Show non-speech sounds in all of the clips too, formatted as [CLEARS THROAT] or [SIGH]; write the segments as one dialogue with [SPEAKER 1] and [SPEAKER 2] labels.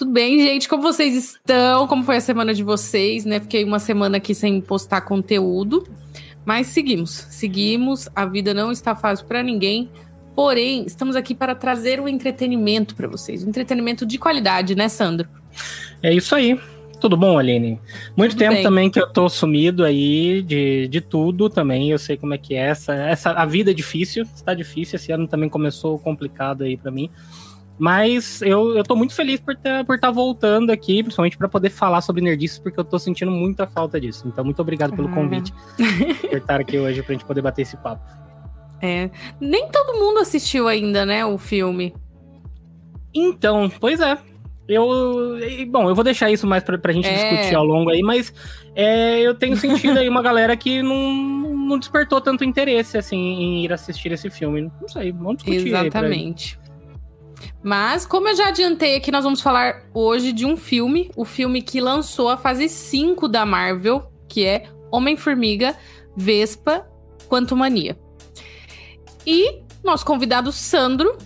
[SPEAKER 1] Tudo bem, gente? Como vocês estão? Como foi a semana de vocês, né? Fiquei uma semana aqui sem postar conteúdo, mas seguimos, seguimos. A vida não está fácil para ninguém. Porém, estamos aqui para trazer o entretenimento para vocês, um entretenimento de qualidade, né, Sandro?
[SPEAKER 2] É isso aí. Tudo bom, Aline? Muito tudo tempo bem. também que eu tô sumido aí de, de tudo também. Eu sei como é que é essa, essa a vida é difícil, está difícil. Esse ano também começou complicado aí para mim. Mas eu, eu tô muito feliz por estar por tá voltando aqui, principalmente para poder falar sobre nerdices, porque eu tô sentindo muita falta disso. Então, muito obrigado pelo ah. convite [LAUGHS] por estar aqui hoje pra gente poder bater esse papo.
[SPEAKER 1] É. Nem todo mundo assistiu ainda, né, o filme.
[SPEAKER 2] Então, pois é. Eu. Bom, eu vou deixar isso mais pra, pra gente é. discutir ao longo aí, mas é, eu tenho [LAUGHS] sentido aí uma galera que não, não despertou tanto interesse, assim, em ir assistir esse filme. Não sei, vamos discutir
[SPEAKER 1] Exatamente. Mas, como eu já adiantei aqui, nós vamos falar hoje de um filme, o filme que lançou a fase 5 da Marvel, que é Homem-Formiga, Vespa, Quantumania. E nosso convidado Sandro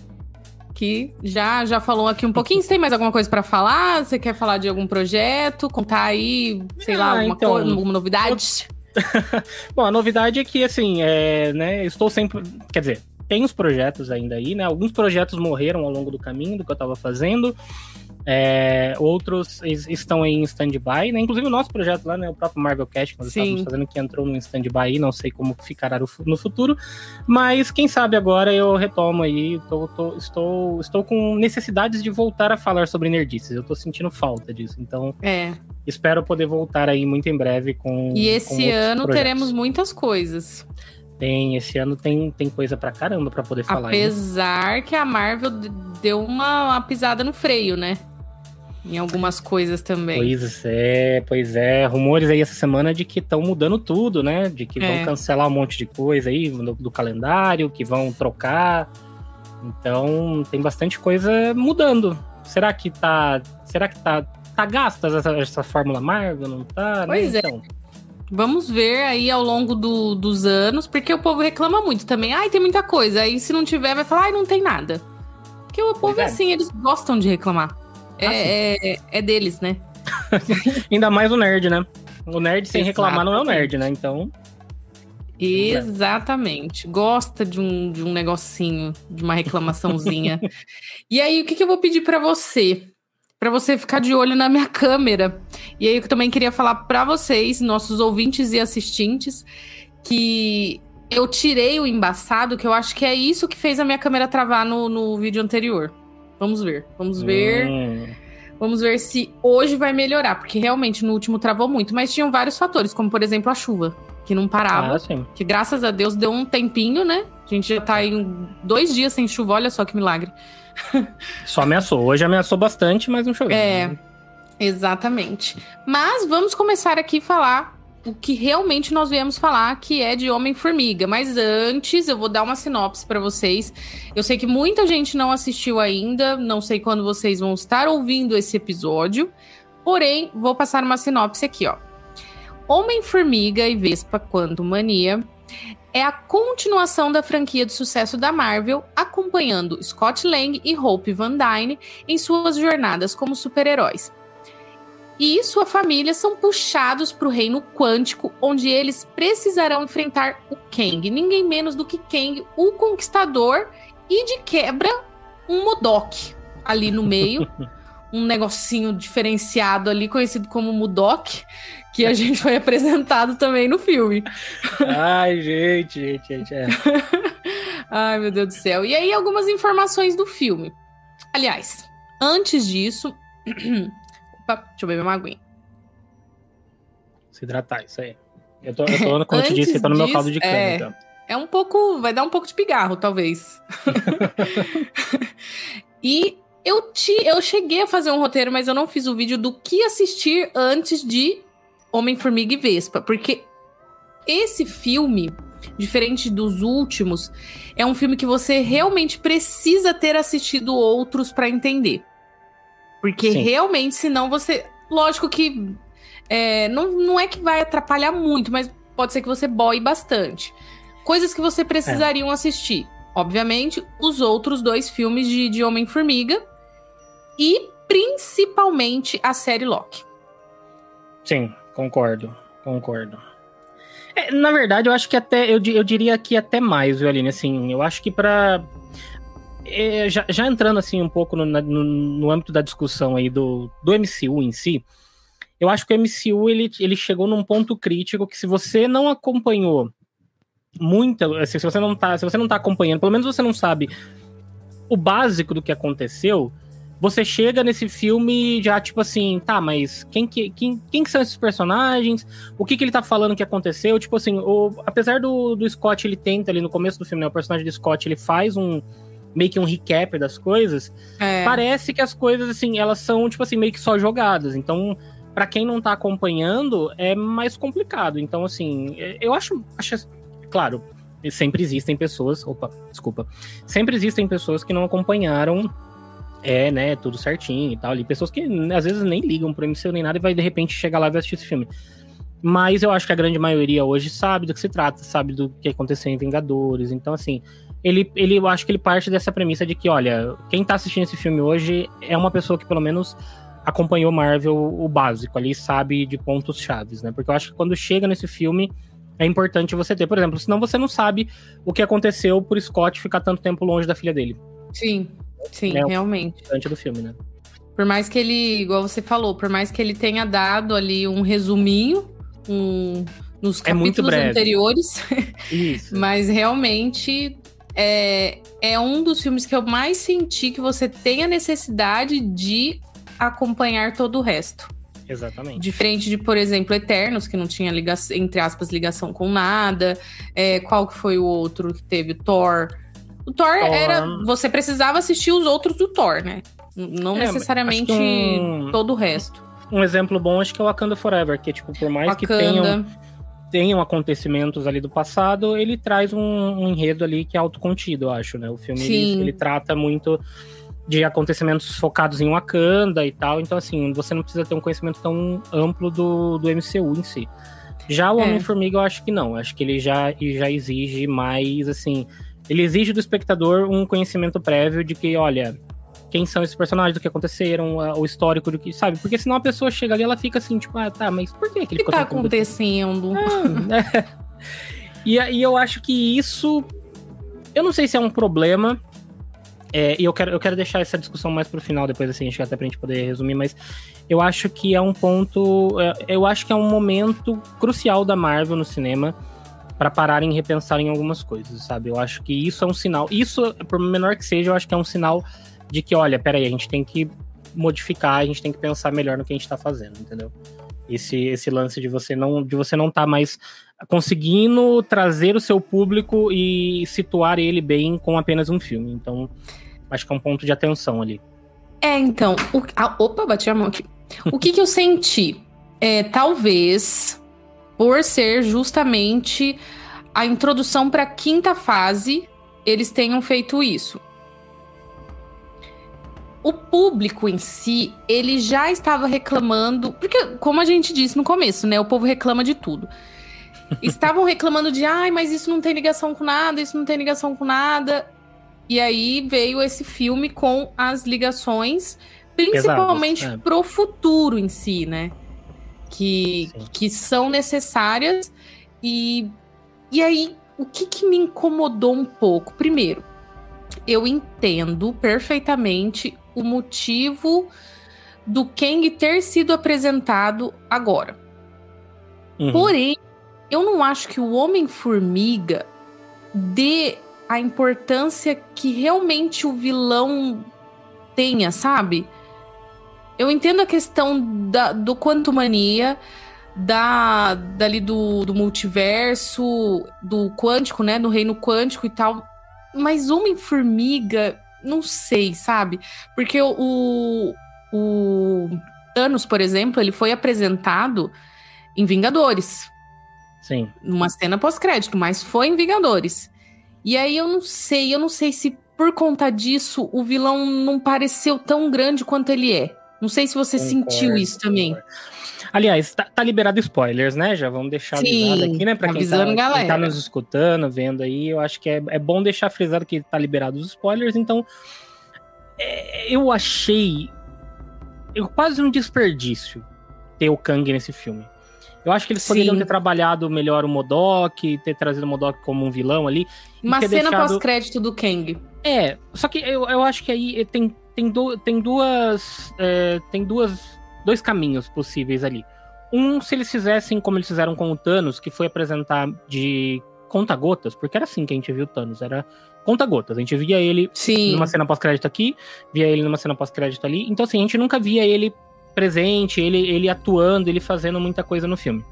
[SPEAKER 1] que já já falou aqui um pouquinho. Você tem mais alguma coisa para falar? Você quer falar de algum projeto? Contar aí, sei ah, lá, alguma, então, coisa, alguma novidade? [LAUGHS]
[SPEAKER 2] Bom, a novidade é que, assim, é, né, estou sempre. Quer dizer, tem os projetos ainda aí, né? Alguns projetos morreram ao longo do caminho do que eu estava fazendo. É, outros estão em stand-by, né? Inclusive o nosso projeto lá, né? O próprio Marvel Cast, que nós Sim. estávamos fazendo, que entrou no stand-by, não sei como ficará no futuro. Mas quem sabe agora eu retomo aí. Tô, tô, estou, estou com necessidades de voltar a falar sobre nerdices. Eu estou sentindo falta disso. Então,
[SPEAKER 1] é.
[SPEAKER 2] espero poder voltar aí muito em breve com.
[SPEAKER 1] E esse com ano projetos. teremos muitas coisas.
[SPEAKER 2] Tem, esse ano tem, tem coisa pra caramba pra poder falar.
[SPEAKER 1] Apesar que a Marvel deu uma, uma pisada no freio, né? em algumas coisas também.
[SPEAKER 2] Pois é, pois é. Rumores aí essa semana de que estão mudando tudo, né? De que é. vão cancelar um monte de coisa aí do, do, calendário, que vão trocar. Então tem bastante coisa mudando. Será que tá. Será que tá. Tá gasta essa, essa Fórmula Marvel? Não tá?
[SPEAKER 1] Né? Pois
[SPEAKER 2] né?
[SPEAKER 1] então. Vamos ver aí ao longo do, dos anos, porque o povo reclama muito também. Ai, tem muita coisa. Aí se não tiver, vai falar, ai, não tem nada. Porque o povo é assim, eles gostam de reclamar. É, ah, é, é, deles, né? [LAUGHS]
[SPEAKER 2] Ainda mais o nerd, né? O nerd sem Exatamente. reclamar não é o nerd, né? Então.
[SPEAKER 1] Exatamente. Gosta de um, de um negocinho, de uma reclamaçãozinha. [LAUGHS] e aí, o que, que eu vou pedir para você? Para você ficar de olho na minha câmera. E aí, eu também queria falar para vocês, nossos ouvintes e assistentes, que eu tirei o embaçado, que eu acho que é isso que fez a minha câmera travar no, no vídeo anterior. Vamos ver. Vamos ver. Hum. Vamos ver se hoje vai melhorar, porque realmente no último travou muito, mas tinham vários fatores, como por exemplo a chuva, que não parava. Ah, que graças a Deus deu um tempinho, né? A gente já tá em dois dias sem chuva, olha só que milagre. [LAUGHS]
[SPEAKER 2] Só ameaçou. Hoje ameaçou bastante, mas não choveu.
[SPEAKER 1] É, exatamente. Mas vamos começar aqui a falar o que realmente nós viemos falar, que é de Homem-Formiga. Mas antes, eu vou dar uma sinopse para vocês. Eu sei que muita gente não assistiu ainda, não sei quando vocês vão estar ouvindo esse episódio, porém, vou passar uma sinopse aqui, ó. Homem-Formiga e Vespa Quantum Mania é a continuação da franquia de sucesso da Marvel, acompanhando Scott Lang e Hope Van Dyne em suas jornadas como super-heróis. E sua família são puxados para o reino quântico, onde eles precisarão enfrentar o Kang, ninguém menos do que Kang, o Conquistador, e de quebra um Modok ali no meio, [LAUGHS] um negocinho diferenciado ali, conhecido como Mudok, que a gente foi apresentado também no filme.
[SPEAKER 2] Ai, gente, gente, gente. É. [LAUGHS]
[SPEAKER 1] Ai, meu Deus do céu. E aí, algumas informações do filme. Aliás, antes disso. [CLEARS THROAT] Opa, deixa eu beber uma aguinha.
[SPEAKER 2] Se hidratar, isso aí. Eu tô, eu tô como eu te disse, tô no meu caldo de cana,
[SPEAKER 1] é,
[SPEAKER 2] então.
[SPEAKER 1] É um pouco. Vai dar um pouco de pigarro, talvez. [LAUGHS] e eu, te, eu cheguei a fazer um roteiro, mas eu não fiz o vídeo do que assistir antes de Homem-Formiga e Vespa. Porque esse filme, diferente dos últimos, é um filme que você realmente precisa ter assistido outros para entender. Porque Sim. realmente, senão você. Lógico que. É, não, não é que vai atrapalhar muito, mas pode ser que você boie bastante. Coisas que você precisariam é. assistir. Obviamente, os outros dois filmes de, de Homem-Formiga. E principalmente a série Loki.
[SPEAKER 2] Sim, concordo, concordo. É, na verdade, eu acho que até, eu, eu diria que até mais, viu, Aline? Assim, eu acho que para é, já, já, entrando assim um pouco no, no, no, âmbito da discussão aí do, do MCU em si, eu acho que o MCU ele, ele chegou num ponto crítico que se você não acompanhou muita, assim, se você não tá, se você não tá acompanhando, pelo menos você não sabe o básico do que aconteceu, você chega nesse filme já tipo assim, tá, mas quem que, quem, quem que são esses personagens? O que que ele tá falando que aconteceu? Tipo assim, o, apesar do, do Scott, ele tenta ali no começo do filme, né, o personagem do Scott, ele faz um meio que um recap das coisas, é. parece que as coisas, assim, elas são, tipo assim, meio que só jogadas. Então, para quem não tá acompanhando, é mais complicado. Então, assim, eu acho, acho claro, sempre existem pessoas, opa, desculpa, sempre existem pessoas que não acompanharam é, né, tudo certinho e tal, ali, pessoas que né, às vezes nem ligam pro MCU nem nada e vai de repente chegar lá e vai assistir esse filme. Mas eu acho que a grande maioria hoje sabe do que se trata, sabe do que aconteceu em Vingadores. Então, assim, ele, ele eu acho que ele parte dessa premissa de que, olha, quem tá assistindo esse filme hoje é uma pessoa que pelo menos acompanhou Marvel o básico ali, sabe de pontos chaves, né? Porque eu acho que quando chega nesse filme é importante você ter, por exemplo, senão você não sabe o que aconteceu por Scott ficar tanto tempo longe da filha dele.
[SPEAKER 1] Sim, sim, é realmente.
[SPEAKER 2] Antes do filme, né?
[SPEAKER 1] Por mais que ele, igual você falou, por mais que ele tenha dado ali um resuminho, um, nos é capítulos é anteriores, Isso. [LAUGHS] mas realmente é, é um dos filmes que eu mais senti que você tem a necessidade de acompanhar todo o resto.
[SPEAKER 2] Exatamente.
[SPEAKER 1] Diferente de, por exemplo, Eternos, que não tinha ligação, entre aspas, ligação com nada. É, qual que foi o outro que teve? Thor. O Thor, Thor, era. Você precisava assistir os outros do Thor, né? Não é, necessariamente um, todo o resto.
[SPEAKER 2] Um exemplo bom acho que é o Wakanda Forever, que, tipo, por mais Wakanda. que tenham tenham acontecimentos ali do passado, ele traz um, um enredo ali que é autocontido, eu acho, né? O filme ele, ele, trata muito de acontecimentos focados em Wakanda e tal, então assim, você não precisa ter um conhecimento tão amplo do, do MCU em si. Já o é. Homem-Formiga eu acho que não, acho que ele já, já exige mais, assim, ele exige do espectador um conhecimento prévio de que, olha, quem são esses personagens, do que aconteceram, o histórico do que, sabe? Porque senão a pessoa chega ali ela fica assim, tipo, ah, tá, mas por que, que
[SPEAKER 1] ele que tá acontecendo?
[SPEAKER 2] É. [LAUGHS] e, e eu acho que isso. Eu não sei se é um problema. É, e eu quero, eu quero deixar essa discussão mais pro final, depois assim, acho que até pra gente poder resumir, mas eu acho que é um ponto. É, eu acho que é um momento crucial da Marvel no cinema para pararem e repensarem algumas coisas, sabe? Eu acho que isso é um sinal. Isso, por menor que seja, eu acho que é um sinal de que, olha, peraí, a gente tem que modificar, a gente tem que pensar melhor no que a gente tá fazendo, entendeu? Esse, esse lance de você não de você não tá mais conseguindo trazer o seu público e situar ele bem com apenas um filme. Então, acho que é um ponto de atenção ali.
[SPEAKER 1] É, então, o, a, opa, bati a mão aqui. O que que eu senti? [LAUGHS] É, talvez por ser justamente a introdução para a quinta fase, eles tenham feito isso o público em si, ele já estava reclamando, porque como a gente disse no começo, né, o povo reclama de tudo. Estavam [LAUGHS] reclamando de, ai, mas isso não tem ligação com nada, isso não tem ligação com nada. E aí veio esse filme com as ligações, principalmente Pesados, é. pro futuro em si, né? Que, que são necessárias. E, e aí, o que, que me incomodou um pouco? Primeiro, eu entendo perfeitamente o motivo do Kang ter sido apresentado agora. Uhum. Porém, eu não acho que o Homem-Formiga dê a importância que realmente o vilão tenha, sabe? Eu entendo a questão da, do quanto mania, da dali do, do multiverso, do quântico, né? Do reino quântico e tal. Mas Homem-Formiga, não sei, sabe? Porque o, o Thanos, por exemplo, ele foi apresentado em Vingadores.
[SPEAKER 2] Sim.
[SPEAKER 1] Numa cena pós-crédito, mas foi em Vingadores. E aí eu não sei, eu não sei se por conta disso o vilão não pareceu tão grande quanto ele é. Não sei se você concordo, sentiu isso também. Concordo.
[SPEAKER 2] Aliás, tá, tá, liberado spoilers, né? Já vamos deixar Sim, avisado aqui, né? Pra quem tá, quem tá, nos escutando, vendo aí, eu acho que é, é bom deixar frisado que tá liberado os spoilers, então. É, eu achei quase um desperdício ter o Kang nesse filme. Eu acho que eles poderiam
[SPEAKER 1] Sim.
[SPEAKER 2] ter trabalhado melhor o Modok, ter trazido o Modok como um vilão ali.
[SPEAKER 1] Uma cena
[SPEAKER 2] deixado-
[SPEAKER 1] pós-crédito do Kang.
[SPEAKER 2] É, só que eu, eu acho que aí tem, tem, tem duas. é, tem duas. dois caminhos possíveis ali. Um, se eles fizessem como eles fizeram com o Thanos, que foi apresentar de conta-gotas, porque era assim que a gente viu o Thanos, era conta-gotas. A gente via ele
[SPEAKER 1] Sim.
[SPEAKER 2] numa cena pós-crédito aqui, via ele numa cena pós-crédito ali. Então, assim, a gente nunca via ele presente, ele, ele atuando, ele fazendo muita coisa no filme.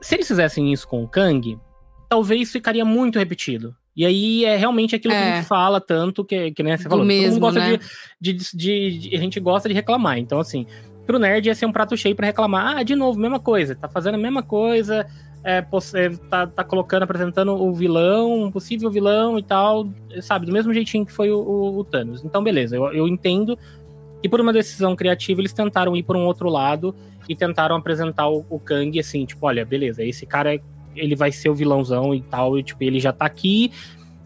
[SPEAKER 2] Se eles fizessem isso com o Kang, talvez ficaria muito repetido. E aí é realmente aquilo que a
[SPEAKER 1] É.
[SPEAKER 2] gente fala tanto, que, que nem você falou. todo mundo
[SPEAKER 1] mesmo,
[SPEAKER 2] gosta
[SPEAKER 1] né?
[SPEAKER 2] de, de, de- de- A gente gosta de reclamar. Então, assim, pro nerd ia ser um prato cheio pra reclamar. Ah, de novo, mesma coisa. Tá fazendo a mesma coisa. É, é, tá, tá colocando, apresentando o vilão, um possível vilão e tal, sabe? Do mesmo jeitinho que foi o, o- o Thanos. Então, beleza, eu, eu entendo que por uma decisão criativa eles tentaram ir por um outro lado e tentaram apresentar o, o Kang assim, tipo, olha, beleza, esse cara é- ele vai ser o vilãozão e tal, e tipo, ele já tá aqui.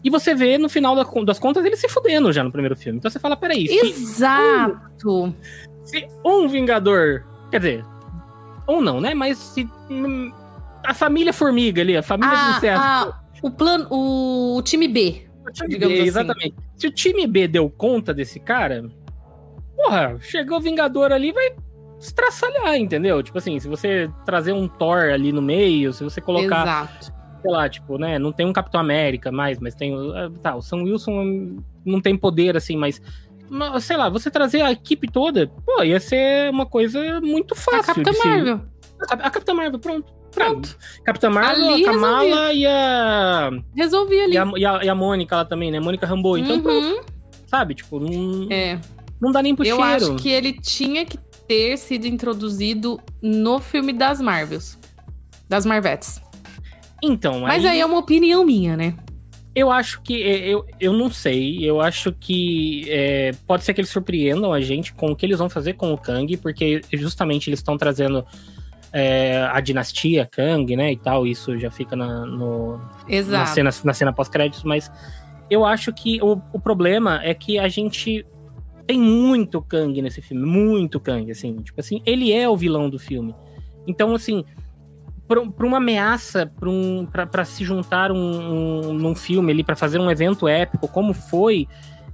[SPEAKER 2] E você vê no final da- das contas ele se fudendo já no primeiro filme. Então você fala, peraí, se,
[SPEAKER 1] Exato.
[SPEAKER 2] se um Vingador, quer dizer, um não, né? Mas se hum, a família Formiga ali, a família do
[SPEAKER 1] Ah,
[SPEAKER 2] inseto,
[SPEAKER 1] ah, o plano, o time B.
[SPEAKER 2] o time B,
[SPEAKER 1] assim.
[SPEAKER 2] exatamente. Se o time B deu conta desse cara, porra, chegou o Vingador ali, vai estraçalhar, entendeu? Tipo assim, se você trazer um Thor ali no meio, se você colocar,
[SPEAKER 1] Exato.
[SPEAKER 2] sei lá, tipo, né, não tem um Capitão América mais, mas tem, o- ah, tá, o Sam Wilson não tem poder assim, mas sei lá, você trazer a equipe toda, pô, ia ser uma coisa muito
[SPEAKER 1] A
[SPEAKER 2] fácil.
[SPEAKER 1] Capitã
[SPEAKER 2] de se-
[SPEAKER 1] Marvel.
[SPEAKER 2] A, a Capitã Marvel, pronto.
[SPEAKER 1] Pronto.
[SPEAKER 2] Capitã Marvel,
[SPEAKER 1] Ali
[SPEAKER 2] a Kamala e a,
[SPEAKER 1] Resolvi ali.
[SPEAKER 2] e a. e a. e a Mônica lá também, né? Mônica Rambeau. Então, pronto,
[SPEAKER 1] Uhum.
[SPEAKER 2] sabe? Tipo, não,
[SPEAKER 1] É.
[SPEAKER 2] não dá nem pro
[SPEAKER 1] Eu
[SPEAKER 2] cheiro.
[SPEAKER 1] acho que ele tinha que ter sido introduzido no filme das Marvels. Das Marvettes.
[SPEAKER 2] Então,
[SPEAKER 1] Mas aí é uma opinião minha, né?
[SPEAKER 2] eu acho que. é, Eu, eu não sei. Eu acho que é, pode ser que eles surpreendam a gente com o que eles vão fazer com o Kang, porque justamente eles estão trazendo. é, a dinastia Kang, né, e tal, isso já fica na, no, na
[SPEAKER 1] Exato.
[SPEAKER 2] cena, na cena pós-créditos, mas eu acho que o, o problema é que a gente tem muito Kang nesse filme, muito Kang, assim, tipo assim, ele é o vilão do filme. Então, assim, pra uma ameaça, pra, um, se juntar um, um, num filme ali, pra fazer um evento épico, como foi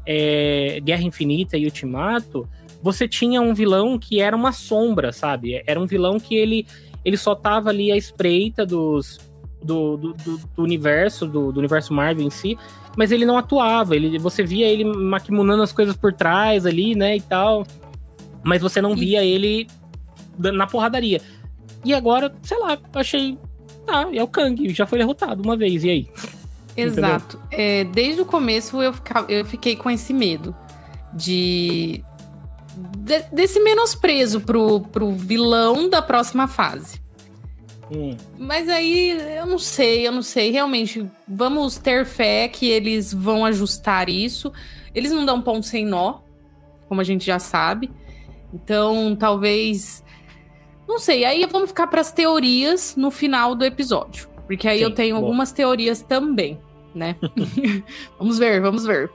[SPEAKER 2] é, Guerra Infinita e Ultimato, você tinha um vilão que era uma sombra, sabe? Era um vilão que ele, ele só tava ali à espreita dos, do, do, do- universo, do, do universo Marvel em si, mas ele não atuava. Ele, você via ele maquimunando as coisas por trás ali, né, e tal. Mas você não
[SPEAKER 1] E-
[SPEAKER 2] via ele na porradaria. E agora, sei lá, achei. Tá, é o Kang, já foi derrotado uma vez, e aí? [LAUGHS]
[SPEAKER 1] Exato. É, desde o começo eu, fica- eu fiquei com esse medo de, de- desse menosprezo pro, pro vilão da próxima fase.
[SPEAKER 2] Hum,
[SPEAKER 1] Mas aí eu não sei, eu não sei. Realmente, vamos ter fé que eles vão ajustar isso. Eles não dão ponto sem nó, como a gente já sabe. Então, talvez. Não sei. Aí vamos ficar para as teorias no final do episódio. Porque aí
[SPEAKER 2] Sim,
[SPEAKER 1] eu tenho
[SPEAKER 2] boa.
[SPEAKER 1] algumas teorias também, né? [LAUGHS] vamos ver, vamos ver.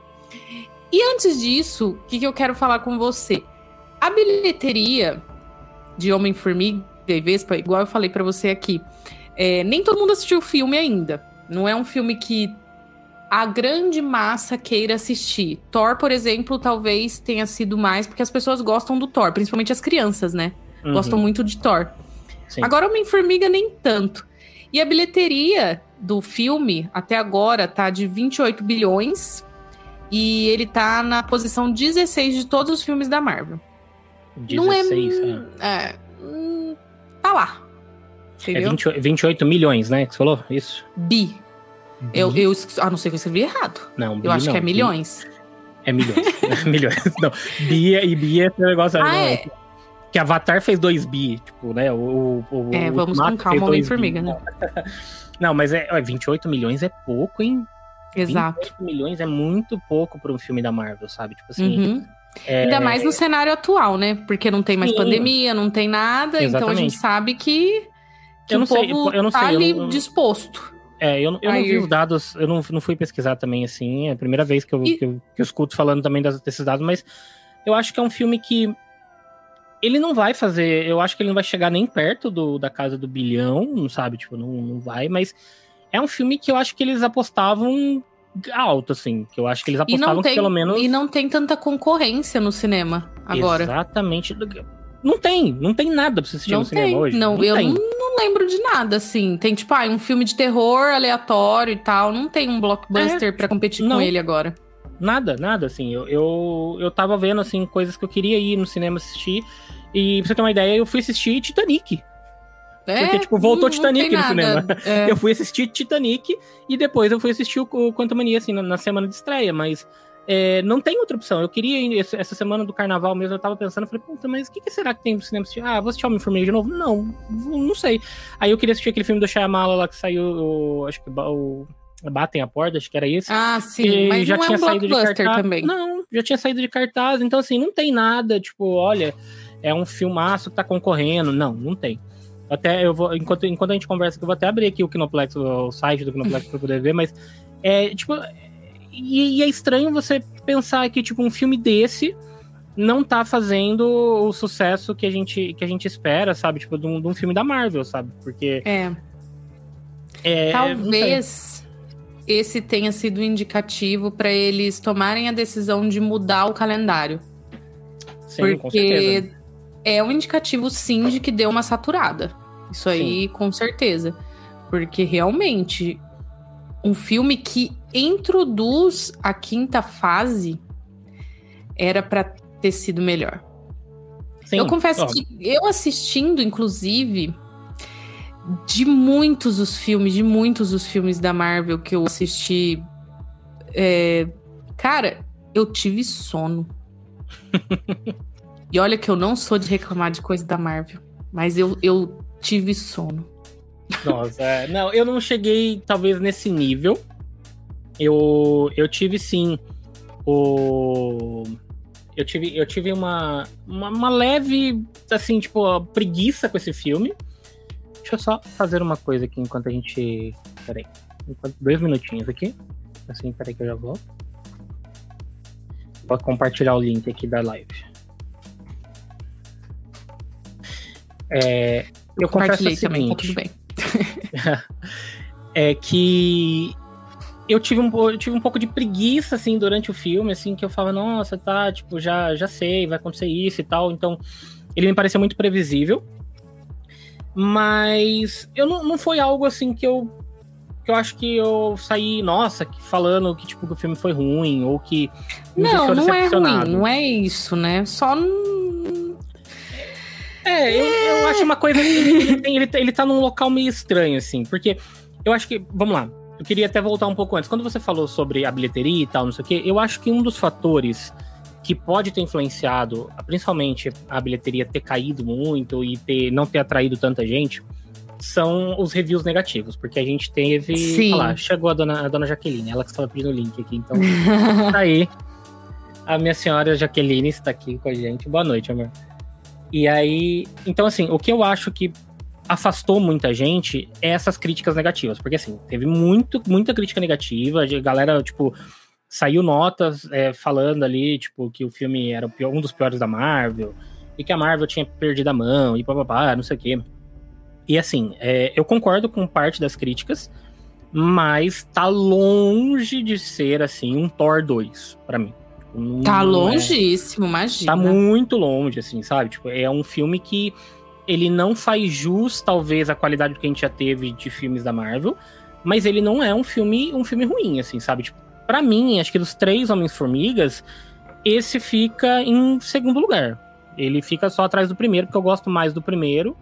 [SPEAKER 1] E antes disso, o que, que eu quero falar com você? A bilheteria de Homem-Formiga e Vespa, igual eu falei pra você aqui, é, nem todo mundo assistiu o filme ainda. Não é um filme que a grande massa queira assistir. Thor, por exemplo, talvez tenha sido mais porque as pessoas gostam do Thor, principalmente as crianças, né?
[SPEAKER 2] uhum,
[SPEAKER 1] Gostam muito de Thor.
[SPEAKER 2] sim.
[SPEAKER 1] Agora, Homem-Formiga, nem tanto. E a bilheteria do filme, até agora, tá de 28 bilhões. E ele tá na posição 16 de todos os filmes da Marvel.
[SPEAKER 2] 16,
[SPEAKER 1] não é. é hum, tá lá.
[SPEAKER 2] É
[SPEAKER 1] Entendeu?
[SPEAKER 2] 28, 28 milhões, né? Que você falou? Isso?
[SPEAKER 1] Bi. Eu, eu, es- a não ser que eu escrevi errado.
[SPEAKER 2] Não, bi
[SPEAKER 1] Eu acho
[SPEAKER 2] não,
[SPEAKER 1] que é
[SPEAKER 2] bi-
[SPEAKER 1] milhões.
[SPEAKER 2] É milhões. [LAUGHS] é milhões. Não, bi é- e bi é esse negócio.
[SPEAKER 1] Ah,
[SPEAKER 2] não,
[SPEAKER 1] é?
[SPEAKER 2] Que Avatar fez 2 bi, tipo, né? O, o,
[SPEAKER 1] É, vamos com calma, Homem-Formiga,
[SPEAKER 2] bi.
[SPEAKER 1] né? [LAUGHS]
[SPEAKER 2] Não, mas é, ó, 28 milhões é pouco, hein?
[SPEAKER 1] Exato.
[SPEAKER 2] 28 milhões é muito pouco para um filme da Marvel, sabe? Tipo assim.
[SPEAKER 1] Uhum.
[SPEAKER 2] É-
[SPEAKER 1] Ainda mais no cenário atual, né? Porque não tem mais
[SPEAKER 2] Sim.
[SPEAKER 1] pandemia, não tem nada. Então a
[SPEAKER 2] Exatamente.
[SPEAKER 1] gente sabe que, que
[SPEAKER 2] Eu não
[SPEAKER 1] o
[SPEAKER 2] sei,
[SPEAKER 1] povo
[SPEAKER 2] eu não
[SPEAKER 1] tá
[SPEAKER 2] sei, eu
[SPEAKER 1] ali
[SPEAKER 2] não-
[SPEAKER 1] disposto.
[SPEAKER 2] É, eu, não- eu não vi os dados, eu não, não fui pesquisar também, assim, é a primeira vez que eu,
[SPEAKER 1] E-
[SPEAKER 2] que eu, que eu escuto falando também das- desses dados, mas eu acho que é um filme que ele não vai fazer, eu acho que ele não vai chegar nem perto do, da casa do bilhão, não sabe, tipo, não, não vai, mas é um filme que eu acho que eles apostavam alto, assim, que eu acho que eles apostavam
[SPEAKER 1] tem,
[SPEAKER 2] que pelo menos...
[SPEAKER 1] E não tem tanta concorrência no cinema agora.
[SPEAKER 2] Exatamente. Não tem, não tem nada pra você assistir
[SPEAKER 1] não
[SPEAKER 2] no
[SPEAKER 1] tem,
[SPEAKER 2] cinema hoje.
[SPEAKER 1] Não,
[SPEAKER 2] não
[SPEAKER 1] eu
[SPEAKER 2] tem.
[SPEAKER 1] não, lembro de nada, assim. Tem, tipo, ah, um filme de terror aleatório e tal. Não tem um blockbuster
[SPEAKER 2] É,
[SPEAKER 1] pra competir
[SPEAKER 2] não.
[SPEAKER 1] com ele agora.
[SPEAKER 2] Nada, nada, assim. Eu, eu, eu tava vendo, assim, coisas que eu queria ir no cinema assistir. E pra você ter uma ideia, eu fui assistir Titanic. Porque, tipo, voltou Titanic
[SPEAKER 1] tem
[SPEAKER 2] no
[SPEAKER 1] nada. [LAUGHS] É.
[SPEAKER 2] Eu fui assistir Titanic e depois eu fui assistir o, o Quantum Mania, assim, na, na semana de estreia, mas é, não tem outra opção. Eu queria ir essa semana do carnaval mesmo, eu tava pensando, eu falei, puta, mas o que, que será que tem no cinema assistir? Ah, vou assistir Homem-Formiga de novo? Não, não sei. Aí eu queria assistir aquele filme do Shyamala lá que saiu, o, acho que o Batem a Porta, acho que era esse.
[SPEAKER 1] Ah, sim, mas
[SPEAKER 2] já
[SPEAKER 1] não é
[SPEAKER 2] tinha
[SPEAKER 1] um
[SPEAKER 2] saído de cartaz.
[SPEAKER 1] também.
[SPEAKER 2] Não, já tinha saído de cartaz, então assim, não tem nada, tipo, olha, é um filmaço que tá concorrendo. Não, não tem. Até eu vou, enquanto, enquanto a gente conversa, eu vou até abrir aqui o Kinoplex, o site do Kinoplex pra poder ver, mas é, tipo, e, e é estranho você pensar que, tipo, um filme desse não tá fazendo o sucesso que a gente, que a gente espera, sabe? Tipo, de um, de um filme da Marvel, sabe? Porque
[SPEAKER 1] É,
[SPEAKER 2] é.
[SPEAKER 1] talvez esse tenha sido um indicativo pra eles tomarem a decisão de mudar o calendário.
[SPEAKER 2] Sim,
[SPEAKER 1] porque é um indicativo, sim, de que deu uma saturada. Isso aí, com certeza. Porque realmente, um filme que introduz a quinta fase era pra ter sido melhor.
[SPEAKER 2] Sim,
[SPEAKER 1] eu confesso que eu assistindo, inclusive, de muitos os filmes, de muitos os filmes da Marvel que eu assisti, é, cara, eu tive sono. [LAUGHS] e olha que eu não sou de reclamar de coisa da Marvel, mas eu, eu tive sono.
[SPEAKER 2] Nossa, é, não, eu não cheguei talvez nesse nível. Eu, eu tive sim o. Eu tive, eu tive uma, uma, uma leve, assim, tipo, preguiça com esse filme. Deixa eu só fazer uma coisa aqui enquanto a gente. Peraí. Enquanto, dois minutinhos aqui. Assim, peraí que eu já volto. Vou compartilhar o link aqui da live. É, eu confesso o
[SPEAKER 1] Compartilhei também, tá
[SPEAKER 2] seguinte
[SPEAKER 1] tudo bem. [LAUGHS]
[SPEAKER 2] é que eu tive, um, eu tive um pouco de preguiça, assim, durante o filme, assim, que eu falava, nossa, tá, tipo, já, já sei, vai acontecer isso e tal. Então, ele me pareceu muito previsível. Mas eu não, não foi algo, assim, que eu que eu acho que eu saí, nossa, que- falando que, tipo, que o filme foi ruim, ou que
[SPEAKER 1] Não, não é ruim, não é isso, né? Só. não-
[SPEAKER 2] É, eu, eu acho uma coisa que ele, ele, tem- ele, tá- ele tá num local meio estranho, assim, porque eu acho que. Vamos lá. Eu queria até voltar um pouco antes. Quando você falou sobre a bilheteria e tal, não sei o quê, eu acho que um dos fatores que pode ter influenciado, principalmente a bilheteria ter caído muito e ter, não ter atraído tanta gente, são os reviews negativos. Porque a gente teve.
[SPEAKER 1] Sim.
[SPEAKER 2] Olha lá, chegou a dona, a dona Jaqueline, ela que estava pedindo o link aqui, então. Tá aí. [LAUGHS] A minha senhora Jaqueline está aqui com a gente. Boa noite, amor. E aí, então assim, o que eu acho que afastou muita gente é essas críticas negativas, porque assim, teve muito, muita crítica negativa, a galera, tipo, saiu notas é, falando ali, tipo, que o filme era um dos piores da Marvel, e que a Marvel tinha perdido a mão, e papapá, não sei o quê. E assim, é, eu concordo com parte das críticas, mas tá longe de ser, assim, um Thor 2, pra mim. Não-
[SPEAKER 1] Tá
[SPEAKER 2] não é-
[SPEAKER 1] longíssimo, imagina.
[SPEAKER 2] Tá muito longe, assim, sabe? Tipo, é um filme que ele não faz jus, talvez, à qualidade que a gente já teve de filmes da Marvel, mas ele não é um filme, um filme ruim, assim, sabe? Tipo, pra mim, acho que dos três Homens-Formigas, esse fica em segundo lugar. Ele fica só atrás do primeiro, porque eu gosto mais do primeiro.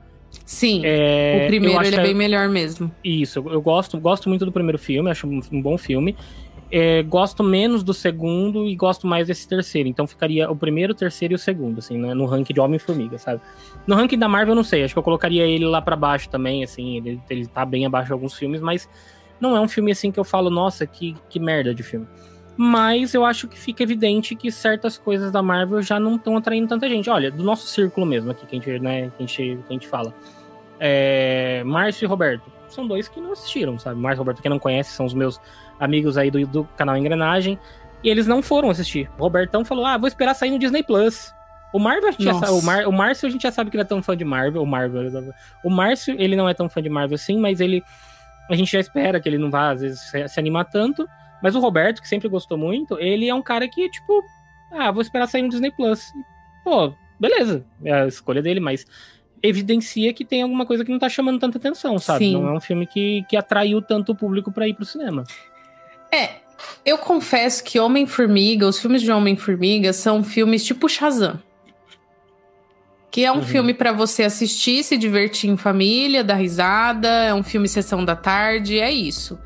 [SPEAKER 1] Sim,
[SPEAKER 2] É,
[SPEAKER 1] o primeiro ele é bem melhor mesmo.
[SPEAKER 2] isso, eu- eu gosto, gosto muito do primeiro filme, acho um, um bom filme. É, gosto menos do segundo e gosto mais desse terceiro. Então ficaria o primeiro, o terceiro e o segundo, assim, né, no ranking de Homem-Formiga, sabe? No ranking da Marvel, eu não sei, acho que eu colocaria ele lá pra baixo também, assim, ele, ele tá bem abaixo de alguns filmes, mas não é um filme assim que eu falo, nossa, que, que merda de filme. Mas eu acho que fica evidente que certas coisas da Marvel já não estão atraindo tanta gente. Olha, do nosso círculo mesmo aqui, que a gente, né, que a gente, que a gente fala. É, Márcio e Roberto. São dois que não assistiram, sabe? Márcio e Roberto, quem não conhece, são os meus amigos aí do, do canal Engrenagem. E eles não foram assistir. O Robertão falou: ah, vou esperar sair no Disney Plus. O Marvel, a gente já sabe, o, Mar, o Márcio a gente já sabe que ele é tão fã de Marvel. O Marvel. O Márcio, ele não é tão fã de Marvel assim, mas ele. A gente já espera que ele não vá, às vezes, se, se animar tanto. Mas o Roberto, que sempre gostou muito, ele é um cara que, tipo, ah, vou esperar sair no Disney Plus. Pô, beleza, é a escolha dele, mas evidencia que tem alguma coisa que não tá chamando tanta atenção, sabe? Sim. Não é um filme que, que atraiu tanto o público para ir pro cinema.
[SPEAKER 1] É, eu confesso que Homem-Formiga, os filmes de Homem-Formiga são filmes tipo Shazam. Que é um uhum. filme para você assistir, se divertir em família, dar risada, é um filme sessão da tarde, é isso.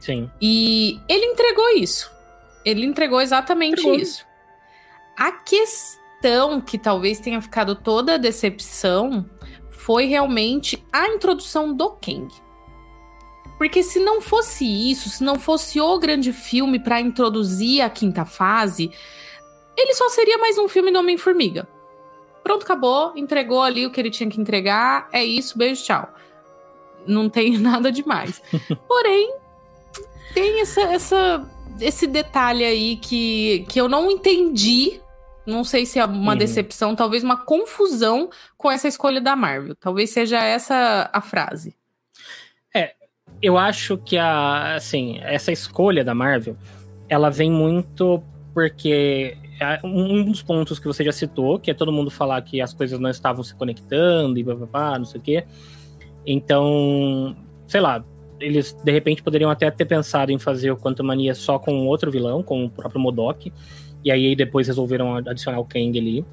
[SPEAKER 2] Sim.
[SPEAKER 1] E ele entregou isso. Ele entregou exatamente entregou. isso. A questão que talvez tenha ficado toda a decepção foi realmente a introdução do Kang. Porque se não fosse isso, se não fosse o grande filme para introduzir a quinta fase, ele só seria mais um filme do Homem-Formiga. Pronto, acabou, entregou ali o que ele tinha que entregar, é isso, beijo, tchau. Não tem [LAUGHS] nada demais. Porém, tem essa, essa, esse detalhe aí que, que eu não entendi. Não sei se é uma uhum. decepção, talvez uma confusão com essa escolha da Marvel. Talvez seja essa a frase.
[SPEAKER 2] Eu acho que a, assim, essa escolha da Marvel, ela vem muito porque é um dos pontos que você já citou, que é todo mundo falar que as coisas não estavam se conectando e blá, blá, blá não sei o quê. Então, sei lá, eles de repente poderiam até ter pensado em fazer o Quantum Mania só com outro vilão, com o próprio Modok. E aí depois resolveram adicionar o Kang ali.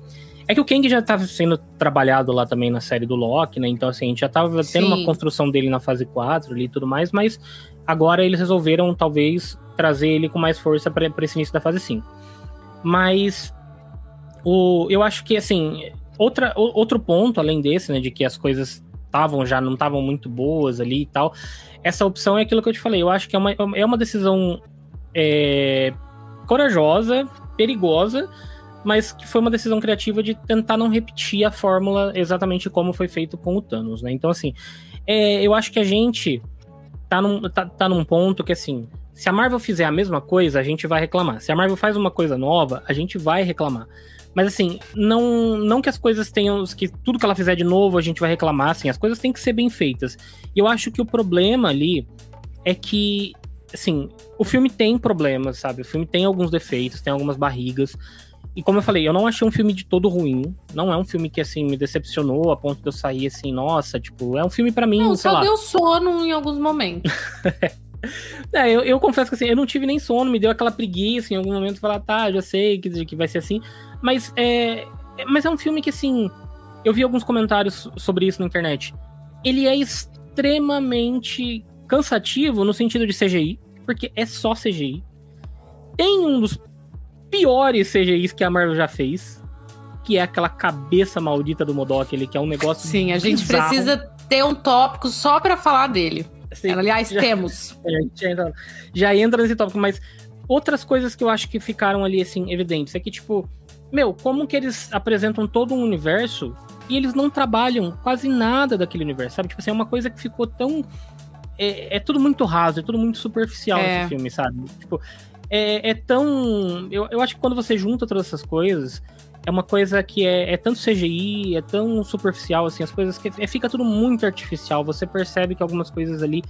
[SPEAKER 2] É que o Kang já estava sendo trabalhado lá também na série do Loki, né? Então, assim, a gente já estava tendo uma construção dele na fase 4 ali e tudo mais, mas agora eles resolveram talvez trazer ele com mais força para esse início da fase 5. Mas o, eu acho que, assim, outra, outro ponto além desse, né, de que as coisas estavam já não estavam muito boas ali e tal. Essa opção é aquilo que eu te falei. Eu acho que é uma, é uma decisão é, corajosa, perigosa, mas que foi uma decisão criativa de tentar não repetir a fórmula exatamente como foi feito com o Thanos, né? Então, assim, é, eu acho que a gente tá num, tá, tá num ponto que, assim, se a Marvel fizer a mesma coisa, a gente vai reclamar. Se a Marvel faz uma coisa nova, a gente vai reclamar. Mas assim, não, não que as coisas tenham. que tudo que ela fizer de novo a gente vai reclamar, assim, as coisas têm que ser bem feitas. E eu acho que o problema ali é que, assim, o filme tem problemas, sabe? O filme tem alguns defeitos, tem algumas barrigas. E como eu falei, eu não achei um filme de todo ruim. Não é um filme que, assim, me decepcionou a ponto de eu sair assim, nossa, tipo, é um filme para mim. Não,
[SPEAKER 1] só
[SPEAKER 2] lá.
[SPEAKER 1] deu sono em alguns momentos. [LAUGHS]
[SPEAKER 2] é, eu, eu, confesso que assim, eu não tive nem sono, me deu aquela preguiça em algum momento falar, tá, já sei que, que vai ser assim. Mas é, é, mas é um filme que, assim, eu vi alguns comentários sobre isso na internet. Ele é extremamente cansativo no sentido de CGI, porque é só CGI. Tem um dos piores CGIs que a Marvel já fez, que é aquela cabeça maldita do Modok, ele que é um negócio.
[SPEAKER 1] Sim, a gente bizarro. precisa ter um tópico só para falar dele. Sim, Aliás, já, temos. [LAUGHS]
[SPEAKER 2] Já entra, já entra nesse tópico, mas outras coisas que eu acho que ficaram ali, assim, evidentes é que, tipo, meu, como que eles apresentam todo um universo e eles não trabalham quase nada daquele universo, sabe? Tipo assim, é uma coisa que ficou tão. É, é tudo muito raso, é tudo muito superficial é. esse filme, sabe? Tipo, é, é tão. Eu, eu acho que quando você junta todas essas coisas, é uma coisa que é, é tanto CGI, é tão superficial, assim, as coisas que. É, fica tudo muito artificial. Você percebe que algumas coisas ali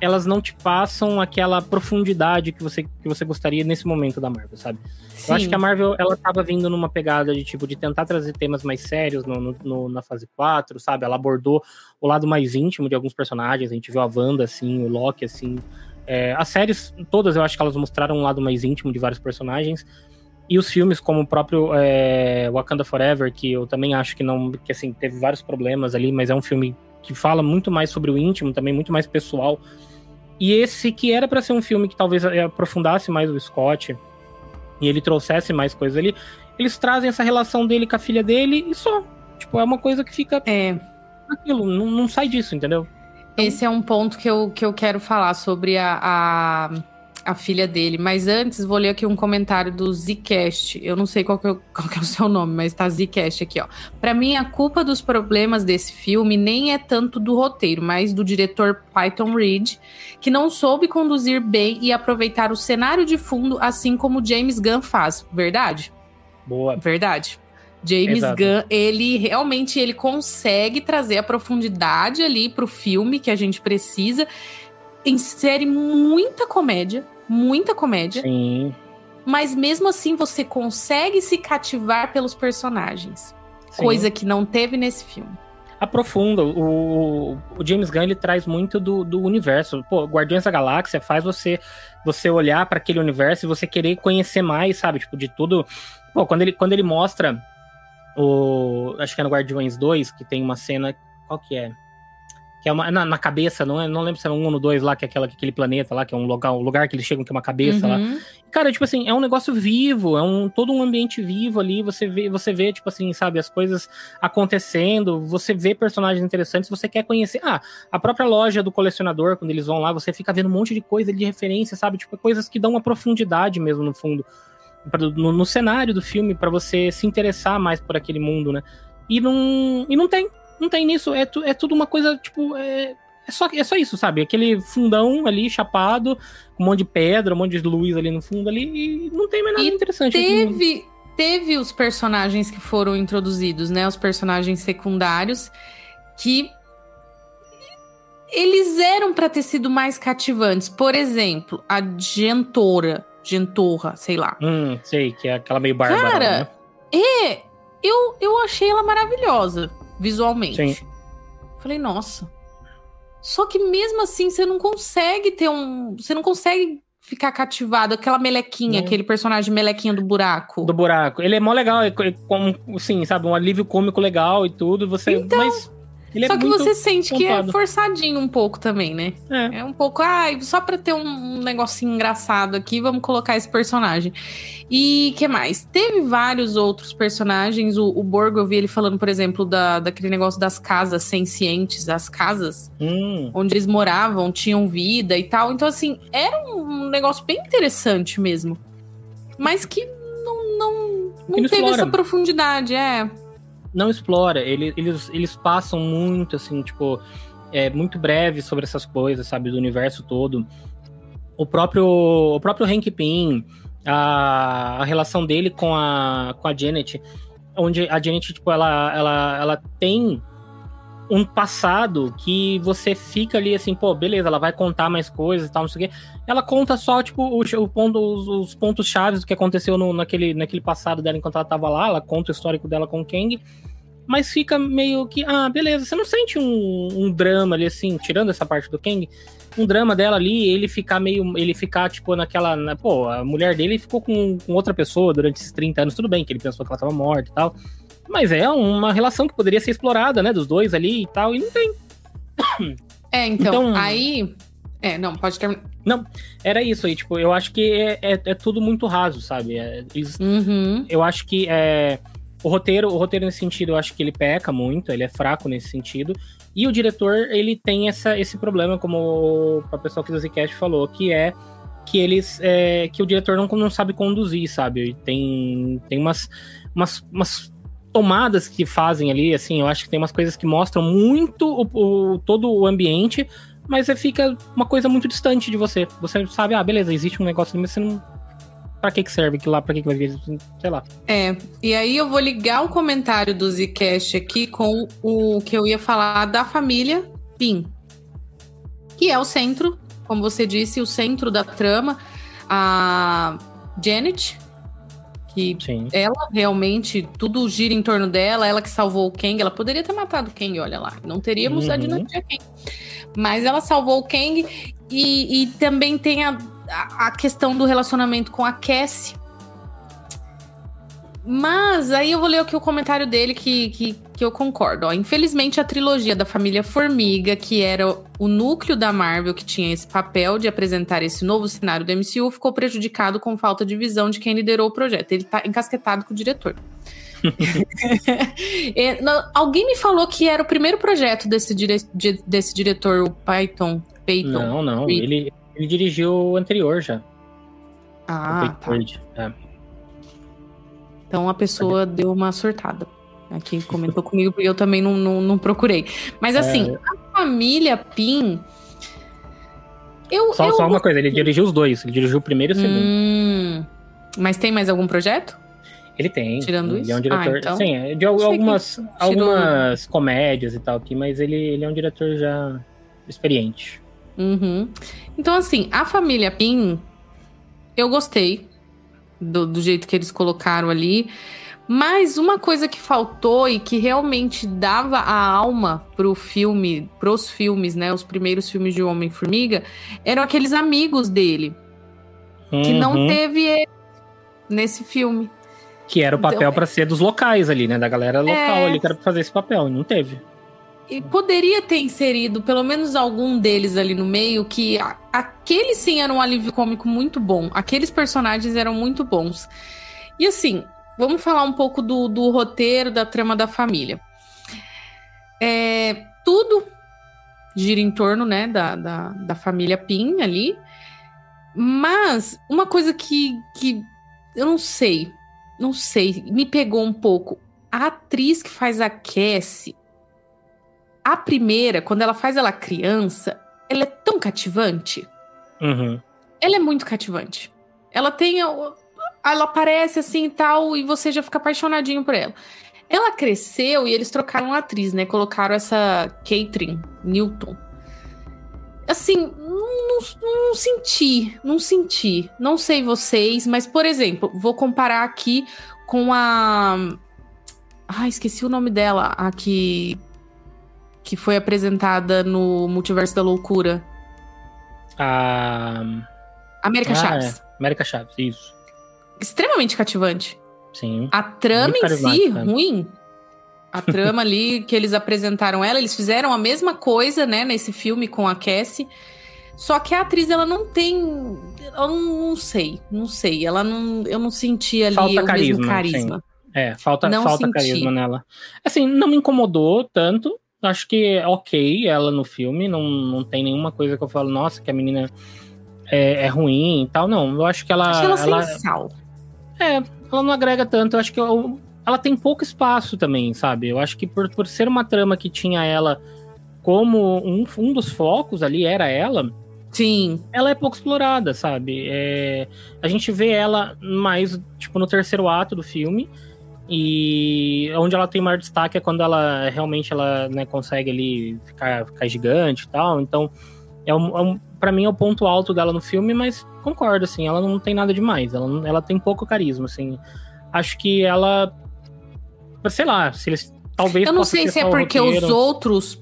[SPEAKER 2] elas não te passam aquela profundidade que você, que você gostaria nesse momento da Marvel, sabe? Sim. Eu acho que a Marvel, ela tava vindo numa pegada de, tipo, de tentar trazer temas mais sérios no, no, no, na fase 4, sabe? Ela abordou o lado mais íntimo de alguns personagens, a gente viu a Wanda, assim, o Loki, assim. É, as séries, todas, eu acho que elas mostraram um lado mais íntimo de vários personagens. E os filmes, como o próprio é, Wakanda Forever, que eu também acho que não, que assim, teve vários problemas ali, mas é um filme que fala muito mais sobre o íntimo, também muito mais pessoal e esse que era para ser um filme que talvez aprofundasse mais o Scott e ele trouxesse mais coisas ali, eles trazem essa relação dele com a filha dele e só. Tipo, é uma coisa que fica.
[SPEAKER 1] É.
[SPEAKER 2] Aquilo, não, não sai disso, entendeu?
[SPEAKER 1] Então... Esse é um ponto que eu, que eu quero falar sobre a, a a filha dele. Mas antes, vou ler aqui um comentário do Zcast. Eu não sei qual que, é, [LAUGHS] qual que é o seu nome, mas tá Zcast aqui, ó. Pra mim, a culpa dos problemas desse filme nem é tanto do roteiro, mas do diretor Python Reed, que não soube conduzir bem e aproveitar o cenário de fundo, assim como James Gunn faz. Verdade?
[SPEAKER 2] Boa.
[SPEAKER 1] Verdade. James
[SPEAKER 2] Exato.
[SPEAKER 1] Gunn, ele realmente ele consegue trazer a profundidade ali pro filme que a gente precisa. Insere muita comédia, muita comédia,
[SPEAKER 2] Sim.
[SPEAKER 1] mas mesmo assim você consegue se cativar pelos personagens.
[SPEAKER 2] sim.
[SPEAKER 1] Coisa que não teve nesse filme.
[SPEAKER 2] aprofunda. O, o James Gunn ele traz muito do, do universo. Pô, Guardiões da Galáxia faz você você olhar para aquele universo e você querer conhecer mais, sabe? Tipo, de tudo. Pô, quando ele, quando ele mostra o. Acho que é no Guardiões 2, que tem uma cena. Qual que é? Que é uma, na, na cabeça, não, é, não lembro se era um ou no 2 lá, que é aquela, aquele planeta lá, que é um lugar, um lugar que eles chegam que é uma cabeça lá.
[SPEAKER 1] Uhum.
[SPEAKER 2] Cara, tipo assim, é um negócio vivo, é um todo um ambiente vivo ali, você vê, você vê, tipo assim, sabe, as coisas acontecendo, você vê personagens interessantes, você quer conhecer. Ah, a própria loja do colecionador, quando eles vão lá, você fica vendo um monte de coisa de referência, sabe? Tipo, coisas que dão uma profundidade mesmo no fundo. Pra- No, no cenário do filme, pra você se interessar mais por aquele mundo, né? E não, e não tem, não tem nisso, é, tu- é tudo uma coisa, tipo, é, é só, é só isso, sabe? Aquele fundão ali, chapado, com um monte de pedra, um monte de luz ali no fundo ali, e não tem mais nada
[SPEAKER 1] E
[SPEAKER 2] interessante.
[SPEAKER 1] Teve, teve os personagens que foram introduzidos, né? Os personagens secundários, que eles eram pra ter sido mais cativantes. Por exemplo, a Gentora, Gentorra, sei lá.
[SPEAKER 2] Hum, sei, que é aquela meio bárbara.
[SPEAKER 1] Cara,
[SPEAKER 2] né?
[SPEAKER 1] É, eu, eu achei ela maravilhosa, visualmente.
[SPEAKER 2] Sim.
[SPEAKER 1] Falei, nossa. Só que mesmo assim, você não consegue ter um. Você não consegue ficar cativado. Aquela melequinha,
[SPEAKER 2] Não.
[SPEAKER 1] aquele personagem melequinha do buraco.
[SPEAKER 2] Do buraco. Ele é mó legal, é, é como, assim, sabe, um alívio cômico legal e tudo. Você,
[SPEAKER 1] Então,
[SPEAKER 2] mas ele
[SPEAKER 1] Só
[SPEAKER 2] é
[SPEAKER 1] que você sente que é forçadinho um pouco também, né?
[SPEAKER 2] É.
[SPEAKER 1] É um pouco, ai, só pra ter um, negocinho engraçado aqui, vamos colocar esse personagem. E que mais? Teve vários outros personagens. O, o Borgo, eu vi ele falando, por exemplo, da, daquele negócio das casas sencientes, as casas
[SPEAKER 2] Hum,
[SPEAKER 1] onde eles moravam, tinham vida e tal. Então, assim, era um negócio bem interessante mesmo. Mas que não, não, não teve essa profundidade, é.
[SPEAKER 2] Não explora. Ele- eles, eles passam muito, assim, tipo, é muito breve sobre essas coisas, sabe, do universo todo. O próprio, o próprio Hank Pym, a, a relação dele com a, com a Janet, onde a Janet, tipo, ela, ela, ela tem um passado que você fica ali assim, pô, beleza, ela vai contar mais coisas e tal, não sei o quê. Ela conta só, tipo, o, o ponto, os, os pontos chaves do que aconteceu no- naquele, naquele passado dela enquanto ela tava lá, ela conta o histórico dela com o Kang, mas fica meio que, ah, beleza, você não sente um, um drama ali, assim, tirando essa parte do Kang, um drama dela ali, ele ficar meio, ele ficar, tipo, naquela, na- pô, a mulher dele ficou com, com outra pessoa durante esses 30 anos, tudo bem que ele pensou que ela tava morta e tal, mas é uma relação que poderia ser explorada, né, dos dois ali e tal, e não tem. [COUGHS]
[SPEAKER 1] É, então,
[SPEAKER 2] Então-
[SPEAKER 1] aí. É, não, pode terminar.
[SPEAKER 2] Era isso aí, tipo, eu acho que é, é, é tudo muito raso, sabe? É, eles-
[SPEAKER 1] Uhum.
[SPEAKER 2] eu acho que é, o roteiro, o roteiro nesse sentido, eu acho que ele peca muito, ele é fraco nesse sentido. E o diretor, ele tem essa, esse problema, como a pessoa que do Zcast falou, que é que eles é, que o diretor não, não sabe conduzir, sabe? Tem, tem umas, umas, umas tomadas que fazem ali, assim, eu acho que tem umas coisas que mostram muito o, o- todo o ambiente, mas fica uma coisa muito distante de você. Você sabe, ah, beleza, existe um negócio ali, mas você não. Pra que que serve aquilo lá? Pra que que vai vir? Sei lá.
[SPEAKER 1] É, e aí eu vou ligar o comentário do Zcast aqui com o que eu ia falar da família Pim. Que é o centro, como você disse, o centro da trama. A Janet, que
[SPEAKER 2] Sim.
[SPEAKER 1] ela realmente, tudo gira em torno dela, ela que salvou o Kang. Ela poderia ter matado o Kang, olha lá. Não teríamos a
[SPEAKER 2] Uhum.
[SPEAKER 1] dinastia Kang. Mas ela salvou o Kang e, e também tem a, a, a questão do relacionamento com a Cassie. Mas aí eu vou ler aqui o comentário dele que, que, que eu concordo. Ó. Infelizmente, a trilogia da família Formiga, que era o núcleo da Marvel que tinha esse papel de apresentar esse novo cenário do MCU, ficou prejudicado com falta de visão de quem liderou o projeto. Ele tá encasquetado com o diretor. [LAUGHS] É, não, alguém me falou que era o primeiro projeto desse, dire- de- desse diretor, o Python. Peyton.
[SPEAKER 2] Não, não. Ele, ele dirigiu o anterior já.
[SPEAKER 1] Ah,
[SPEAKER 2] o
[SPEAKER 1] tá.
[SPEAKER 2] É.
[SPEAKER 1] Então a pessoa deu uma surtada. Aqui comentou comigo, porque eu também não, não, não procurei. Mas assim, a família Pim. Eu,
[SPEAKER 2] Só,
[SPEAKER 1] eu...
[SPEAKER 2] só uma coisa, ele dirigiu os dois. Ele dirigiu o primeiro e o segundo.
[SPEAKER 1] Hum, mas tem mais algum projeto?
[SPEAKER 2] Ele tem.
[SPEAKER 1] Tirando
[SPEAKER 2] ele
[SPEAKER 1] isso?
[SPEAKER 2] é um diretor.
[SPEAKER 1] Ah, então,
[SPEAKER 2] sim, é de algumas,
[SPEAKER 1] tirou-
[SPEAKER 2] algumas comédias e tal aqui, mas ele, ele é um diretor já experiente.
[SPEAKER 1] Uhum. Então, assim, a família Pin, eu gostei do, do jeito que eles colocaram ali. Mas uma coisa que faltou e que realmente dava a alma pro filme, pros filmes, né? Os primeiros filmes de Homem-Formiga, eram aqueles amigos dele, que não
[SPEAKER 2] Uhum.
[SPEAKER 1] teve ele nesse filme.
[SPEAKER 2] Que era o papel
[SPEAKER 1] Então,
[SPEAKER 2] pra ser dos locais ali, né? Da galera local
[SPEAKER 1] É.
[SPEAKER 2] ali que era pra fazer esse papel. E não teve.
[SPEAKER 1] E poderia ter inserido pelo menos algum deles ali no meio, que a- aquele sim era um alívio cômico muito bom. Aqueles personagens eram muito bons. E assim, vamos falar um pouco do, do roteiro, da trama da família. É, tudo gira em torno, né, da, da, da família Pin ali. Mas uma coisa que, que eu não sei, não sei, me pegou um pouco. A atriz que faz a Cassie, a primeira, quando ela faz ela criança, ela é tão cativante.
[SPEAKER 2] Uhum.
[SPEAKER 1] Ela é muito cativante. Ela tem. Ela aparece assim e tal, e você já fica apaixonadinho por ela. Ela cresceu e eles trocaram a atriz, né? Colocaram essa Catherine Newton. Assim, não, não- não senti, não senti. Não sei vocês, mas, por exemplo, vou comparar aqui com a. Ah, esqueci o nome dela. A que. Que foi apresentada no Multiverso da Loucura.
[SPEAKER 2] A.
[SPEAKER 1] América
[SPEAKER 2] Ah,
[SPEAKER 1] Chaves.
[SPEAKER 2] é. América Chaves, isso.
[SPEAKER 1] Extremamente cativante.
[SPEAKER 2] Sim.
[SPEAKER 1] A trama em si, ruim. A trama ali [LAUGHS] que eles apresentaram ela, eles fizeram a mesma coisa, né, nesse filme com a Cassie. Só que a atriz, ela não tem. Eu não, sei, não sei. Ela não. Eu não senti ali
[SPEAKER 2] Falta
[SPEAKER 1] o
[SPEAKER 2] carisma,
[SPEAKER 1] mesmo carisma.
[SPEAKER 2] É, falta,
[SPEAKER 1] Não
[SPEAKER 2] falta
[SPEAKER 1] senti.
[SPEAKER 2] carisma nela. Assim, não me incomodou tanto. Acho que é ok ela no filme. Não, não tem nenhuma coisa que eu falo, nossa, que a menina é, é ruim e tal. Não, eu acho que ela.
[SPEAKER 1] Achei ela,
[SPEAKER 2] ela,
[SPEAKER 1] sem sal.
[SPEAKER 2] é, ela não agrega tanto. Eu acho que eu- ela tem pouco espaço também, sabe? Eu acho que por, por ser uma trama que tinha ela como um, um dos focos ali, era ela
[SPEAKER 1] Sim.
[SPEAKER 2] ela é pouco explorada, sabe? É, a gente vê ela mais, tipo, no terceiro ato do filme. E onde ela tem maior destaque é quando ela realmente ela, né, consegue ali ficar, ficar gigante e tal. Então, é um, é um, pra mim é o ponto alto dela no filme, mas concordo, assim, ela não tem nada demais. Ela, ela tem pouco carisma, assim. Acho que ela. Sei lá, se eles. Talvez
[SPEAKER 1] Eu não sei se é porque os outros.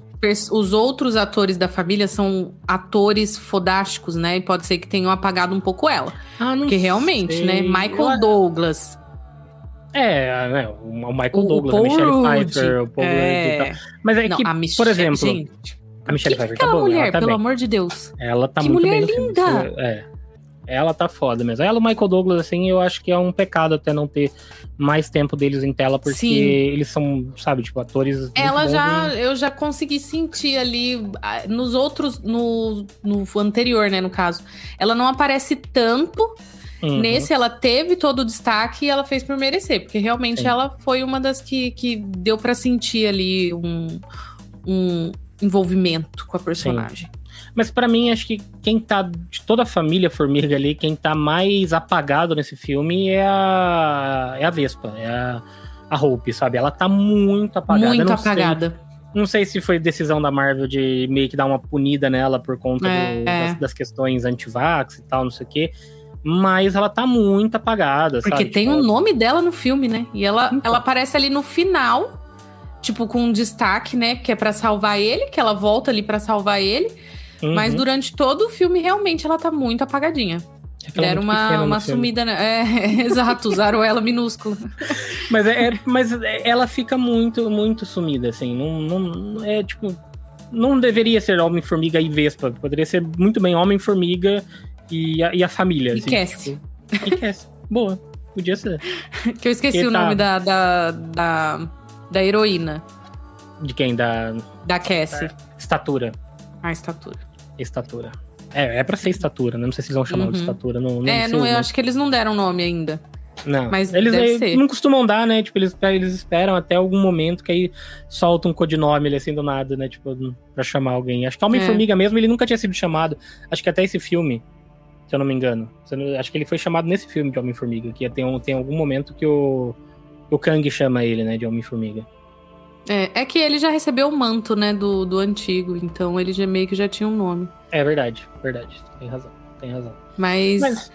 [SPEAKER 1] Os outros atores da família são atores fodásticos, né? E pode ser que tenham apagado um pouco ela.
[SPEAKER 2] Ah, não
[SPEAKER 1] Porque realmente,
[SPEAKER 2] sei.
[SPEAKER 1] né?
[SPEAKER 2] Eu
[SPEAKER 1] Michael
[SPEAKER 2] a-
[SPEAKER 1] Douglas.
[SPEAKER 2] É, né, o Michael
[SPEAKER 1] O, o
[SPEAKER 2] Douglas, a
[SPEAKER 1] Paul
[SPEAKER 2] Michelle
[SPEAKER 1] Rudd.
[SPEAKER 2] Pfeiffer, o Paul Rudd e tal.
[SPEAKER 1] é...
[SPEAKER 2] Mas é
[SPEAKER 1] Não,
[SPEAKER 2] que,
[SPEAKER 1] a
[SPEAKER 2] por exemplo,
[SPEAKER 1] gente,
[SPEAKER 2] a Michelle
[SPEAKER 1] que
[SPEAKER 2] Pfeiffer
[SPEAKER 1] que
[SPEAKER 2] tá boa,
[SPEAKER 1] mulher,
[SPEAKER 2] tá
[SPEAKER 1] pelo
[SPEAKER 2] bem.
[SPEAKER 1] amor de Deus.
[SPEAKER 2] Ela tá
[SPEAKER 1] que
[SPEAKER 2] muito
[SPEAKER 1] mulher
[SPEAKER 2] bem filme.
[SPEAKER 1] linda!
[SPEAKER 2] Isso É. Ela tá foda mesmo. Ela o Michael Douglas, assim, eu acho que é um pecado até não ter mais tempo deles em tela, porque
[SPEAKER 1] Sim.
[SPEAKER 2] eles são, sabe, tipo, atores.
[SPEAKER 1] Ela já,
[SPEAKER 2] e-
[SPEAKER 1] eu já consegui sentir ali ah, nos outros, no, no anterior, né, no caso. Ela não aparece tanto.
[SPEAKER 2] Uhum.
[SPEAKER 1] Nesse, ela teve todo o destaque e ela fez por merecer, porque realmente
[SPEAKER 2] Sim.
[SPEAKER 1] ela foi uma das que, que deu pra sentir ali um, um envolvimento com a personagem.
[SPEAKER 2] Mas pra mim, acho que quem tá de toda a família Formiga ali, quem tá mais apagado nesse filme é a, é a Vespa, é a, a Hope, sabe? Ela tá muito apagada.
[SPEAKER 1] Muito
[SPEAKER 2] Não sei-
[SPEAKER 1] apagada.
[SPEAKER 2] Não sei se foi decisão da Marvel de meio que dar uma punida nela por conta
[SPEAKER 1] É,
[SPEAKER 2] do-
[SPEAKER 1] é.
[SPEAKER 2] das, das questões anti-vax e tal, não sei o quê. Mas ela tá muito apagada,
[SPEAKER 1] Porque
[SPEAKER 2] sabe?
[SPEAKER 1] tem
[SPEAKER 2] Tipo,
[SPEAKER 1] o nome dela no filme, né? E ela,
[SPEAKER 2] Então.
[SPEAKER 1] ela aparece ali no final, tipo, com um destaque, né? Que é pra salvar ele, que ela volta ali pra salvar ele.
[SPEAKER 2] uhum.
[SPEAKER 1] Mas durante todo o filme, realmente, ela tá muito apagadinha.
[SPEAKER 2] É ela é muito
[SPEAKER 1] uma, uma sumida, né? É, [LAUGHS] exato, usaram ela minúscula. [LAUGHS]
[SPEAKER 2] Mas, é, é- mas ela fica muito, muito sumida, assim. Não, não, é tipo. Não deveria ser Homem-Formiga e Vespa. Poderia ser muito bem Homem-Formiga e, a- e a família. Assim,
[SPEAKER 1] Cassie.
[SPEAKER 2] tipo, e Cassie. Boa. Podia ser. [LAUGHS]
[SPEAKER 1] Que eu esqueci
[SPEAKER 2] Que
[SPEAKER 1] o
[SPEAKER 2] tá-
[SPEAKER 1] nome da, da, da, da heroína,
[SPEAKER 2] De quem? Da
[SPEAKER 1] da Cassie.
[SPEAKER 2] estatura.
[SPEAKER 1] A estatura.
[SPEAKER 2] Estatura. É, é pra ser estatura, né? Não sei se eles vão chamar de
[SPEAKER 1] Uhum.
[SPEAKER 2] estatura. Não, não
[SPEAKER 1] é, não, eu acho que eles não deram nome ainda.
[SPEAKER 2] Não,
[SPEAKER 1] mas
[SPEAKER 2] eles não costumam dar, né? Tipo, eles, eles esperam até algum momento que aí soltam um codinome ali, assim, do nada, né? Tipo, pra chamar alguém. Acho que Homem-Formiga mesmo, ele nunca tinha sido chamado. Acho que até esse filme, se eu não me engano. Acho que ele foi chamado nesse filme de Homem-Formiga, que tem, um, tem algum momento que o, O Kang chama ele, né, de Homem-Formiga.
[SPEAKER 1] É, é que ele já recebeu o manto, né, do, do antigo, então ele já meio que já tinha um nome.
[SPEAKER 2] É verdade, verdade. Tem razão, tem razão.
[SPEAKER 1] Mas, Mas...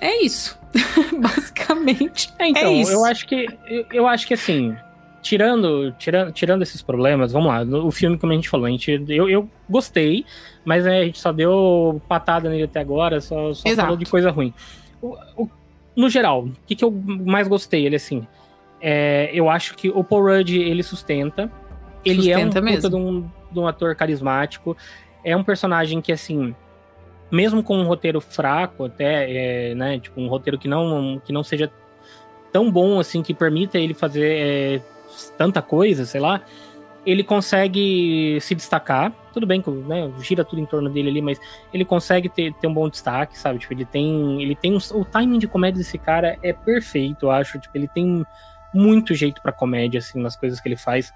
[SPEAKER 1] é isso. [LAUGHS] Basicamente.
[SPEAKER 2] É, então, é isso. eu acho que eu, eu, acho que assim, tirando, tirando, tirando esses problemas, vamos lá, o filme como a gente falou, a gente, eu, eu gostei, mas né, a gente só deu patada nele até agora, só, só falou de coisa ruim. O, o, no geral, o que, que eu mais gostei? Ele assim, é, eu acho que o Paul Rudd ele sustenta. Ele sustenta é um puta de um, de um ator carismático. É um personagem que, assim, mesmo com um roteiro fraco, até, é, né? Tipo, um roteiro que não, que não seja tão bom assim, que permita ele fazer é, tanta coisa, sei lá, ele consegue se destacar. Tudo bem, né, gira tudo em torno dele ali, mas ele consegue ter, ter um bom destaque, sabe? Tipo, ele tem. Ele tem um, o timing de comédia desse cara é perfeito, eu acho. Tipo, ele tem muito jeito para comédia, assim, nas coisas que ele faz.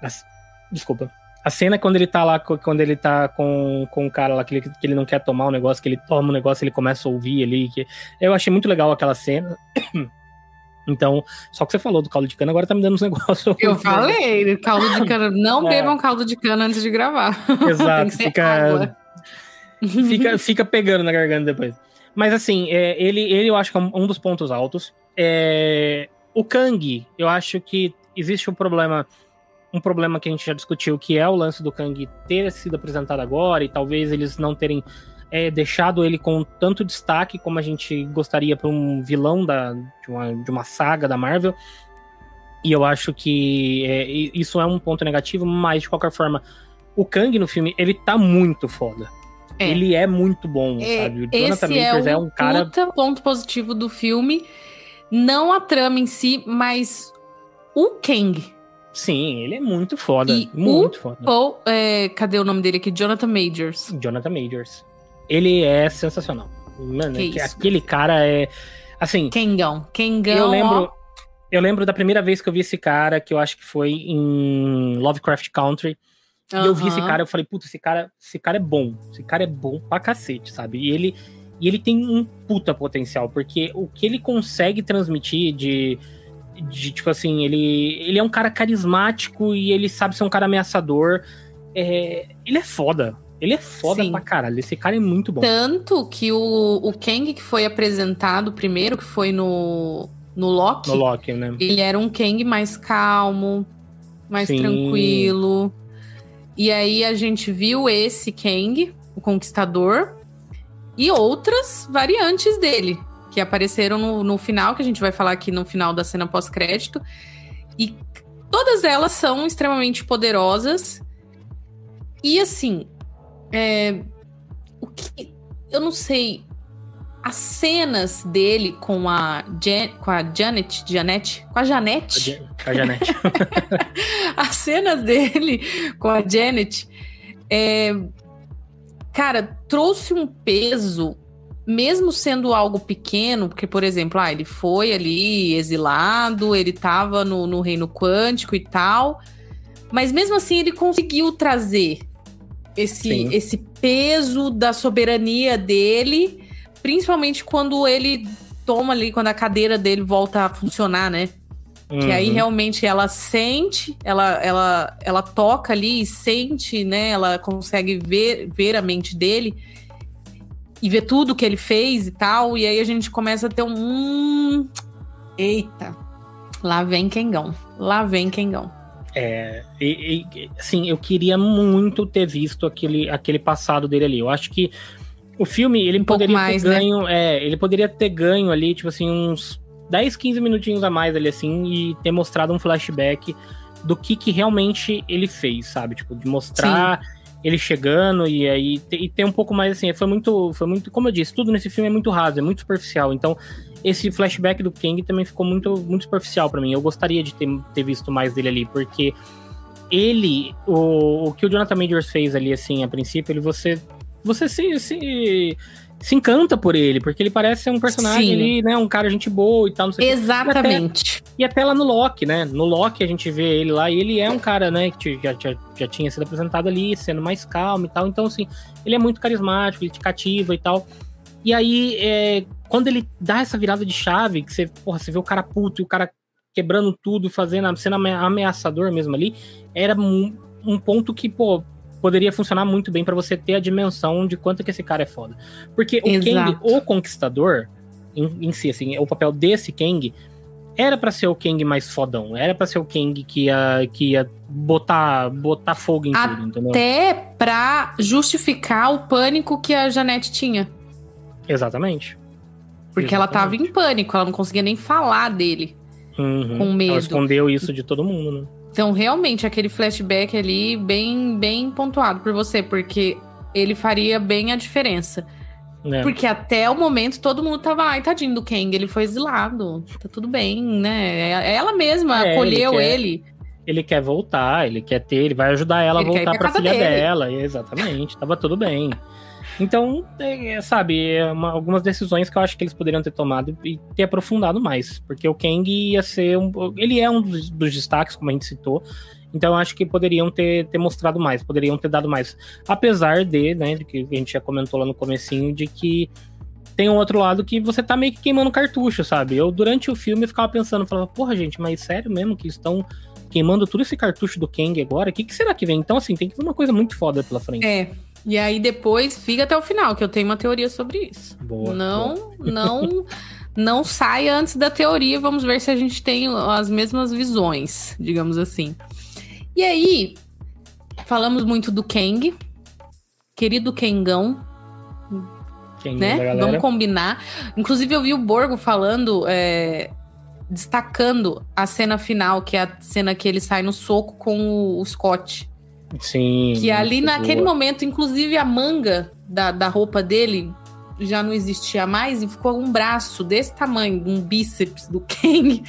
[SPEAKER 2] As, desculpa. A cena quando ele tá lá, quando ele tá com, com o cara lá, que ele, que ele não quer tomar o um negócio, que ele toma o um negócio, ele começa a ouvir ali. Que, eu achei muito legal aquela cena. Então, só que você falou do caldo de cana, agora tá me dando uns [LAUGHS] negócios.
[SPEAKER 1] Eu falei, caldo de cana. Não é. bebam caldo de cana antes de gravar. [LAUGHS]
[SPEAKER 2] Exato, fica, [LAUGHS] fica, fica pegando na garganta depois. Mas assim, é, ele, ele eu acho que é um dos pontos altos. É, o Kang, eu acho que existe um problema, um problema que a gente já discutiu, que é o lance do Kang ter sido apresentado agora e talvez eles não terem é, deixado ele com tanto destaque como a gente gostaria para um vilão da, de, uma, de uma saga da Marvel. E eu acho que é, isso é um ponto negativo, mas de qualquer forma, o Kang no filme, ele tá muito foda. É. Ele é muito bom, é, sabe?
[SPEAKER 1] O Jonathan Esse Majors é, um é um cara. ponto positivo do filme não a trama em si, mas o Kang.
[SPEAKER 2] Sim, ele é muito foda. E muito
[SPEAKER 1] o
[SPEAKER 2] foda.
[SPEAKER 1] Paul, é, cadê o nome dele aqui? Jonathan Majors.
[SPEAKER 2] Jonathan Majors. Ele é sensacional. Mano, que aquele cara é. Assim.
[SPEAKER 1] Kangão. Kangão.
[SPEAKER 2] Eu lembro. Eu lembro da primeira vez que eu vi esse cara, que eu acho que foi em Lovecraft Country. Uhum. E eu vi esse cara, eu falei, puta, esse cara, esse cara é bom. Esse cara é bom pra cacete, sabe? E ele e ele tem um puta potencial, porque o que ele consegue transmitir de. de tipo assim, ele, ele é um cara carismático e ele sabe ser um cara ameaçador. É, ele é foda. Ele é foda Sim. pra caralho. Esse cara é muito bom.
[SPEAKER 1] Tanto que o, o Kang que foi apresentado primeiro, que foi no, no Loki.
[SPEAKER 2] No Loki, né?
[SPEAKER 1] Ele era um Kang mais calmo, mais Sim. tranquilo. E aí a gente viu esse Kang, o Conquistador, e outras variantes dele, que apareceram no, no final, que a gente vai falar aqui no final da cena pós-crédito. E todas elas são extremamente poderosas. E assim, é, o que eu não sei, as cenas dele com a Jan, com a Janet, Janet, com a Janete,
[SPEAKER 2] com a Janete. [LAUGHS]
[SPEAKER 1] as cenas dele com a Janet é, cara, trouxe um peso, mesmo sendo algo pequeno, porque, por exemplo, ah, ele foi ali exilado, ele tava no, no reino quântico e tal, mas mesmo assim ele conseguiu trazer esse, esse peso da soberania dele, principalmente quando ele toma ali, quando a cadeira dele volta a funcionar, né? Uhum. Que aí uhum. realmente ela sente, ela, ela, ela toca ali e sente, né? Ela consegue ver, ver a mente dele e ver tudo que ele fez e tal. E aí a gente começa a ter um. Hum, eita, lá vem Kengão. Lá vem Kengão.
[SPEAKER 2] É, e, e, assim, eu queria muito ter visto aquele, aquele passado dele ali. Eu acho que o filme, ele um poderia mais, ter né? ganho, né? é, ele poderia ter ganho ali, tipo assim, uns 10, 15 minutinhos a mais ali, assim, e ter mostrado um flashback do que, que realmente ele fez, sabe? Tipo, de mostrar Sim. ele chegando e aí e ter um pouco mais assim, foi muito, foi muito, como eu disse, tudo nesse filme é muito raso, é muito superficial. Então, esse flashback do Kang também ficou muito, muito superficial para mim. Eu gostaria de ter, ter visto mais dele ali, porque ele, o, o que o Jonathan Majors fez ali, assim, a princípio, ele você, você se, se se encanta por ele, porque ele parece um personagem Sim. ali, né? Um cara gente boa e tal, não sei
[SPEAKER 1] Exatamente.
[SPEAKER 2] E até, e até, lá no Loki, né? No Loki a gente vê ele lá e ele é um cara, né, que já, já, já tinha sido apresentado ali, sendo mais calmo e tal. Então, assim, ele é muito carismático, ele te cativa e tal. E aí, é, quando ele dá essa virada de chave, que você, porra, você vê o cara puto e o cara quebrando tudo, fazendo, sendo ameaçador mesmo ali, era um, um ponto que, pô, poderia funcionar muito bem para você ter a dimensão de quanto que esse cara é foda. Porque o Exato. Kang, o Conquistador, em, em, si, assim, o papel desse Kang era para ser o Kang mais fodão, era para ser o Kang que ia, que ia botar, botar fogo em
[SPEAKER 1] Até
[SPEAKER 2] tudo, entendeu?
[SPEAKER 1] Até pra justificar o pânico que a Janete tinha.
[SPEAKER 2] Exatamente.
[SPEAKER 1] Porque Exatamente. ela tava em pânico, ela não conseguia nem falar dele.
[SPEAKER 2] Uhum. Com medo. Ela escondeu isso de todo mundo, né?
[SPEAKER 1] Então, realmente, aquele flashback ali, bem, bem pontuado por você, porque ele faria bem a diferença. É. Porque até o momento todo mundo tava, ai, tadinho do Kang, ele foi exilado, tá tudo bem, né? É, ela mesma é, acolheu ele, quer, ele.
[SPEAKER 2] Ele quer voltar, ele quer ter, ele vai ajudar ela ele a voltar pra filha dele. dela, exatamente, tava tudo bem. Então, é, sabe, é uma, algumas decisões que eu acho que eles poderiam ter tomado e ter aprofundado mais. Porque o Kang ia ser um. Ele é um dos, dos destaques, como a gente citou. Então eu acho que poderiam ter, ter mostrado mais, poderiam ter dado mais. Apesar de, né, de que a gente já comentou lá no comecinho, de que tem um outro lado que você tá meio que queimando cartucho, sabe? Eu, durante o filme, ficava pensando, falava, porra, gente, mas sério mesmo que estão queimando todo esse cartucho do Kang agora? O que, que será que vem? Então, assim, tem que vir uma coisa muito foda pela frente.
[SPEAKER 1] É, e aí depois fica até o final, que eu tenho uma teoria sobre isso.
[SPEAKER 2] Boa.
[SPEAKER 1] Não,
[SPEAKER 2] boa. [LAUGHS]
[SPEAKER 1] não, não saia antes da teoria. Vamos ver se a gente tem as mesmas visões, digamos assim. E aí, falamos muito do Kang, querido Kangão. né? Vamos combinar. Inclusive, eu vi o Borgo falando, é, destacando a cena final, que é a cena que ele sai no soco com o Scott.
[SPEAKER 2] Sim.
[SPEAKER 1] Que ali naquele boa. momento, inclusive a manga da, da roupa dele já não existia mais e ficou um braço desse tamanho, um bíceps do [LAUGHS] Kang.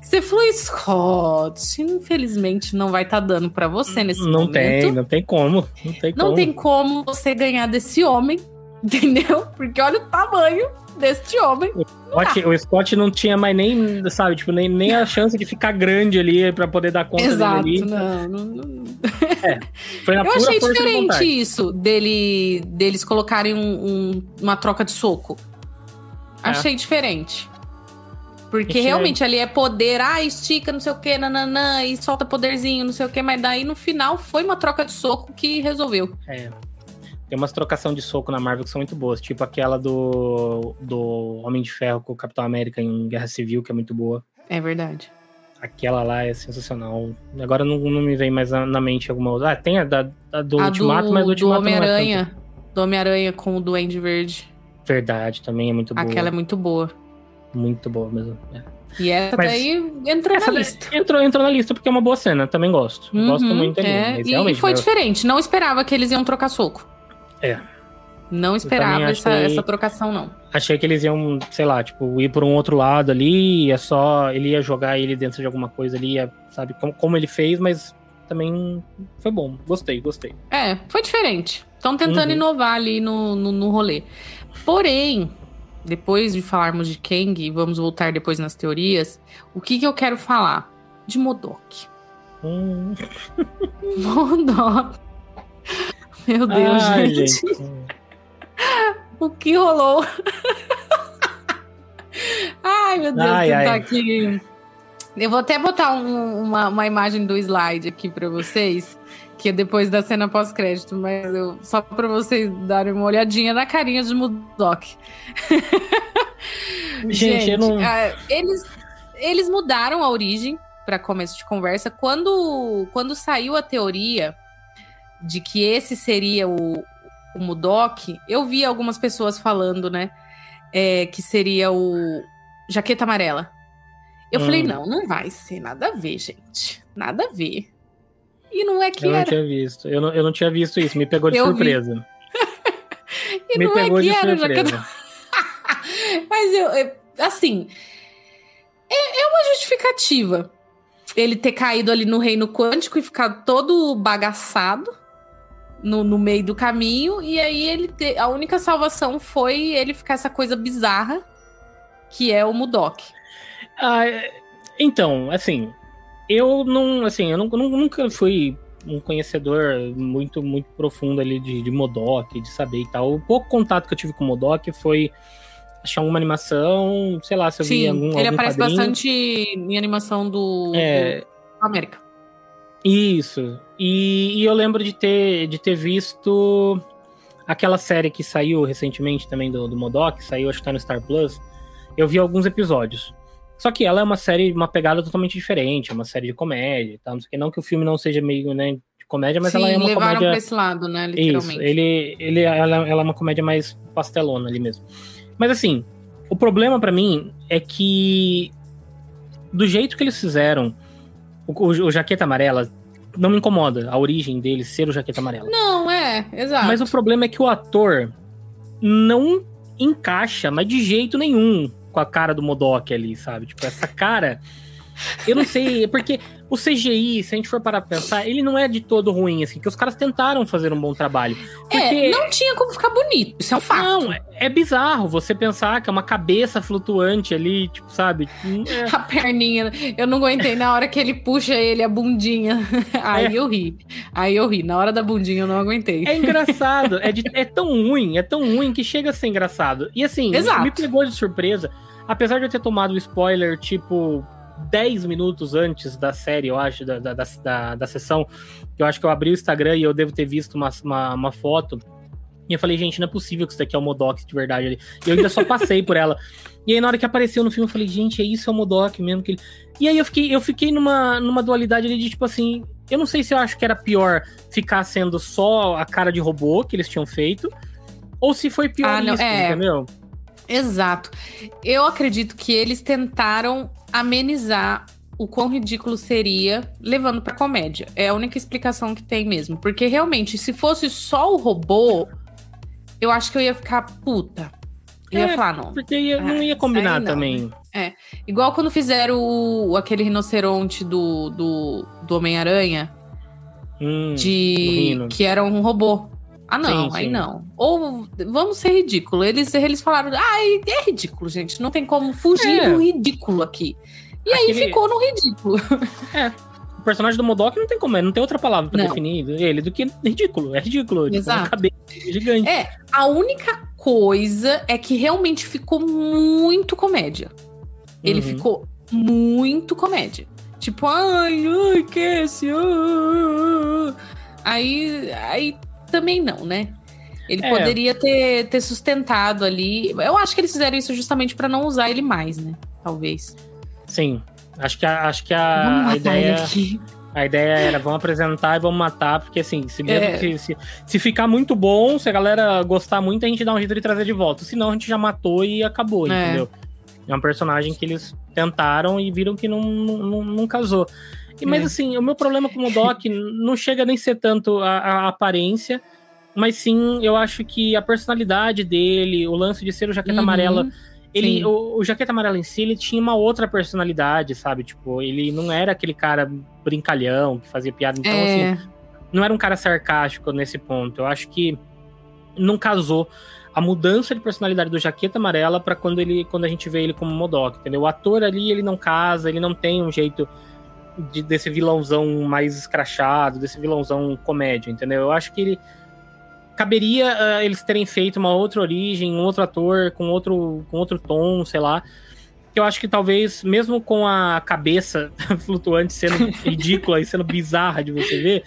[SPEAKER 1] Você falou, Scott, infelizmente não vai estar tá dando para você nesse
[SPEAKER 2] não
[SPEAKER 1] momento.
[SPEAKER 2] Não tem, não tem como. Não tem
[SPEAKER 1] não
[SPEAKER 2] como.
[SPEAKER 1] tem como você ganhar desse homem, [LAUGHS] entendeu? Porque olha o tamanho deste homem. O
[SPEAKER 2] Scott, o Scott não tinha mais nem, sabe, tipo, nem, nem a chance de ficar grande ali para poder dar conta
[SPEAKER 1] Exato,
[SPEAKER 2] dele
[SPEAKER 1] ali. Não, não, não. [LAUGHS]
[SPEAKER 2] É, foi na
[SPEAKER 1] Eu achei diferente isso, dele, deles colocarem um, um, uma troca de soco. É. Achei diferente. Porque realmente ali é poder, ah, estica, não sei o que, nananã, e solta poderzinho, não sei o que, mas daí no final foi uma troca de soco que resolveu.
[SPEAKER 2] É. Tem umas trocação de soco na Marvel que são muito boas, tipo aquela do, do Homem de Ferro com o Capitão América em Guerra Civil, que é muito boa.
[SPEAKER 1] É verdade.
[SPEAKER 2] Aquela lá é sensacional. Agora não, não me vem mais na, na mente alguma outra. Ah, tem a, da, a do a Ultimato, do, mas o Ultimato
[SPEAKER 1] do Homem-Aranha. É do Homem-Aranha com o Duende Verde.
[SPEAKER 2] Verdade, também é muito boa.
[SPEAKER 1] Aquela é muito boa.
[SPEAKER 2] Muito boa mesmo. É.
[SPEAKER 1] E essa mas daí entrou essa na lista.
[SPEAKER 2] Entrou, entrou na lista porque é uma boa cena, também gosto. Uhum, gosto muito ali.
[SPEAKER 1] É. E, foi diferente, não esperava que eles iam trocar soco.
[SPEAKER 2] É.
[SPEAKER 1] Não esperava essa, essa trocação, não.
[SPEAKER 2] Achei que eles iam, sei lá, tipo, ir por um outro lado ali, é só. Ele ia jogar ele dentro de alguma coisa ali, ia, sabe, como, como ele fez, mas também foi bom. Gostei, gostei.
[SPEAKER 1] É, foi diferente. Estão tentando uhum. inovar ali no, no, no rolê. Porém, depois de falarmos de Kang, vamos voltar depois nas teorias, o que, que eu quero falar? De Modok.
[SPEAKER 2] Hum. [LAUGHS]
[SPEAKER 1] Modok. Meu Deus, gente. gente. o que rolou? ai, meu Deus, ai, ai. tá aqui. Eu vou até botar um, uma, uma imagem do slide aqui para vocês, que é depois da cena pós-crédito, mas eu, só para vocês darem uma olhadinha na carinha de Mudok. [LAUGHS]
[SPEAKER 2] Gente, Gente não...
[SPEAKER 1] Ah, eles, eles mudaram a origem para começo de conversa. Quando, quando saiu a teoria de que esse seria o, o Mudok, eu vi algumas pessoas falando, né? É, que seria o Jaqueta Amarela. Eu hum. falei, não, não vai ser nada a ver, gente. Nada a ver. E não é que
[SPEAKER 2] eu
[SPEAKER 1] era.
[SPEAKER 2] não tinha visto. Eu não, eu não tinha visto isso. Me pegou de eu surpresa. [LAUGHS]
[SPEAKER 1] e Me não é pegou é que era surpresa. Jaqueta... [LAUGHS] Mas eu, eu assim, é, é uma justificativa. Ele ter caído ali no reino quântico e ficar todo bagaçado no, no meio do caminho. E aí ele te, a única salvação foi ele ficar essa coisa bizarra que é o Mudok.
[SPEAKER 2] Ah, então, assim, eu não, assim, eu não, nunca fui um conhecedor muito, muito profundo ali de, de Modok, de saber e tal. O pouco contato que eu tive com o Modok foi achar uma animação, sei lá, se eu
[SPEAKER 1] Sim,
[SPEAKER 2] vi algum.
[SPEAKER 1] ele
[SPEAKER 2] algum
[SPEAKER 1] aparece
[SPEAKER 2] quadrinho.
[SPEAKER 1] bastante em animação do,
[SPEAKER 2] É.
[SPEAKER 1] do América.
[SPEAKER 2] Isso. E, e eu lembro de ter, de ter visto aquela série que saiu recentemente também do, do Modok, saiu, acho que tá no Star Plus. Eu vi alguns episódios. Só que ela é uma série, uma pegada totalmente diferente, é uma série de comédia e tal. Não sei o que, não que o filme não seja meio né, de comédia, mas
[SPEAKER 1] Sim,
[SPEAKER 2] ela é uma
[SPEAKER 1] levaram
[SPEAKER 2] comédia.
[SPEAKER 1] pra esse lado, né?
[SPEAKER 2] Isso,
[SPEAKER 1] Literalmente.
[SPEAKER 2] ele, ele, ela, ela é uma comédia mais pastelona ali mesmo. Mas assim, o problema pra mim é que do jeito que eles fizeram o, o, o Jaqueta Amarela, não me incomoda a origem dele ser o Jaqueta Amarela.
[SPEAKER 1] Não, é, exato.
[SPEAKER 2] Mas o problema é que o ator não encaixa, mas de jeito nenhum com a cara do Modok ali, sabe? Tipo, essa cara. Eu não sei, porque o CGI, se a gente for parar pra pensar, ele não é de todo ruim, assim, que os caras tentaram fazer um bom trabalho.
[SPEAKER 1] É, não tinha como ficar bonito, isso é um fato.
[SPEAKER 2] Não, é, é bizarro você pensar que é uma cabeça flutuante ali, tipo, sabe? É, [LAUGHS]
[SPEAKER 1] A perninha, eu não aguentei na hora que ele puxa ele, a bundinha. [LAUGHS] Aí
[SPEAKER 2] É.
[SPEAKER 1] eu ri. Aí eu ri. Na hora da bundinha eu não aguentei.
[SPEAKER 2] é engraçado, é, de- é tão ruim, é tão ruim que chega a ser engraçado. E assim,
[SPEAKER 1] Exato.
[SPEAKER 2] me pegou de surpresa, apesar de eu ter tomado o spoiler, tipo, 10 minutos antes da série, eu acho, da, da, da, da, sessão, eu acho que eu abri o Instagram e eu devo ter visto uma, uma, uma foto. E eu falei, gente, não é possível que isso daqui é o Modok de verdade ali. E eu ainda só passei por ela. E aí, na hora que apareceu no filme, eu falei, gente, é isso, é o Modok mesmo que ele. E aí eu fiquei, eu fiquei numa, numa dualidade ali de tipo assim. Eu não sei se eu acho que era pior ficar sendo só a cara de robô que eles tinham feito. Ou se foi pior
[SPEAKER 1] Ah, não,
[SPEAKER 2] isso,
[SPEAKER 1] é.
[SPEAKER 2] entendeu?
[SPEAKER 1] Exato. Eu acredito que eles tentaram amenizar o quão ridículo seria levando pra comédia. É a única explicação que tem mesmo. Porque realmente, se fosse só o robô, eu acho que eu ia ficar puta. Eu ia
[SPEAKER 2] É,
[SPEAKER 1] falar, não.
[SPEAKER 2] Porque ia- não
[SPEAKER 1] Ah,
[SPEAKER 2] ia combinar
[SPEAKER 1] não,
[SPEAKER 2] também.
[SPEAKER 1] Igual quando fizeram o- aquele rinoceronte do, do, do Homem-Aranha,
[SPEAKER 2] Hum,
[SPEAKER 1] de que era um robô. Ah, não,
[SPEAKER 2] Sim,
[SPEAKER 1] aí
[SPEAKER 2] sim.
[SPEAKER 1] não. Ou vamos ser ridículo. Eles, eles falaram, ai, é ridículo, gente. Não tem como fugir
[SPEAKER 2] É.
[SPEAKER 1] do ridículo aqui. E aí
[SPEAKER 2] Aquele-
[SPEAKER 1] ficou no ridículo. [LAUGHS]
[SPEAKER 2] O personagem do Modok não tem como, não tem outra palavra pra
[SPEAKER 1] Não.
[SPEAKER 2] definir ele do que ridículo. É ridículo. Tipo,
[SPEAKER 1] Exato.
[SPEAKER 2] cabeça gigante.
[SPEAKER 1] É, a única coisa é que realmente ficou muito comédia. Ele
[SPEAKER 2] Uhum.
[SPEAKER 1] ficou muito comédia. Tipo, ai, ai, Cassie. ah, ah, ah. Aí, aí também não, né? Ele
[SPEAKER 2] É.
[SPEAKER 1] poderia ter, ter sustentado ali. Eu acho que eles fizeram isso justamente pra não usar ele mais, né? Talvez.
[SPEAKER 2] Sim. Acho que a, acho que a, a ideia. A ideia era, vamos apresentar e vamos matar, porque assim, se, mesmo
[SPEAKER 1] É.
[SPEAKER 2] que- se, se ficar muito bom, se a galera gostar muito, a gente dá um jeito de trazer de volta. Senão a gente já matou e acabou,
[SPEAKER 1] É.
[SPEAKER 2] entendeu? É um personagem que eles tentaram e viram que não, não, não, não casou. E, mas
[SPEAKER 1] É.
[SPEAKER 2] assim, o meu problema com o Doc [LAUGHS] não chega nem ser tanto a, a aparência, mas sim, eu acho que a personalidade dele, o lance de ser o jaqueta
[SPEAKER 1] Uhum.
[SPEAKER 2] amarela, ele, o, o Jaqueta Amarela em si, ele tinha uma outra personalidade, sabe? Tipo, ele não era aquele cara brincalhão que fazia piada. Então, assim,
[SPEAKER 1] É,
[SPEAKER 2] não era um cara sarcástico nesse ponto. Eu acho que não casou a mudança de personalidade do Jaqueta Amarela para quando ele quando a gente vê ele como Modok, entendeu? O ator ali, ele não casa, ele não tem um jeito de- desse vilãozão mais escrachado, desse vilãozão comédia, entendeu? Eu acho que ele caberia ah, eles terem feito uma outra origem, um outro ator com outro com outro tom, sei lá. Que eu acho que talvez, mesmo com a cabeça [LAUGHS] flutuante sendo [LAUGHS] ridícula e sendo bizarra de você ver,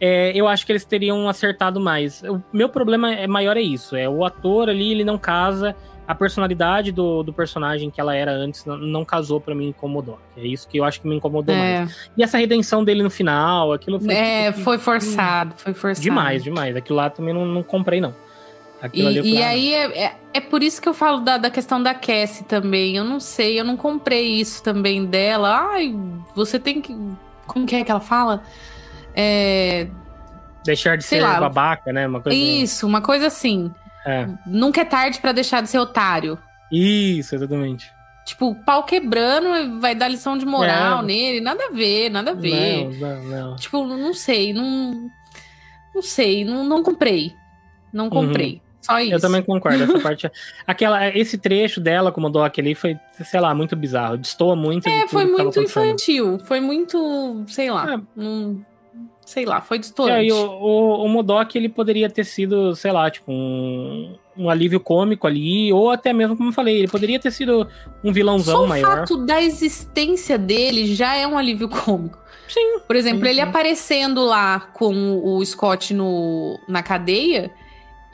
[SPEAKER 2] é, eu acho que eles teriam acertado mais. O meu problema é maior é isso. É o ator ali, ele não casa. A personalidade do, do personagem que ela era antes não, não casou pra mim incomodou. É isso que eu acho que me incomodou mais.
[SPEAKER 1] é,
[SPEAKER 2] E essa redenção dele no final, aquilo foi,
[SPEAKER 1] é,
[SPEAKER 2] tipo,
[SPEAKER 1] foi forçado, foi forçado.
[SPEAKER 2] demais, demais. Aquilo lá também não, não comprei, não. Aquilo
[SPEAKER 1] E, e
[SPEAKER 2] ah,
[SPEAKER 1] aí é, é, é por isso que eu falo da, da questão da Cassie também. Eu não sei, eu não comprei isso também dela. Ai, você tem que. Como que é que ela fala? É,
[SPEAKER 2] deixar de ser
[SPEAKER 1] lá.
[SPEAKER 2] babaca, né? Uma coisa.
[SPEAKER 1] isso, uma coisa assim.
[SPEAKER 2] É.
[SPEAKER 1] Nunca é tarde pra deixar de ser otário.
[SPEAKER 2] Isso, exatamente.
[SPEAKER 1] Tipo, pau quebrando, vai dar lição de moral
[SPEAKER 2] É.
[SPEAKER 1] nele. Nada a ver, nada a ver.
[SPEAKER 2] Não, não, não.
[SPEAKER 1] Tipo, não sei, não. Não sei, não, não comprei. Não comprei. Só isso.
[SPEAKER 2] Uhum. Eu também concordo. Essa [LAUGHS] parte. Aquela, esse trecho dela como Doc ali foi, sei lá, muito bizarro. Destoa muito. de
[SPEAKER 1] É,
[SPEAKER 2] tudo
[SPEAKER 1] foi muito infantil. Foi muito, sei lá.
[SPEAKER 2] É.
[SPEAKER 1] não- sei lá, foi
[SPEAKER 2] É,
[SPEAKER 1] distorante.
[SPEAKER 2] e o, o, o Modok, ele poderia ter sido, sei lá, tipo, um, um alívio cômico ali, ou até mesmo, como eu falei, ele poderia ter sido um vilãozão Só maior.
[SPEAKER 1] O fato da existência dele já é um alívio cômico.
[SPEAKER 2] Sim.
[SPEAKER 1] Por exemplo,
[SPEAKER 2] sim,
[SPEAKER 1] ele
[SPEAKER 2] sim.
[SPEAKER 1] aparecendo lá com o Scott no, na cadeia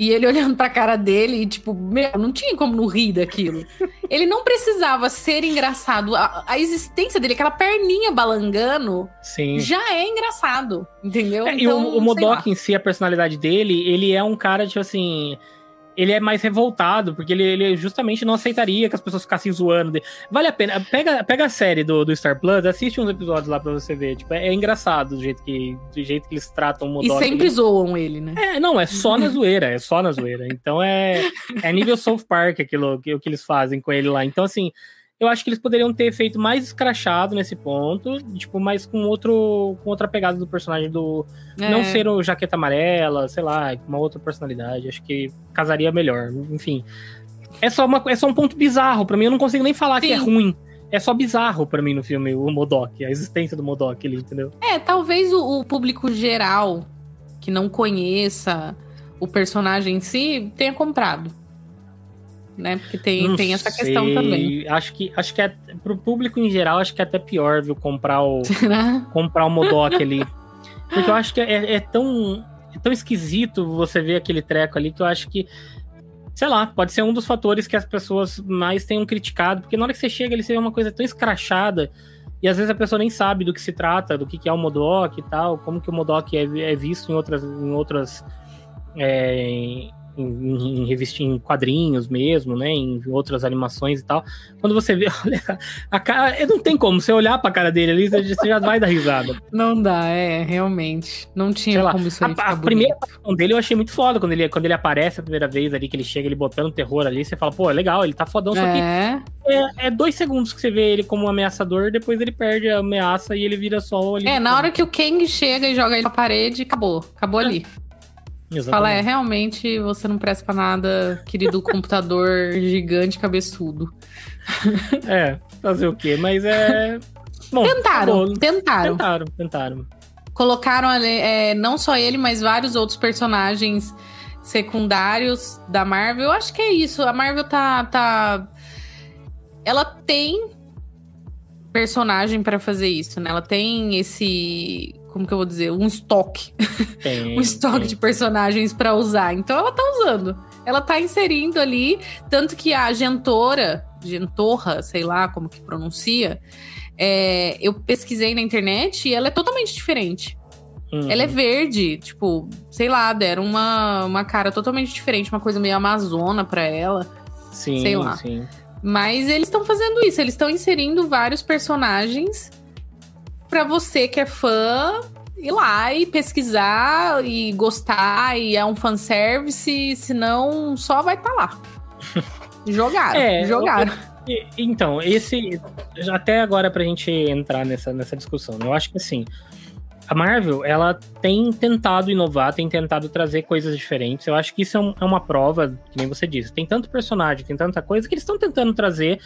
[SPEAKER 1] e ele [LAUGHS] olhando pra cara dele e, tipo, meu, não tinha como não rir daquilo. ele não precisava ser engraçado. A, a, existência dele, aquela perninha balangando,
[SPEAKER 2] Sim.
[SPEAKER 1] já é engraçado, entendeu?
[SPEAKER 2] É, então, e o, então, o Modok em si, a personalidade dele, ele é um cara, tipo assim ele é mais revoltado, porque ele, ele justamente não aceitaria que as pessoas ficassem zoando dele. Vale a pena. Pega, pega a série do, do Star Plus, assiste uns episódios lá pra você ver. Tipo, é, é engraçado do jeito que, do jeito que eles tratam o
[SPEAKER 1] Modok. E sempre ele... zoam ele, né?
[SPEAKER 2] É, não, é só na zoeira, é só na zoeira. Então é, é nível South Park aquilo que, que eles fazem com ele lá. Então, assim, eu acho que eles poderiam ter feito mais escrachado nesse ponto, tipo, mais com outro com outra pegada do personagem do é. não ser o jaqueta amarela, sei lá, uma outra personalidade, acho que casaria melhor. Enfim, é só uma é só um ponto bizarro para mim, eu não consigo nem falar Sim. que é ruim. É só bizarro para mim no filme o Modok, a existência do Modok ali, entendeu?
[SPEAKER 1] É, talvez o, o público geral que não conheça o personagem em si tenha comprado né? Porque tem, tem essa sei. questão também.
[SPEAKER 2] Acho que acho que é, pro público em geral, acho que é até pior, viu, comprar o [LAUGHS] Será? comprar o Modok ali. Porque eu acho que é, é, tão é tão esquisito você ver aquele treco ali que eu acho que sei lá, pode ser um dos fatores que as pessoas mais tenham criticado, porque na hora que você chega ele, você vê uma coisa tão escrachada e às vezes a pessoa nem sabe do que se trata, do que, é o Modok e tal, como que o Modok é, é visto em outras em outras é, em, em revista em quadrinhos mesmo, né? Em outras animações e tal. Quando você vê, [LAUGHS] olha, a cara. Não tem como, você olhar pra cara dele ali, você já vai dar risada.
[SPEAKER 1] Não dá, é, realmente. Não tinha como isso
[SPEAKER 2] aí A, a primeira aparição dele eu achei muito foda quando ele, quando ele aparece a primeira vez ali, que ele chega, ele botando terror ali, você fala, pô, é legal, ele tá fodão, só que
[SPEAKER 1] é.
[SPEAKER 2] é, é dois segundos que você vê ele como um ameaçador, depois ele perde a ameaça e ele vira só
[SPEAKER 1] ali. É, na hora que o Kang chega e joga ele na parede, acabou. Acabou é. ali. Exatamente. Fala, é, realmente você não presta pra nada, querido [LAUGHS] computador gigante cabeçudo.
[SPEAKER 2] É, fazer o quê? Mas é. Bom,
[SPEAKER 1] tentaram, acabou. tentaram.
[SPEAKER 2] Tentaram, tentaram.
[SPEAKER 1] Colocaram é, não só ele, mas vários outros personagens secundários da Marvel. Eu acho que é isso. A Marvel tá. tá... Ela tem personagem para fazer isso, né? Ela tem esse como que eu vou dizer, um estoque. Tem, [LAUGHS] um estoque tem. de personagens para usar. Então ela tá usando. Ela tá inserindo ali, tanto que a Gentora, Gentorra, sei lá como que pronuncia, é, eu pesquisei na internet e ela é totalmente diferente. Uhum. Ela é verde, tipo, sei lá, deram uma, uma cara totalmente diferente, uma coisa meio amazona para ela.
[SPEAKER 2] Sim,
[SPEAKER 1] sei lá.
[SPEAKER 2] sim.
[SPEAKER 1] Mas eles estão fazendo isso, eles estão inserindo vários personagens para você que é fã ir lá e pesquisar e gostar e é um fanservice, senão só vai estar tá lá. [LAUGHS] Jogaram, é, jogaram.
[SPEAKER 2] Eu, então, esse. Até agora pra gente entrar nessa, nessa discussão, eu acho que assim. A Marvel, ela tem tentado inovar, tem tentado trazer coisas diferentes. Eu acho que isso é, um, é uma prova, que nem você disse. Tem tanto personagem, tem tanta coisa que eles estão tentando trazer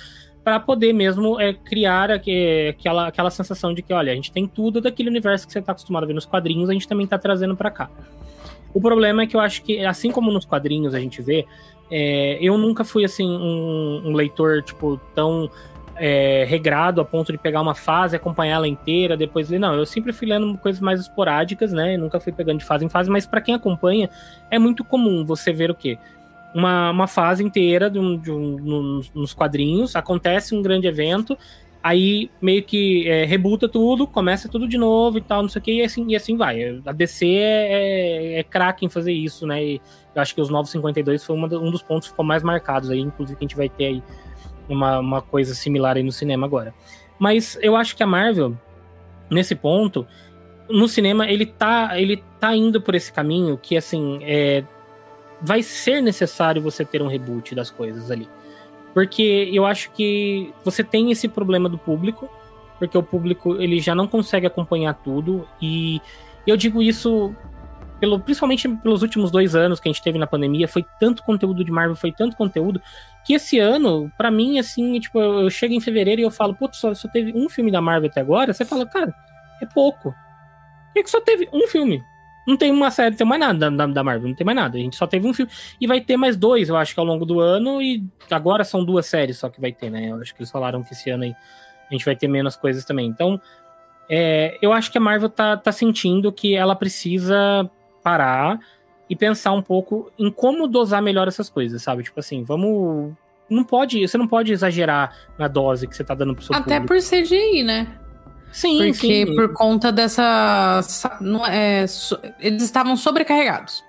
[SPEAKER 2] para poder mesmo é, criar aquela, aquela sensação de que, olha, a gente tem tudo daquele universo que você está acostumado a ver nos quadrinhos, a gente também está trazendo para cá. O problema é que eu acho que, assim como nos quadrinhos a gente vê, é, eu nunca fui assim um, um leitor tipo tão é, regrado a ponto de pegar uma fase, acompanhar ela inteira, depois ler. Não, eu sempre fui lendo coisas mais esporádicas, né? nunca fui pegando de fase em fase, mas para quem acompanha, é muito comum você ver o quê? Uma, uma fase inteira de um, de um, nos, nos quadrinhos, acontece um grande evento, aí meio que é, rebuta tudo, começa tudo de novo e tal, não sei o que, e assim, e assim vai. A DC é, é, é craque em fazer isso, né? E eu acho que os 952 foi uma, um dos pontos que ficou mais marcados aí, inclusive que a gente vai ter aí uma, uma coisa similar aí no cinema agora. Mas eu acho que a Marvel, nesse ponto, no cinema, ele tá, ele tá indo por esse caminho que, assim, é, vai ser necessário você ter um reboot das coisas ali. Porque eu acho que você tem esse problema do público, porque o público ele já não consegue acompanhar tudo e eu digo isso pelo, principalmente pelos últimos dois anos que a gente teve na pandemia, foi tanto conteúdo de Marvel, foi tanto conteúdo, que esse ano, para mim, assim, tipo, eu chego em fevereiro e eu falo, putz, só, só teve um filme da Marvel até agora, você fala, cara, é pouco. Por que só teve um filme? Não tem uma série, não tem mais nada da, da, Marvel, não tem mais nada. A gente só teve um filme. E vai ter mais dois, eu acho que ao longo do ano. E agora são duas séries só que vai ter, né? Eu acho que eles falaram que esse ano aí a gente vai ter menos coisas também. Então, é, eu acho que a Marvel tá, tá sentindo que ela precisa parar e pensar um pouco em como dosar melhor essas coisas, sabe? Tipo assim, vamos. Não pode, você não pode exagerar na dose que você tá dando pro seu
[SPEAKER 1] Até
[SPEAKER 2] público.
[SPEAKER 1] por CGI, né?
[SPEAKER 2] Sim,
[SPEAKER 1] Porque
[SPEAKER 2] sim.
[SPEAKER 1] por conta dessa. Não é, so- eles estavam sobrecarregados.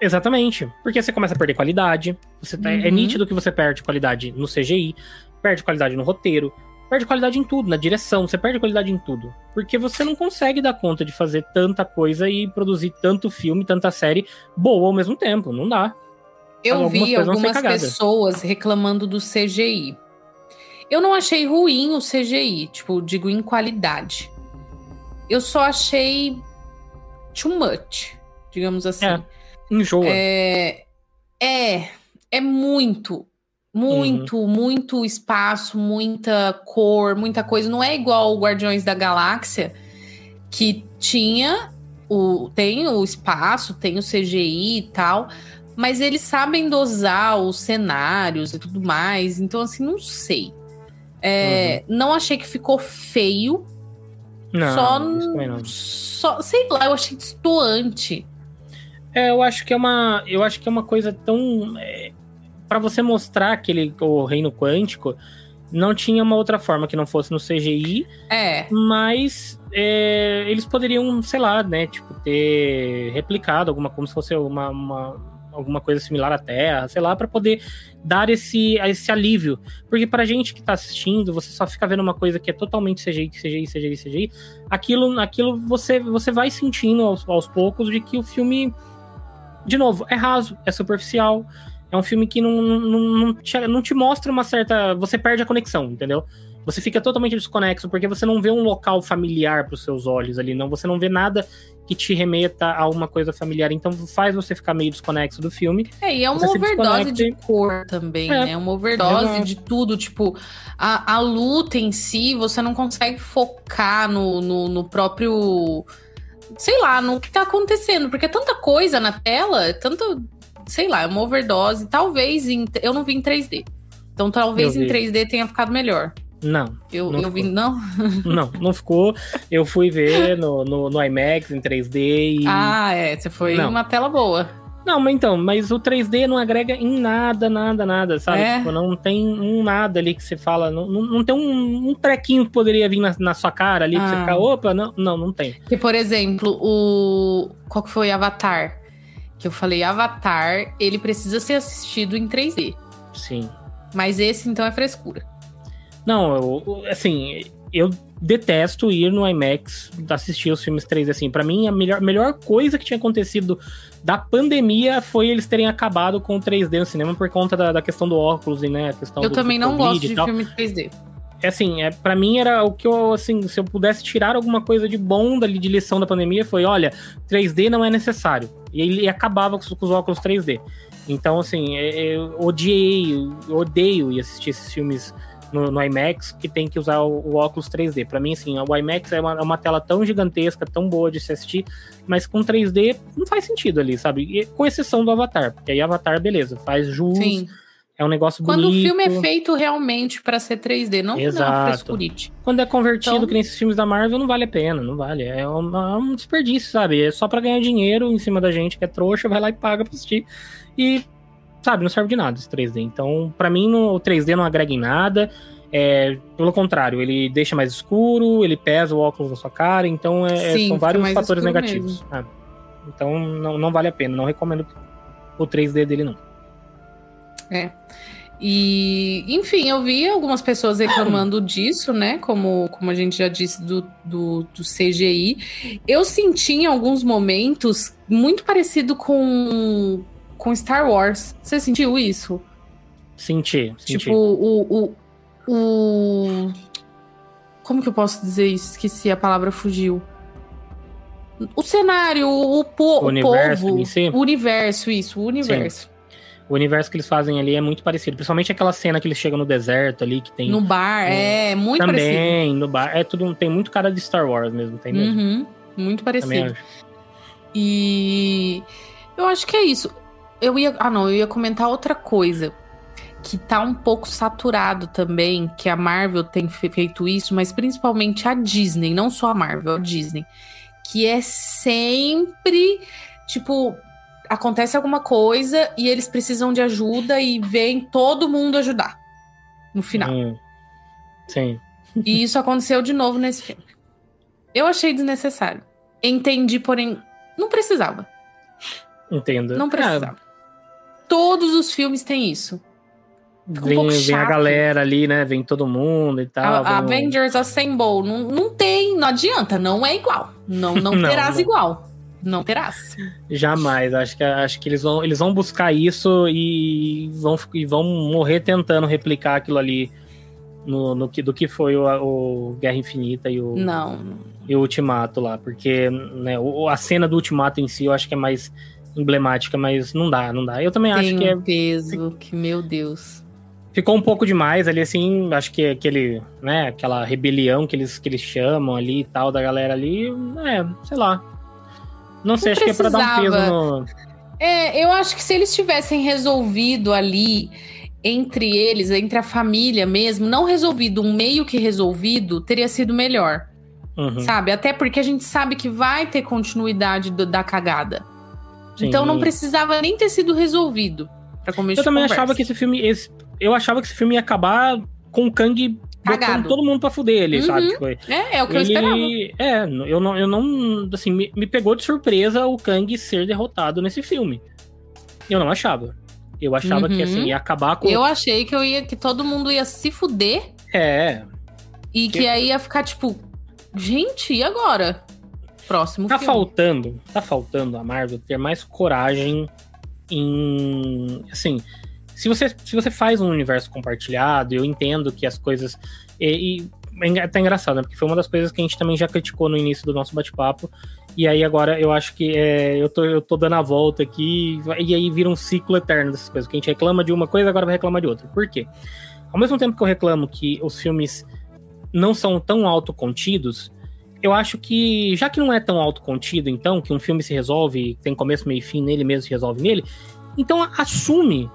[SPEAKER 2] Exatamente. Porque você começa a perder qualidade. Você tá- É
[SPEAKER 1] Uhum.
[SPEAKER 2] nítido que você perde qualidade no CGI, perde qualidade no roteiro, perde qualidade em tudo, na direção, você perde qualidade em tudo. Porque você não consegue dar conta de fazer tanta coisa e produzir tanto filme, tanta série boa ao mesmo tempo. Não dá.
[SPEAKER 1] Eu
[SPEAKER 2] Algumas
[SPEAKER 1] vi algumas pessoas reclamando do CGI. Eu não achei ruim o CGI, tipo, digo em qualidade. Eu só achei too much, digamos assim.
[SPEAKER 2] É. Enjoa.
[SPEAKER 1] É, é, é muito, muito,
[SPEAKER 2] Uhum.
[SPEAKER 1] muito espaço, muita cor, muita coisa. Não é igual o Guardiões da Galáxia, que tinha o tem o espaço, tem o CGI e tal, mas eles sabem dosar os cenários e tudo mais. Então, assim, não sei. É, Não achei que ficou feio,
[SPEAKER 2] não,
[SPEAKER 1] só,
[SPEAKER 2] não.
[SPEAKER 1] só, sei lá, eu achei destoante.
[SPEAKER 2] É, eu acho que é uma, eu acho que é uma coisa tão é, para você mostrar aquele o reino quântico, não tinha uma outra forma que não fosse no CGI,
[SPEAKER 1] É,
[SPEAKER 2] mas é, eles poderiam, sei lá, né, tipo ter replicado alguma como se fosse uma, uma- alguma coisa similar à Terra, sei lá, para poder dar esse esse alívio, porque pra gente que tá assistindo, você só fica vendo uma coisa que é totalmente CGI, CGI, CGI, CGI, aquilo, aquilo você você vai sentindo aos, aos poucos de que o filme de novo, é raso, é superficial. É um filme que não, não, não, te, não te mostra uma certa. Você perde a conexão, entendeu? Você fica totalmente desconexo, porque você não vê um local familiar para os seus olhos ali, não. Você não vê nada que te remeta a uma coisa familiar. Então faz você ficar meio desconexo do filme.
[SPEAKER 1] É, e é uma overdose de cor também,
[SPEAKER 2] É,
[SPEAKER 1] né? Uma overdose
[SPEAKER 2] exato.
[SPEAKER 1] de tudo. Tipo, a, a luta em si, você não consegue focar no, no, no próprio. Sei lá, no que tá acontecendo. Porque é tanta coisa na tela, é tanto. Sei lá, é uma overdose. Talvez. Em, eu não vi em 3D. Então talvez em
[SPEAKER 2] vi.
[SPEAKER 1] 3D tenha ficado melhor.
[SPEAKER 2] Não,
[SPEAKER 1] Eu,
[SPEAKER 2] Não
[SPEAKER 1] eu vi. Não? [LAUGHS]
[SPEAKER 2] não, não ficou. Eu fui ver no, no, no IMAX em 3D e.
[SPEAKER 1] Ah, é. Você foi
[SPEAKER 2] Não.
[SPEAKER 1] uma tela boa.
[SPEAKER 2] Não, mas então, mas o 3D não agrega em nada, nada, nada, sabe?
[SPEAKER 1] É.
[SPEAKER 2] Tipo, não tem um nada ali que você fala, não, não, tem um, um trequinho que poderia vir na, na sua cara ali pra você
[SPEAKER 1] Ah.
[SPEAKER 2] ficar, opa, não, não, não tem.
[SPEAKER 1] Que, por exemplo, o. Qual que foi Avatar? Que eu falei, Avatar, ele precisa ser assistido em 3D.
[SPEAKER 2] Sim.
[SPEAKER 1] Mas esse, então, é frescura.
[SPEAKER 2] Não, eu, assim, eu detesto ir no IMAX assistir os filmes 3D, assim. Pra mim, a melhor, melhor coisa que tinha acontecido da pandemia foi eles terem acabado com o 3D no cinema por conta da, da questão do óculos e, né, a questão
[SPEAKER 1] eu
[SPEAKER 2] do,
[SPEAKER 1] também
[SPEAKER 2] do
[SPEAKER 1] não gosto de filme 3D.
[SPEAKER 2] é assim, é, para mim era o que eu, assim, se eu pudesse tirar alguma coisa de bom dali de lição da pandemia, foi, olha, 3D não é necessário. E ele acabava com os, com os óculos 3D. Então, assim, é- eu odiei, eu odeio ir assistir esses filmes no, no IMAX que tem que usar o, o óculos 3D. Pra mim, assim, o IMAX é uma, é uma tela tão gigantesca, tão boa de se assistir, mas com 3D não faz sentido ali, sabe? E, com exceção do Avatar, porque aí Avatar, beleza, faz jus,
[SPEAKER 1] Sim.
[SPEAKER 2] é um negócio
[SPEAKER 1] Quando
[SPEAKER 2] bonito.
[SPEAKER 1] o filme é feito realmente pra ser 3D, não quando é uma
[SPEAKER 2] Exato.
[SPEAKER 1] frescurite.
[SPEAKER 2] Quando é convertido,
[SPEAKER 1] Então-
[SPEAKER 2] que nem esses filmes da Marvel, não vale a pena, não vale. É um, é um desperdício, sabe? É só pra ganhar dinheiro em cima da gente que é trouxa, vai lá e paga pra assistir. E, sabe, não serve de nada esse 3D. Então, pra mim, no, o 3D não agrega em nada. É, pelo contrário, ele deixa mais escuro, ele pesa o óculos na sua cara, então é-
[SPEAKER 1] Sim,
[SPEAKER 2] são vários fatores negativos. Ah, então não, não vale a pena, não recomendo o 3D dele, não.
[SPEAKER 1] E, enfim, eu vi algumas pessoas reclamando [COUGHS] disso, né? Como, como a gente já disse do, do, do CGI. Eu senti em alguns momentos muito parecido com, com Star Wars. Você sentiu isso?
[SPEAKER 2] Senti, senti.
[SPEAKER 1] Tipo, o, o, o. Como que eu posso dizer isso? Esqueci a palavra, fugiu. O cenário, o, po
[SPEAKER 2] O universo
[SPEAKER 1] povo.
[SPEAKER 2] si?
[SPEAKER 1] O universo, isso, o universo.
[SPEAKER 2] O universo que eles fazem ali é muito parecido. Principalmente aquela cena que eles chegam no deserto ali, que tem.
[SPEAKER 1] No bar, é, muito parecido.
[SPEAKER 2] também, no bar. É tudo. Tem muito cara de Star Wars mesmo, tem mesmo.
[SPEAKER 1] Uhum, muito
[SPEAKER 2] Também
[SPEAKER 1] parecido. E eu acho que é isso. Eu ia. Ah, não, eu ia comentar outra coisa. Que tá um pouco saturado também, que a Marvel tem feito isso, mas principalmente a Disney, não só a Marvel, a Disney. Que é sempre, tipo, acontece alguma coisa e eles precisam de ajuda e vem todo mundo ajudar no final. Hum,
[SPEAKER 2] sim.
[SPEAKER 1] E isso aconteceu de novo nesse filme. Eu achei desnecessário. Entendi, porém, não precisava.
[SPEAKER 2] Entendo.
[SPEAKER 1] Não precisava. É. Todos os filmes têm isso.
[SPEAKER 2] vem, um vem a galera ali, né? Vem todo mundo e tal. A,
[SPEAKER 1] vamos... Avengers Assemble. Não, não tem, não adianta, não é igual. Não, não, [LAUGHS] não terás não. igual. Não terás.
[SPEAKER 2] Jamais. Acho que, acho que eles, vão, eles vão buscar isso e vão, e vão morrer tentando replicar aquilo ali no, no que, do que foi o, o, Guerra Infinita e o,
[SPEAKER 1] não.
[SPEAKER 2] e o Ultimato lá. Porque né, a cena do Ultimato em si eu acho que é mais emblemática, mas não dá, não dá. Eu também
[SPEAKER 1] Tem
[SPEAKER 2] acho que
[SPEAKER 1] um é. peso, que meu Deus.
[SPEAKER 2] Ficou um pouco demais ali, assim, acho que aquele, né, aquela rebelião que eles, que eles chamam ali e tal, da galera ali, é, sei lá. Não sei, não acho precisava. que é pra dar um peso no.
[SPEAKER 1] É, eu acho que se eles tivessem resolvido ali entre eles, entre a família mesmo, não resolvido, um meio que resolvido, teria sido melhor. Uhum. Sabe? Até porque a gente sabe que vai ter continuidade do, da cagada. Sim. Então não precisava nem ter sido resolvido
[SPEAKER 2] para começo Eu também conversa. achava que esse filme. Esse, eu achava que esse filme ia acabar com o Kang botando todo mundo pra fuder ele, uhum. sabe? Foi.
[SPEAKER 1] É, é o que ele, eu esperava.
[SPEAKER 2] É, eu não, eu não. Assim, me, me pegou de surpresa o Kang ser derrotado nesse filme. Eu não achava. Eu achava uhum. que assim, ia acabar com.
[SPEAKER 1] Eu achei que eu ia que todo mundo ia se fuder.
[SPEAKER 2] É.
[SPEAKER 1] E que, que aí ia ficar, tipo, gente, e agora? Próximo
[SPEAKER 2] tá
[SPEAKER 1] filme.
[SPEAKER 2] faltando, tá faltando a Marvel ter mais coragem em. Assim, se você, se você faz um universo compartilhado, eu entendo que as coisas. E, e é até engraçado, né? Porque foi uma das coisas que a gente também já criticou no início do nosso bate-papo. E aí agora eu acho que é, eu, tô, eu tô dando a volta aqui, e aí vira um ciclo eterno dessas coisas. Que a gente reclama de uma coisa, agora vai reclamar de outra. Por quê? Ao mesmo tempo que eu reclamo que os filmes não são tão autocontidos, eu acho que, já que não é tão autocontido, então, que um filme se resolve, tem começo, meio e fim nele mesmo, se resolve nele, então assume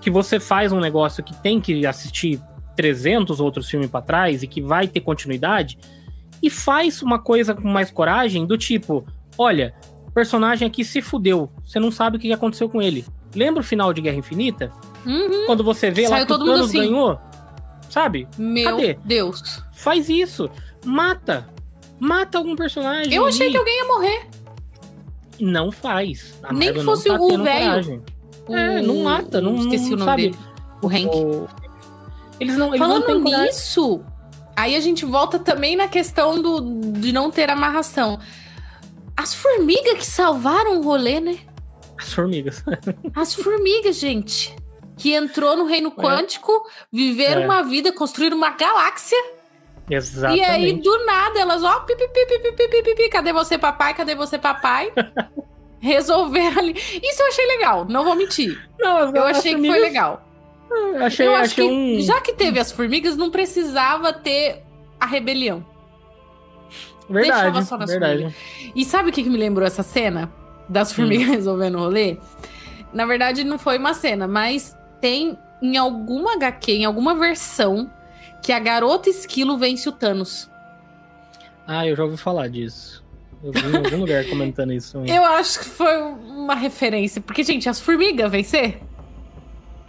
[SPEAKER 2] que você faz um negócio que tem que assistir 300 outros filmes para trás e que vai ter continuidade, e faz uma coisa com mais coragem, do tipo: olha, o personagem aqui se fudeu, você não sabe o que aconteceu com ele. Lembra o final de Guerra Infinita?
[SPEAKER 1] Uhum.
[SPEAKER 2] Quando você vê Saiu lá que o Thanos assim. ganhou? Sabe?
[SPEAKER 1] Meu Cadê? Deus.
[SPEAKER 2] Faz isso. Mata. Mata algum personagem.
[SPEAKER 1] Eu achei que alguém ia morrer.
[SPEAKER 2] Não faz.
[SPEAKER 1] A Nem que fosse tá o velho.
[SPEAKER 2] É, não mata. Não,
[SPEAKER 1] Esqueci
[SPEAKER 2] não,
[SPEAKER 1] o nome
[SPEAKER 2] sabe?
[SPEAKER 1] dele. O Hank. O...
[SPEAKER 2] Eles não. Eles
[SPEAKER 1] Falando
[SPEAKER 2] não
[SPEAKER 1] nisso, Aí a gente volta também na questão do, de não ter amarração. As formigas que salvaram o rolê, né?
[SPEAKER 2] As formigas. [LAUGHS]
[SPEAKER 1] As formigas, gente. Que entrou no reino é. quântico, viveram é. uma vida, construíram uma galáxia.
[SPEAKER 2] Exatamente.
[SPEAKER 1] E aí, do nada, elas, ó, pipi, pipi, pipi, pipi, pipi, cadê você, papai? Cadê você, papai? [LAUGHS] Resolveram ali. Isso eu achei legal, não vou mentir. Não, eu achei que foi legal.
[SPEAKER 2] Eu achei,
[SPEAKER 1] eu
[SPEAKER 2] acho
[SPEAKER 1] que,
[SPEAKER 2] um...
[SPEAKER 1] já que teve as formigas, não precisava ter a rebelião.
[SPEAKER 2] Verdade, Deixava só nas verdade.
[SPEAKER 1] Formigas. E sabe o que, que me lembrou essa cena? Das formigas hum. [LAUGHS] resolvendo o rolê? Na verdade, não foi uma cena, mas tem em alguma HQ, em alguma versão, que a garota esquilo vence o Thanos.
[SPEAKER 2] Ah, eu já ouvi falar disso. Eu vi em algum [LAUGHS] lugar comentando isso.
[SPEAKER 1] Eu acho que foi uma referência. Porque, gente, as formigas vencer?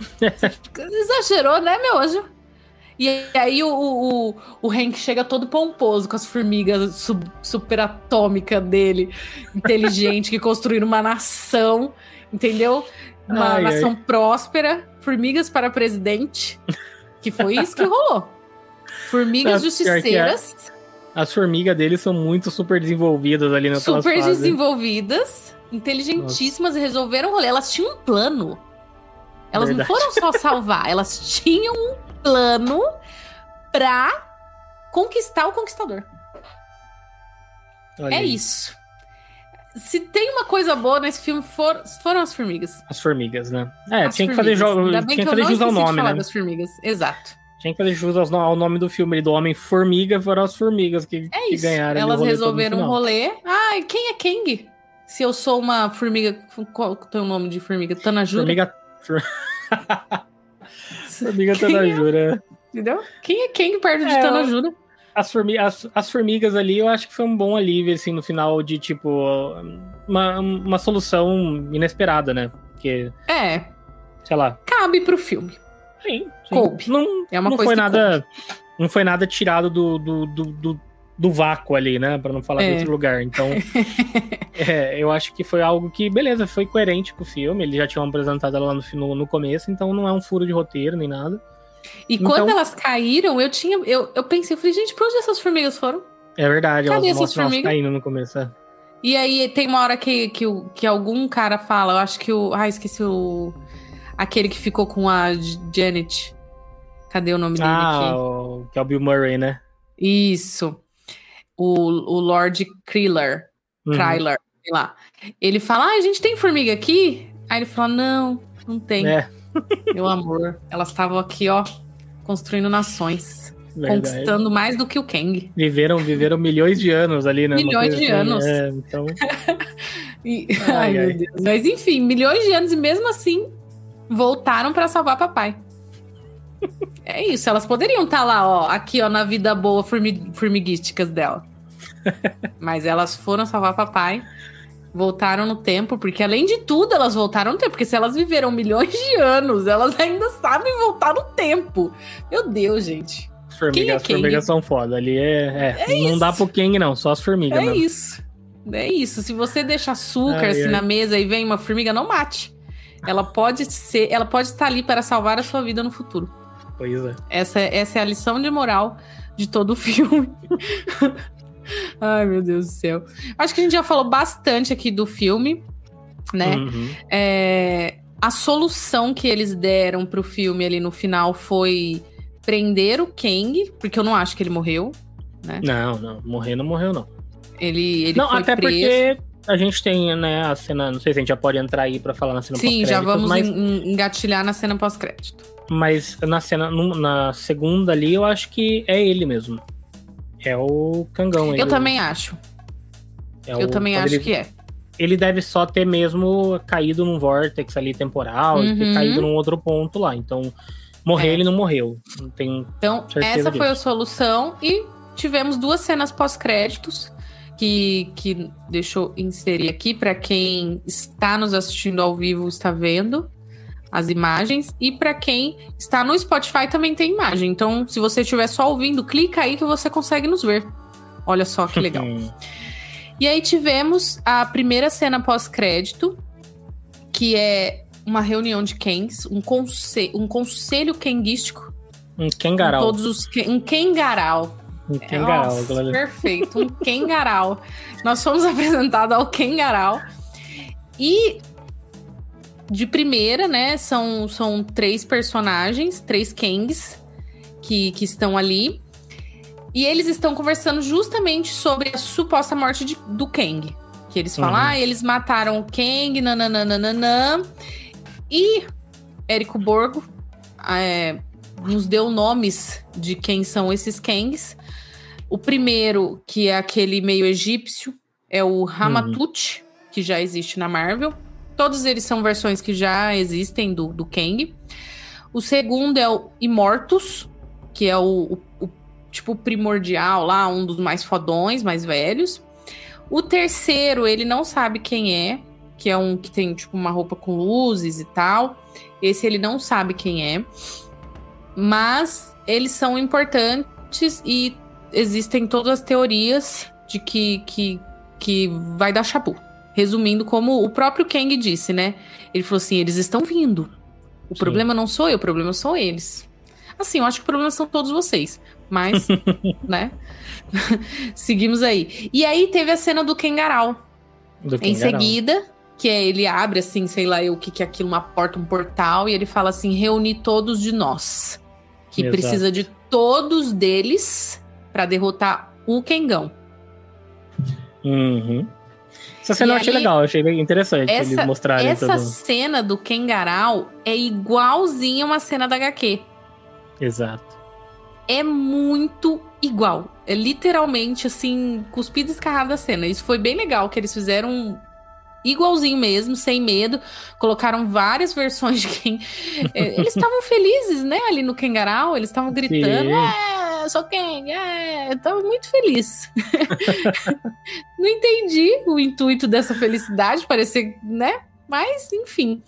[SPEAKER 1] [LAUGHS] Exagerou, né, meu anjo? E aí o, o, o Hank chega todo pomposo com as formigas sub, superatômicas dele, inteligente, que construíram uma nação, entendeu? Uma ai, nação ai. próspera, formigas para presidente, que foi isso que rolou. Formigas justiceiras.
[SPEAKER 2] As formigas dele são muito super desenvolvidas ali na
[SPEAKER 1] Super desenvolvidas, inteligentíssimas, Nossa. resolveram o rolê. Elas tinham um plano. Elas Verdade. não foram só salvar, [LAUGHS] elas tinham um plano pra conquistar o conquistador. Olha é aí. isso. Se tem uma coisa boa nesse filme, for, foram as formigas.
[SPEAKER 2] As formigas, né? É, as tinha formigas. que fazer, jo tinha que fazer jus ao nome, né?
[SPEAKER 1] das formigas, exato.
[SPEAKER 2] Tinha que fazer jus ao nome do filme do Homem-Formiga, foram as formigas que,
[SPEAKER 1] é
[SPEAKER 2] que ganharam.
[SPEAKER 1] Elas resolveram um rolê. Ai, quem é Kang? Se eu sou uma formiga. Qual que é o teu nome de formiga? Tanajura?
[SPEAKER 2] Formiga. [LAUGHS] formiga
[SPEAKER 1] Quem é?
[SPEAKER 2] Tanajura.
[SPEAKER 1] Entendeu? Quem é quem perto de
[SPEAKER 2] É,
[SPEAKER 1] Tanajura?
[SPEAKER 2] As, as, as formigas ali, eu acho que foi um bom alívio, assim, no final de, tipo, uma, uma solução inesperada, né? Porque,
[SPEAKER 1] É,
[SPEAKER 2] sei lá.
[SPEAKER 1] cabe pro filme.
[SPEAKER 2] Sim, sim.
[SPEAKER 1] Coube.
[SPEAKER 2] Não,
[SPEAKER 1] É uma
[SPEAKER 2] não
[SPEAKER 1] coisa
[SPEAKER 2] foi nada. Não foi nada tirado do, do, do, do, do vácuo ali, né? Pra não falar
[SPEAKER 1] É.
[SPEAKER 2] de outro lugar. Então, [LAUGHS] é, eu acho que foi algo que, beleza, foi coerente com o filme. Eles já tinham apresentado ela lá no, no, no começo, então não é um furo de roteiro nem nada.
[SPEAKER 1] E
[SPEAKER 2] Então-
[SPEAKER 1] quando elas caíram, eu tinha. Eu, eu pensei, eu falei, gente, pra onde essas formigas foram?
[SPEAKER 2] É verdade,
[SPEAKER 1] Cadê
[SPEAKER 2] elas mostram elas caindo no começo. é.
[SPEAKER 1] E aí tem uma hora que, que, que algum cara fala, eu acho que o. Ah, esqueci o. Aquele que ficou com a Janet. Cadê o nome dele
[SPEAKER 2] Ah,
[SPEAKER 1] aqui?
[SPEAKER 2] o, que é o Bill Murray, né?
[SPEAKER 1] Isso. O, o Lord Kriller.
[SPEAKER 2] Uhum.
[SPEAKER 1] Kryler, sei lá. Ele fala: Ah, a gente tem formiga aqui? Aí ele fala: Não, não tem.
[SPEAKER 2] É, [LAUGHS]
[SPEAKER 1] Meu amor. Elas estavam aqui, ó, construindo nações.
[SPEAKER 2] verdade.
[SPEAKER 1] Conquistando mais do que o Kang.
[SPEAKER 2] Viveram, viveram milhões de anos ali, né?
[SPEAKER 1] Milhões de
[SPEAKER 2] assim,
[SPEAKER 1] anos.
[SPEAKER 2] é, então, [LAUGHS]
[SPEAKER 1] E-
[SPEAKER 2] Ai,
[SPEAKER 1] Ai,
[SPEAKER 2] ai.
[SPEAKER 1] meu Deus. Mas enfim, milhões de anos e mesmo assim voltaram pra salvar papai. [LAUGHS] É isso, elas poderiam estar lá, ó, aqui, ó, na vida boa formi formiguísticas dela. [LAUGHS] Mas elas foram salvar papai, voltaram no tempo, porque além de tudo, elas voltaram no tempo, porque se elas viveram milhões de anos, elas ainda sabem voltar no tempo. Meu Deus, gente.
[SPEAKER 2] as
[SPEAKER 1] Quem
[SPEAKER 2] formigas,
[SPEAKER 1] é
[SPEAKER 2] as formigas são foda. Ali é. é, não dá pro Kang, não, só as formigas
[SPEAKER 1] É
[SPEAKER 2] mesmo.
[SPEAKER 1] isso. É isso. Se você deixa açúcar
[SPEAKER 2] Ai,
[SPEAKER 1] assim
[SPEAKER 2] ai.
[SPEAKER 1] na mesa e vem uma formiga, não mate. Ela pode ser, ela pode estar ali para salvar a sua vida no futuro.
[SPEAKER 2] Pois é.
[SPEAKER 1] Essa, essa é a lição de moral de todo o [LAUGHS] filme. Ai, meu Deus do céu. Acho que a gente já falou bastante aqui do filme, né?
[SPEAKER 2] Uhum.
[SPEAKER 1] É, a solução que eles deram pro filme ali no final foi prender o Kang, porque eu não acho que ele morreu.
[SPEAKER 2] Não, não. Morrer não morreu, não.
[SPEAKER 1] Ele, ele
[SPEAKER 2] não, até
[SPEAKER 1] preso.
[SPEAKER 2] porque a gente tem, né, a cena. Não sei se a gente já pode entrar aí pra falar na cena
[SPEAKER 1] Sim, já vamos
[SPEAKER 2] mas,
[SPEAKER 1] en- en- engatilhar na cena pós-crédito.
[SPEAKER 2] mas na cena, na segunda ali, eu acho que é ele mesmo. É o Cangão.
[SPEAKER 1] Eu também acho. eu também acho que é.
[SPEAKER 2] Ele deve só ter mesmo caído num vórtex ali temporal e ter
[SPEAKER 1] Uhum.
[SPEAKER 2] caído num outro ponto lá. Então, morrer
[SPEAKER 1] É.
[SPEAKER 2] ele não morreu. Não tem.
[SPEAKER 1] Então, essa foi a
[SPEAKER 2] disso.
[SPEAKER 1] solução. E tivemos duas cenas pós-créditos. Que, que deixa eu inserir aqui para quem está nos assistindo ao vivo está vendo as imagens e para quem está no Spotify também tem imagem. Então, se você estiver só ouvindo, clica aí que você consegue nos ver. Olha só que legal. [LAUGHS] E aí tivemos a primeira cena pós-crédito, que é uma reunião de Kens, um, conse um conselho kenguístico.
[SPEAKER 2] um
[SPEAKER 1] com
[SPEAKER 2] Kengarau.
[SPEAKER 1] Todos os um Kengarau.
[SPEAKER 2] Um Kengarau.
[SPEAKER 1] Nossa, perfeito, um Kengarau. Nós fomos [LAUGHS] apresentados ao Kengarau. E de primeira, né, são, são três personagens, três Kengs que, que estão ali. E eles estão conversando justamente sobre a suposta morte de- do Kang. Que eles falam,
[SPEAKER 2] Uhum.
[SPEAKER 1] ah, eles mataram o Kang, nananana. E Érico Borgo é, nos deu nomes de quem são esses Kangs. O primeiro, que é aquele meio egípcio, é o Ramatut, que já existe na Marvel. Todos eles são versões que já existem do, do Kang. O segundo é o Immortus, que é o, o- o tipo primordial lá, um dos mais fodões, mais velhos. O terceiro, ele não sabe quem é, que é um que tem tipo uma roupa com luzes e tal. Esse ele não sabe quem é. Mas eles são importantes e existem todas as teorias de que, que, que vai dar chabu. Resumindo, como o próprio Kang disse, né? Ele falou assim: eles estão vindo. O
[SPEAKER 2] Sim.
[SPEAKER 1] problema não sou eu, o problema são eles. Assim, eu acho que o problema são todos vocês. Mas, [LAUGHS] né? Seguimos aí. E aí teve a cena do Kengarau.
[SPEAKER 2] Do
[SPEAKER 1] Em seguida, que é ele abre assim, sei lá eu o que, que é aquilo, uma porta, um portal, e ele fala assim: reunir todos de nós. Que
[SPEAKER 2] Exato.
[SPEAKER 1] precisa de todos deles pra derrotar o Kengão.
[SPEAKER 2] Uhum. Essa cena
[SPEAKER 1] E
[SPEAKER 2] eu achei
[SPEAKER 1] aí,
[SPEAKER 2] legal, achei interessante
[SPEAKER 1] essa-
[SPEAKER 2] eles mostrarem
[SPEAKER 1] Essa
[SPEAKER 2] tudo.
[SPEAKER 1] cena do Kengarau é igualzinha uma cena da HQ.
[SPEAKER 2] Exato.
[SPEAKER 1] É muito igual. É literalmente assim, cuspida e escarrada a cena. Isso foi bem legal que eles fizeram igualzinho mesmo, sem medo. Colocaram várias versões de quem. [LAUGHS] É, eles estavam felizes, né? Ali no Kengarau, eles estavam gritando. É, sou quem? É, eu tava muito feliz. [LAUGHS] Não entendi o intuito dessa felicidade, parecer, né? Mas, enfim.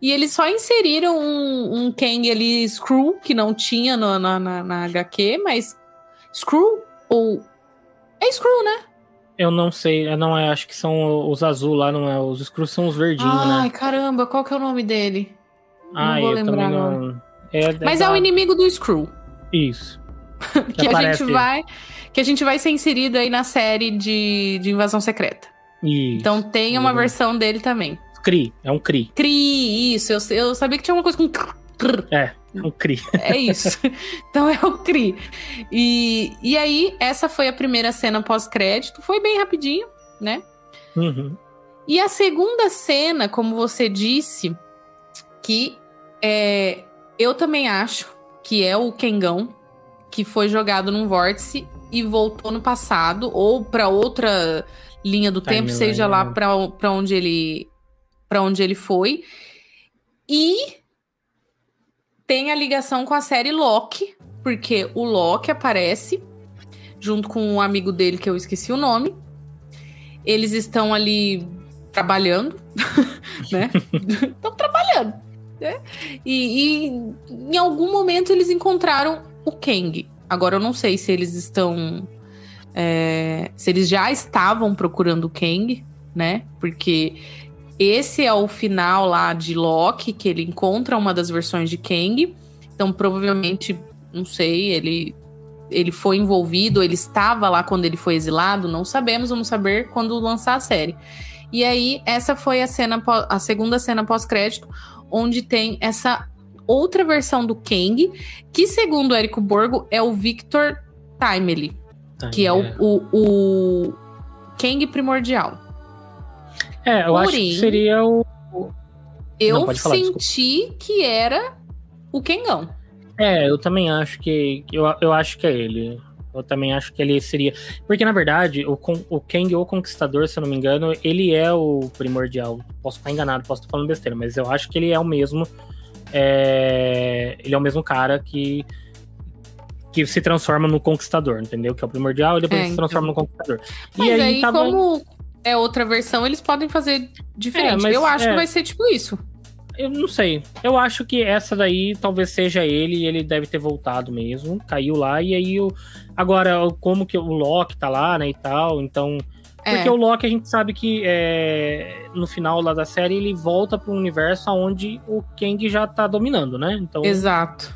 [SPEAKER 1] E eles só inseriram um, um Kang ali, Screw, que não tinha no, na, na, na HQ, mas. Screw? Ou. É Screw, né?
[SPEAKER 2] Eu não sei, não é, acho que são os azul lá, não é? Os Screws são os verdinhos, Ai, né?
[SPEAKER 1] Ai, caramba, qual que é o nome dele?
[SPEAKER 2] Ah, não vou lembrar não...
[SPEAKER 1] É, é Mas da... é o inimigo do Screw.
[SPEAKER 2] Isso.
[SPEAKER 1] Que, [LAUGHS] que a gente vai que a gente vai ser inserido aí na série de, de invasão secreta.
[SPEAKER 2] Isso.
[SPEAKER 1] Então tem uma uhum. versão dele também.
[SPEAKER 2] Cri, é um Cri.
[SPEAKER 1] Cri, isso. Eu, eu sabia que tinha uma coisa com.
[SPEAKER 2] É, é um Cri.
[SPEAKER 1] É isso. [LAUGHS] então é o Cri. E, e aí, essa foi a primeira cena pós-crédito. Foi bem rapidinho, né?
[SPEAKER 2] Uhum.
[SPEAKER 1] E a segunda cena, como você disse, que é, eu também acho que é o Kengão que foi jogado num vórtice e voltou no passado ou para outra linha do tempo, seja lá né? para onde ele para onde ele foi. E tem a ligação com a série Loki, porque o Loki aparece junto com um amigo dele que eu esqueci o nome. Eles estão ali trabalhando, [LAUGHS] né? [LAUGHS] Estão trabalhando, né? E, e, em algum momento eles encontraram o Kang. Agora eu não sei se eles estão. É, se eles já estavam procurando o Kang, né? Porque esse é o final lá de Loki, que ele encontra uma das versões de Kang. Então, provavelmente, não sei, ele ele foi envolvido, ele estava lá quando ele foi exilado, não sabemos, vamos saber quando lançar a série. E aí, essa foi a cena, a segunda cena pós-crédito, onde tem essa outra versão do Kang, que segundo o Érico Borgo é o Victor Timely, que é o, o, o Kang primordial.
[SPEAKER 2] É, eu Porém, acho que seria o.
[SPEAKER 1] Eu Não, falar, senti desculpa. que era o Kengão.
[SPEAKER 2] É, eu também acho que. Eu, eu acho que é ele. Eu também acho que ele seria. Porque, na verdade, o, o Kang, o Conquistador, se eu não me engano, ele é o primordial. Posso estar enganado, posso estar falando besteira, mas eu acho que ele é o mesmo. É... Ele é o mesmo cara que. Que se transforma no Conquistador, entendeu? Que é o primordial e depois é, se transforma então. no Conquistador.
[SPEAKER 1] Mas e aí, aí tava... como é outra versão, eles podem fazer diferente. É, eu acho é... que vai ser tipo isso.
[SPEAKER 2] Eu não sei. Eu acho que essa daí talvez seja ele e ele deve ter voltado mesmo. Caiu lá e aí o. Agora, como que o Loki tá lá, né, e tal, então. É. Porque o Loki a gente sabe que é, no final lá da série ele volta para um universo onde o Kang já tá dominando, né? Então.
[SPEAKER 1] Exato.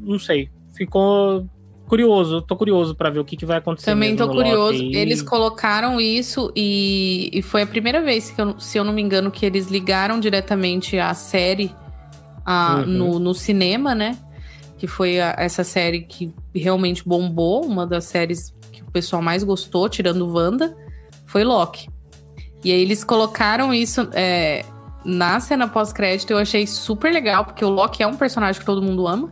[SPEAKER 2] Não sei. Ficou curioso, tô curioso para ver o que, que vai acontecer.
[SPEAKER 1] Também tô curioso. Eles colocaram isso e, e foi a primeira vez que, eu, se eu não me engano, que eles ligaram diretamente a série a, uhum. no, no cinema, né? Que foi a, essa série que realmente bombou, uma das séries pessoal mais gostou, tirando Wanda, foi Loki. E aí eles colocaram isso é, na cena pós-crédito, eu achei super legal, porque o Loki é um personagem que todo mundo ama.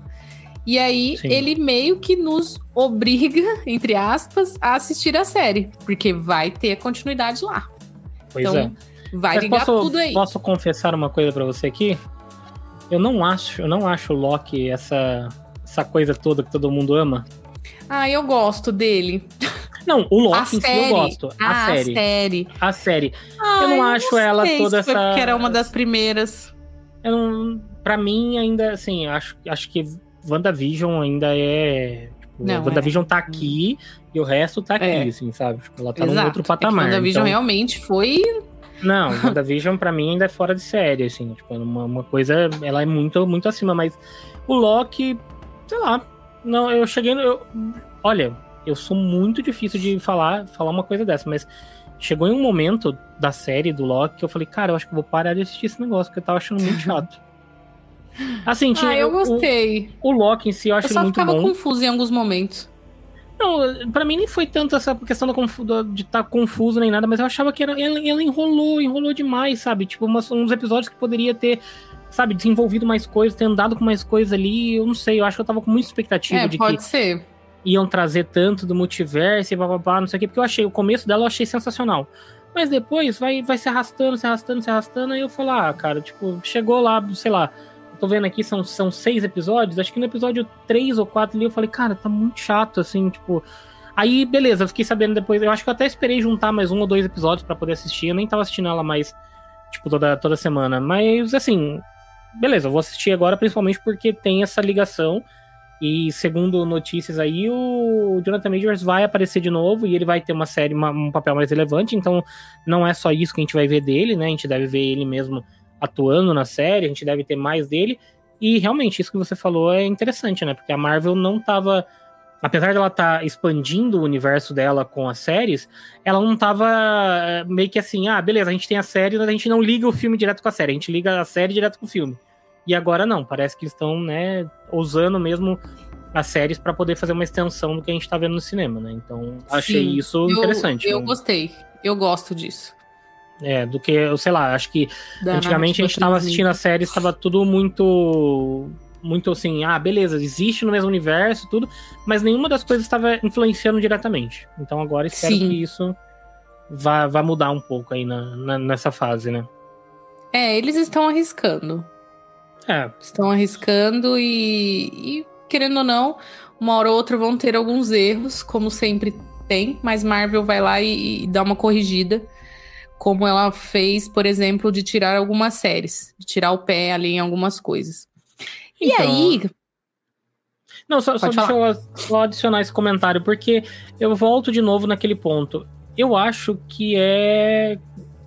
[SPEAKER 1] E aí Sim. ele meio que nos obriga, [LAUGHS] entre aspas, a assistir a série, porque vai ter continuidade lá.
[SPEAKER 2] Pois então,
[SPEAKER 1] é. vai Mas ligar
[SPEAKER 2] posso,
[SPEAKER 1] tudo aí.
[SPEAKER 2] Posso confessar uma coisa para você aqui? Eu não acho, eu não acho o Loki essa essa coisa toda que todo mundo ama.
[SPEAKER 1] Ah, eu gosto dele.
[SPEAKER 2] Não, o Loki em si eu gosto.
[SPEAKER 1] A
[SPEAKER 2] ah, série.
[SPEAKER 1] A série.
[SPEAKER 2] A série. eu não acho ela toda essa. Porque
[SPEAKER 1] era uma das primeiras.
[SPEAKER 2] Eu não. Pra mim, ainda, assim, acho, acho que WandaVision ainda é. Tipo, não, WandaVision é. tá aqui e o resto tá aqui, é. assim, sabe? Tipo, ela tá Exato. num outro é patamar. É
[SPEAKER 1] WandaVision então... realmente foi.
[SPEAKER 2] Não, [LAUGHS] WandaVision pra mim ainda é fora de série, assim. Tipo, uma, uma coisa. Ela é muito, muito acima, mas o Loki, sei lá. Não, eu cheguei no. Eu, olha, eu sou muito difícil de falar, falar uma coisa dessa, mas chegou em um momento da série do Loki que eu falei, cara, eu acho que eu vou parar de assistir esse negócio, porque eu tava achando muito chato. [LAUGHS] Assim, tinha.
[SPEAKER 1] Ah, eu gostei.
[SPEAKER 2] O, o Loki em si eu acho muito bom. Eu
[SPEAKER 1] ficava confuso em alguns momentos.
[SPEAKER 2] Não, pra mim nem foi tanto essa questão de estar tá confuso nem nada, mas eu achava que era, ela, ela enrolou, enrolou demais, sabe? Tipo, umas, uns episódios que poderia ter, sabe, desenvolvido mais coisas, ter andado com mais coisas ali. Eu não sei, eu acho que eu tava com muita expectativa
[SPEAKER 1] é,
[SPEAKER 2] de
[SPEAKER 1] pode
[SPEAKER 2] que
[SPEAKER 1] ser.
[SPEAKER 2] iam trazer tanto do multiverso e blá, não sei o quê, porque eu achei, o começo dela eu achei sensacional. Mas depois vai, vai se arrastando, se arrastando, se arrastando. Aí eu falo, ah, cara, tipo, chegou lá, sei lá, tô vendo aqui, são, são seis episódios. Acho que no episódio três ou quatro ali eu falei, cara, tá muito chato, assim, tipo. Aí, beleza, fiquei sabendo depois. Eu acho que eu até esperei juntar mais um ou dois episódios para poder assistir. Eu nem tava assistindo ela mais, tipo, toda, toda semana. Mas, assim, beleza, eu vou assistir agora, principalmente porque tem essa ligação. E segundo notícias aí, o Jonathan Majors vai aparecer de novo e ele vai ter uma série, uma, um papel mais relevante. Então, não é só isso que a gente vai ver dele, né? A gente deve ver ele mesmo atuando na série, a gente deve ter mais dele. E realmente, isso que você falou é interessante, né? Porque a Marvel não tava. Apesar dela estar tá expandindo o universo dela com as séries, ela não tava eh, meio que assim, ah, beleza, a gente tem a série, mas a gente não liga o filme direto com a série, a gente liga a série direto com o filme. E agora não, parece que estão, né, usando mesmo as séries para poder fazer uma extensão do que a gente tá vendo no cinema, né? Então, achei Sim, isso
[SPEAKER 1] eu,
[SPEAKER 2] interessante.
[SPEAKER 1] Eu né? gostei. Eu gosto disso.
[SPEAKER 2] É, do que, eu sei lá, acho que da antigamente a gente tava assistindo a série, estava tudo muito muito assim, ah, beleza, existe no mesmo universo, tudo, mas nenhuma das coisas estava influenciando diretamente. Então agora espero Sim. que isso vá, vá mudar um pouco aí na, na, nessa fase, né?
[SPEAKER 1] É, eles estão arriscando. É. Estão arriscando e, e, querendo ou não, uma hora ou outra vão ter alguns erros, como sempre tem, mas Marvel vai lá e, e dá uma corrigida como ela fez, por exemplo, de tirar algumas séries, de tirar o pé ali em algumas coisas. E então... aí.
[SPEAKER 2] Não, só, só deixa eu só adicionar esse comentário, porque eu volto de novo naquele ponto. Eu acho que é.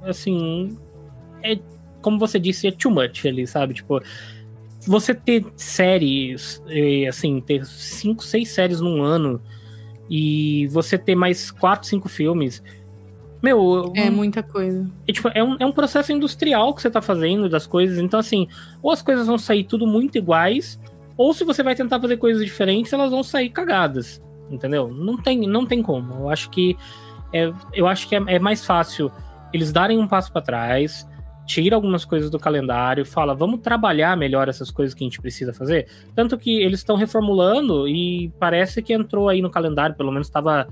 [SPEAKER 2] Assim. É, como você disse, é too much ali, sabe? Tipo, você ter séries, assim, ter cinco, seis séries num ano e você ter mais quatro, cinco filmes meu.
[SPEAKER 1] É muita coisa.
[SPEAKER 2] É, tipo, é, um, é um processo industrial que você tá fazendo das coisas. Então, assim, ou as coisas vão sair tudo muito iguais, ou se você vai tentar fazer coisas diferentes, elas vão sair cagadas. Entendeu? Não tem, não tem como. Eu acho que. É, eu acho que é, é mais fácil eles darem um passo para trás, tira algumas coisas do calendário, fala, vamos trabalhar melhor essas coisas que a gente precisa fazer. Tanto que eles estão reformulando e parece que entrou aí no calendário, pelo menos estava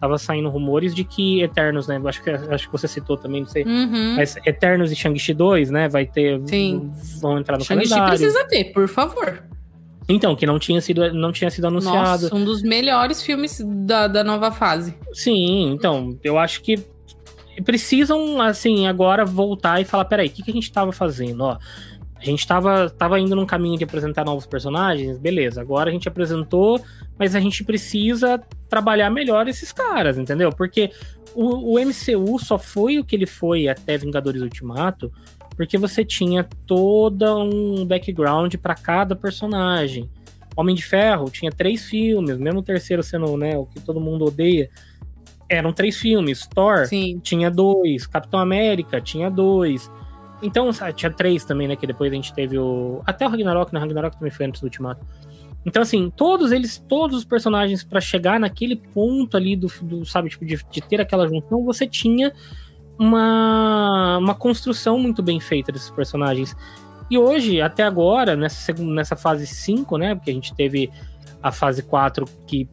[SPEAKER 2] tava saindo rumores de que Eternos, né? Acho que, acho que você citou também, não sei.
[SPEAKER 1] Uhum.
[SPEAKER 2] Mas Eternos e Shang-Chi 2, né? Vai ter. Sim. Vão entrar no Shang-Chi calendário.
[SPEAKER 1] precisa ter, por favor.
[SPEAKER 2] Então, que não tinha sido, não tinha sido anunciado.
[SPEAKER 1] Nossa, um dos melhores filmes da, da nova fase.
[SPEAKER 2] Sim, então, eu acho que precisam, assim, agora voltar e falar: peraí, o que, que a gente tava fazendo? Ó, a gente tava, tava indo num caminho de apresentar novos personagens, beleza. Agora a gente apresentou, mas a gente precisa trabalhar melhor esses caras, entendeu? Porque o, o MCU só foi o que ele foi até Vingadores Ultimato, porque você tinha todo um background para cada personagem. Homem de Ferro tinha três filmes, mesmo o terceiro sendo né, o que todo mundo odeia. Eram três filmes. Thor Sim. tinha dois. Capitão América tinha dois. Então, tinha três também, né? Que depois a gente teve o. Até o Ragnarok, né? Ragnarok também foi antes do Ultimato. Então, assim, todos eles, todos os personagens, para chegar naquele ponto ali do, do sabe, tipo, de, de, ter aquela junção, você tinha uma, uma construção muito bem feita desses personagens. E hoje, até agora, nessa, nessa fase 5, né? Porque a gente teve a fase 4 que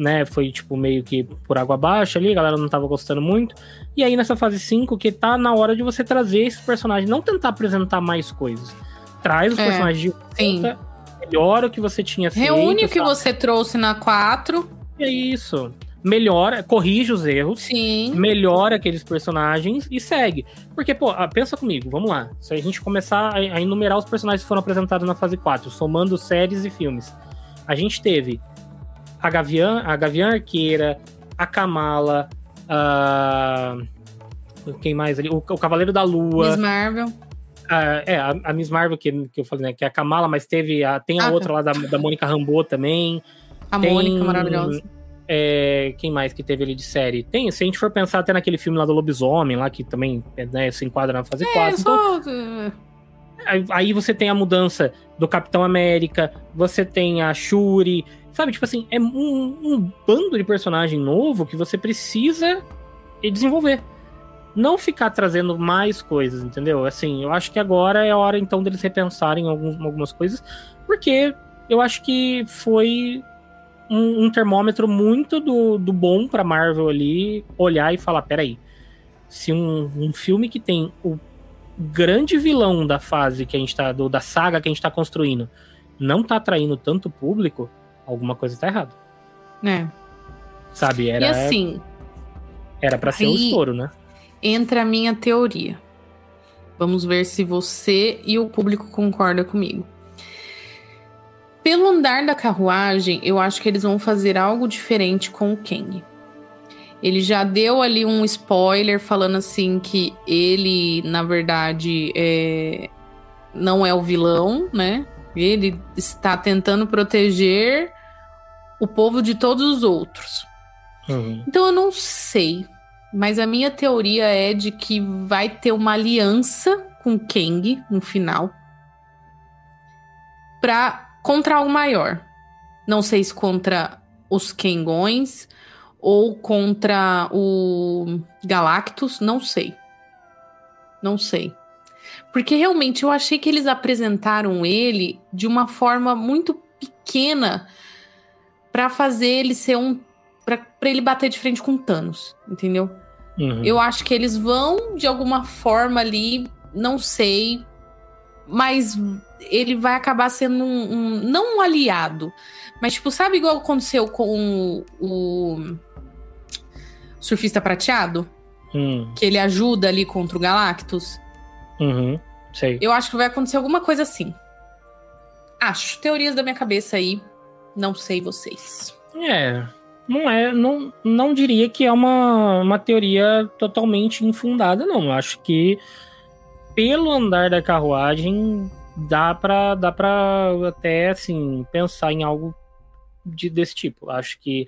[SPEAKER 2] né, foi tipo meio que por água abaixo ali, a galera não tava gostando muito. E aí nessa fase 5 que tá na hora de você trazer esses personagens, não tentar apresentar mais coisas. Traz os é, personagens de volta, melhora o que você tinha
[SPEAKER 1] feito. Reúne o que você trouxe na 4.
[SPEAKER 2] É isso. Melhora, corrige os erros,
[SPEAKER 1] Sim.
[SPEAKER 2] melhora aqueles personagens e segue. Porque, pô, ah, pensa comigo, vamos lá. Se a gente começar a enumerar os personagens que foram apresentados na fase 4, somando séries e filmes, a gente teve a Gavião, a Gavião Arqueira, a Kamala, a. Quem mais ali? O, o Cavaleiro da Lua.
[SPEAKER 1] Miss Marvel.
[SPEAKER 2] A, é, a, a, Miss Marvel, que, que eu falei, né? Que é a Kamala, mas teve. A, tem a ah, outra tá. lá da, da Mônica Rambeau também.
[SPEAKER 1] A tem, Mônica, maravilhosa.
[SPEAKER 2] É, quem mais que teve ali de série? Tem, se a gente for pensar até naquele filme lá do Lobisomem, lá que também né, se enquadra na fase é, 4. Então, só... Aí você tem a mudança do Capitão América, você tem a Shuri, Sabe, tipo assim, é um, um bando de personagem novo que você precisa desenvolver. Não ficar trazendo mais coisas, entendeu? Assim, eu acho que agora é a hora então deles repensarem alguns, algumas coisas, porque eu acho que foi um, um termômetro muito do, do bom pra Marvel ali olhar e falar: peraí, se um, um filme que tem o grande vilão da fase que a gente tá, do, da saga que a gente tá construindo, não tá atraindo tanto público, alguma coisa tá errada.
[SPEAKER 1] É.
[SPEAKER 2] Sabe? Era,
[SPEAKER 1] e assim.
[SPEAKER 2] Era para ser o um estouro, né?
[SPEAKER 1] Entra a minha teoria. Vamos ver se você e o público concordam comigo. Pelo andar da carruagem, eu acho que eles vão fazer algo diferente com o Kang. Ele já deu ali um spoiler falando assim que ele, na verdade, é... não é o vilão, né? Ele está tentando proteger o povo de todos os outros.
[SPEAKER 2] Uhum.
[SPEAKER 1] Então eu não sei, mas a minha teoria é de que vai ter uma aliança com Kang no final para contra algo maior. Não sei se contra os Kangões ou contra o Galactus, não sei. Não sei. Porque realmente eu achei que eles apresentaram ele de uma forma muito pequena para fazer ele ser um para ele bater de frente com Thanos, entendeu?
[SPEAKER 2] Uhum.
[SPEAKER 1] Eu acho que eles vão de alguma forma ali, não sei, mas ele vai acabar sendo um, um não um aliado, mas tipo, sabe igual aconteceu com o, surfista prateado?
[SPEAKER 2] Hum.
[SPEAKER 1] Que ele ajuda ali contra o Galactus?
[SPEAKER 2] Uhum. Sei.
[SPEAKER 1] Eu acho que vai acontecer alguma coisa assim. Acho. Teorias da minha cabeça aí. Não sei vocês.
[SPEAKER 2] É. Não é. Não, não diria que é uma, uma teoria totalmente infundada, não. Eu acho que pelo andar da carruagem dá pra, dá pra até assim pensar em algo de, desse tipo. Acho que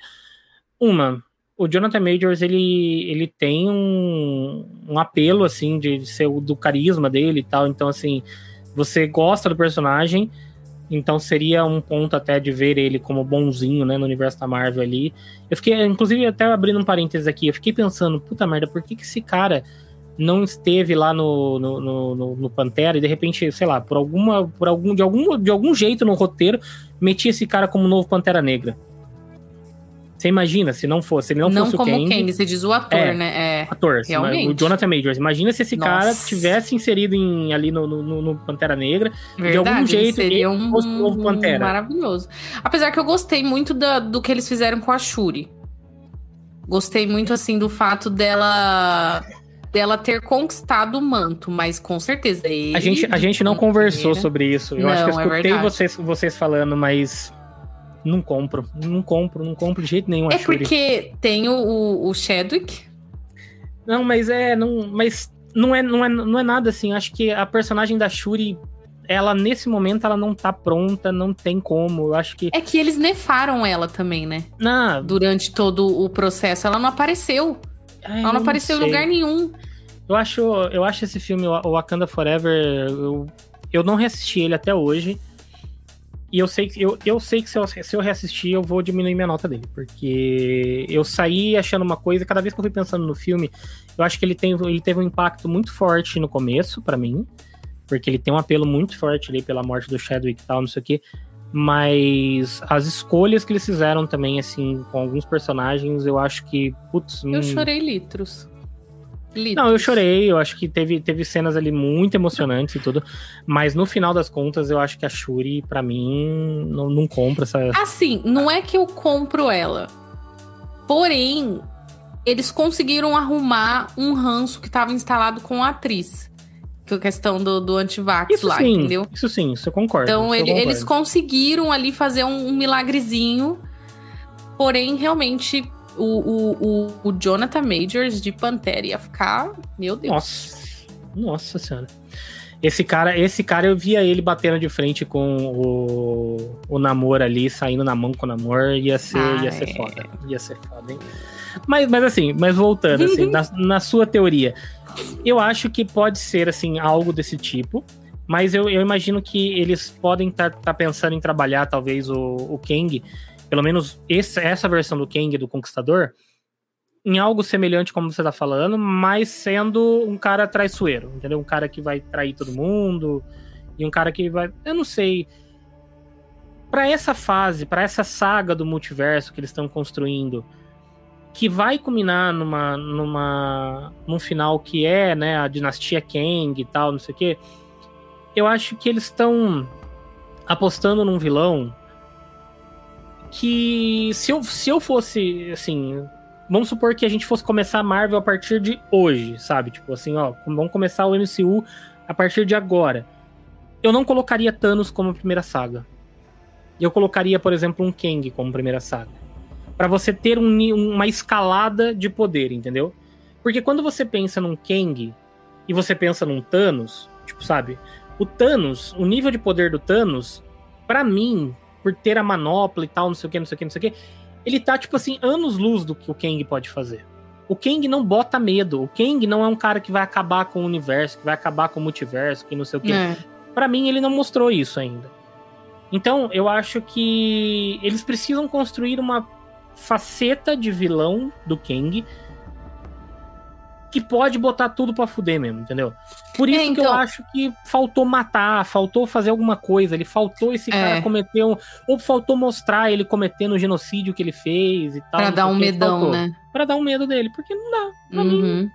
[SPEAKER 2] uma o Jonathan Majors ele, ele tem um, um apelo assim de, de ser o do carisma dele e tal então assim você gosta do personagem então seria um ponto até de ver ele como bonzinho, né, no universo da Marvel ali. Eu fiquei, inclusive, até abrindo um parênteses aqui, eu fiquei pensando, puta merda, por que, que esse cara não esteve lá no, no, no, no, Pantera e de repente, sei lá, por alguma, por algum, de algum, de algum jeito no roteiro, metia esse cara como novo Pantera Negra? Você imagina se não fosse, se ele não, não fosse o Kang. Não como
[SPEAKER 1] você diz o ator,
[SPEAKER 2] é,
[SPEAKER 1] né? É,
[SPEAKER 2] ator, realmente. o Jonathan Majors. Imagina se esse Nossa. cara tivesse inserido em, ali no, no, no, Pantera Negra. Verdade, de algum jeito,
[SPEAKER 1] seria um, fosse um novo Pantera. Maravilhoso. Apesar que eu gostei muito da, do que eles fizeram com a Shuri. Gostei muito, assim, do fato dela dela ter conquistado o manto, mas com certeza ele.
[SPEAKER 2] A gente, a gente não conversou sobre isso. Eu não, acho que eu é escutei é vocês, vocês falando, mas não compro, não compro, não compro de jeito nenhum.
[SPEAKER 1] É porque tem o, o Chadwick.
[SPEAKER 2] Não, mas é, não, mas não é, não é, não é nada assim. Acho que a personagem da Shuri, ela nesse momento ela não tá pronta, não tem como. Eu acho que
[SPEAKER 1] é que eles nefaram ela também, né?
[SPEAKER 2] Não.
[SPEAKER 1] Durante todo o processo, ela não apareceu. É, ela não apareceu não em lugar nenhum.
[SPEAKER 2] Eu acho, eu acho esse filme, o Wakanda Forever, eu, eu não reassisti ele até hoje. E eu sei, eu, eu sei que se eu, se eu reassistir, eu vou diminuir minha nota dele. Porque eu saí achando uma coisa, cada vez que eu fui pensando no filme, eu acho que ele, tem, ele teve um impacto muito forte no começo, para mim. Porque ele tem um apelo muito forte ali pela morte do Chadwick e tal, não sei o quê. Mas as escolhas que eles fizeram também, assim, com alguns personagens, eu acho que. Putz,
[SPEAKER 1] eu hum... chorei litros.
[SPEAKER 2] Não, eu chorei, eu acho que teve, teve cenas ali muito emocionantes e tudo, mas no final das contas eu acho que a Shuri, para mim, não, não compra essa.
[SPEAKER 1] Assim, não é que eu compro ela. Porém, eles conseguiram arrumar um ranço que estava instalado com a atriz. Que é a questão do, do antivax lá,
[SPEAKER 2] sim,
[SPEAKER 1] entendeu?
[SPEAKER 2] Isso sim, isso eu concordo.
[SPEAKER 1] Então,
[SPEAKER 2] ele,
[SPEAKER 1] concordo. eles conseguiram ali fazer um, um milagrezinho. Porém, realmente o, o, o, Jonathan Majors de Pantera ia ficar. Meu Deus.
[SPEAKER 2] Nossa. Nossa senhora. Esse cara, esse cara eu via ele batendo de frente com o, o Namor ali, saindo na mão com o Namor, ia ser, ah, ia ser é. foda. Ia ser foda, hein? Mas, mas assim, mas voltando, assim, [LAUGHS] na, na, sua teoria, eu acho que pode ser, assim, algo desse tipo, mas eu, eu imagino que eles podem estar tá, tá pensando em trabalhar, talvez, o, o Kang pelo menos esse, essa versão do Kang, do Conquistador, em algo semelhante como você tá falando, mas sendo um cara traiçoeiro, entendeu? Um cara que vai trair todo mundo e um cara que vai, eu não sei, para essa fase, para essa saga do multiverso que eles estão construindo, que vai culminar numa, numa, num final que é, né, a dinastia Kang e tal, não sei o quê. Eu acho que eles estão apostando num vilão que se eu, se eu fosse, assim, vamos supor que a gente fosse começar a Marvel a partir de hoje, sabe? Tipo assim, ó, vamos começar o MCU a partir de agora. Eu não colocaria Thanos como primeira saga. Eu colocaria, por exemplo, um Kang como primeira saga. para você ter um, uma escalada de poder, entendeu? Porque quando você pensa num Kang e você pensa num Thanos, tipo, sabe? O Thanos, o nível de poder do Thanos, para mim, por ter a manopla e tal, não sei o que, não sei o que, não sei o que, ele tá, tipo assim, anos-luz do que o Kang pode fazer. O Kang não bota medo. O Kang não é um cara que vai acabar com o universo, que vai acabar com o multiverso, que não sei o que. É. Para mim, ele não mostrou isso ainda. Então, eu acho que eles precisam construir uma faceta de vilão do Kang que pode botar tudo pra fuder mesmo, entendeu? Por isso é, então... que eu então- acho que faltou matar, faltou fazer alguma coisa, ele faltou esse é. cara cometer um. Ou faltou mostrar ele cometendo o genocídio que ele fez e tal.
[SPEAKER 1] Pra dar um medão, faltou. né?
[SPEAKER 2] Pra dar um medo dele, porque não dá. Pra, uhum. mim,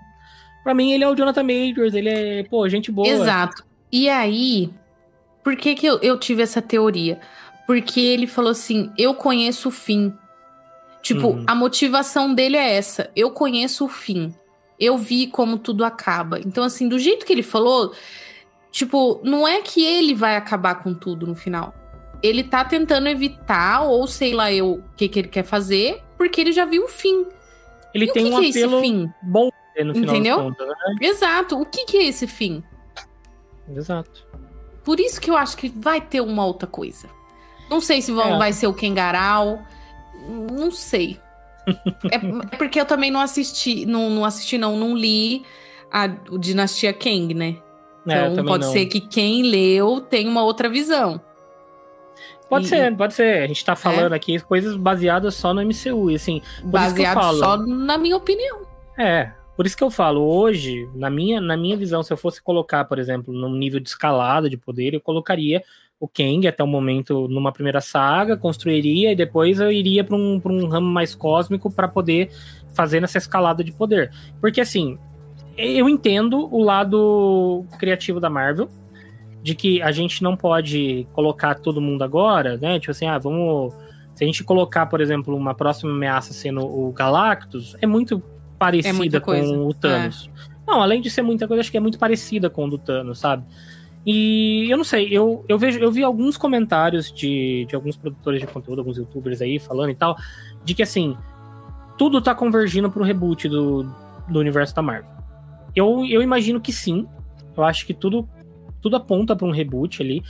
[SPEAKER 2] pra mim, ele é o Jonathan Majors, ele é, pô, gente boa.
[SPEAKER 1] Exato. E aí, por que, que eu, eu tive essa teoria? Porque ele falou assim: eu conheço o fim. Tipo, uhum. a motivação dele é essa: eu conheço o fim eu vi como tudo acaba. Então, assim, do jeito que ele falou, tipo, não é que ele vai acabar com tudo no final. Ele tá tentando evitar, ou sei lá eu, o que, que ele quer fazer, porque ele já viu o fim.
[SPEAKER 2] Ele e tem que um que apelo é fim? bom no final Entendeu? Contas, né?
[SPEAKER 1] Exato. O que, que é esse fim?
[SPEAKER 2] Exato.
[SPEAKER 1] Por isso que eu acho que vai ter uma outra coisa. Não sei se vão, é. vai ser o Kengarau. Não sei. É, é, porque eu também não assisti, não, não assisti, não, não li a o Dinastia Kang, né? É, então pode não. ser que quem leu tenha uma outra visão.
[SPEAKER 2] Pode e, ser, pode ser. A gente tá falando é. aqui coisas baseadas só no MCU, assim.
[SPEAKER 1] Baseado só na minha opinião.
[SPEAKER 2] É, por isso que eu falo, hoje, na minha, na minha visão, se eu fosse colocar, por exemplo, num nível de escalada de poder, eu colocaria o Kang até o momento numa primeira saga, construiria e depois eu iria para um, um ramo mais cósmico para poder fazer nessa escalada de poder. Porque assim, eu entendo o lado criativo da Marvel, de que a gente não pode colocar todo mundo agora, né? Tipo assim, ah, vamos. Se a gente colocar, por exemplo, uma próxima ameaça sendo o Galactus, é muito parecida é com o Thanos. É. Não, além de ser muita coisa, acho que é muito parecida com o do Thanos, sabe? E eu não sei, eu, eu vejo, eu vi alguns comentários de, de alguns produtores de conteúdo, alguns youtubers aí falando e tal, de que assim, tudo tá convergindo pro reboot do, do universo da Marvel. Eu, eu imagino que sim. Eu acho que tudo, tudo aponta para um reboot ali.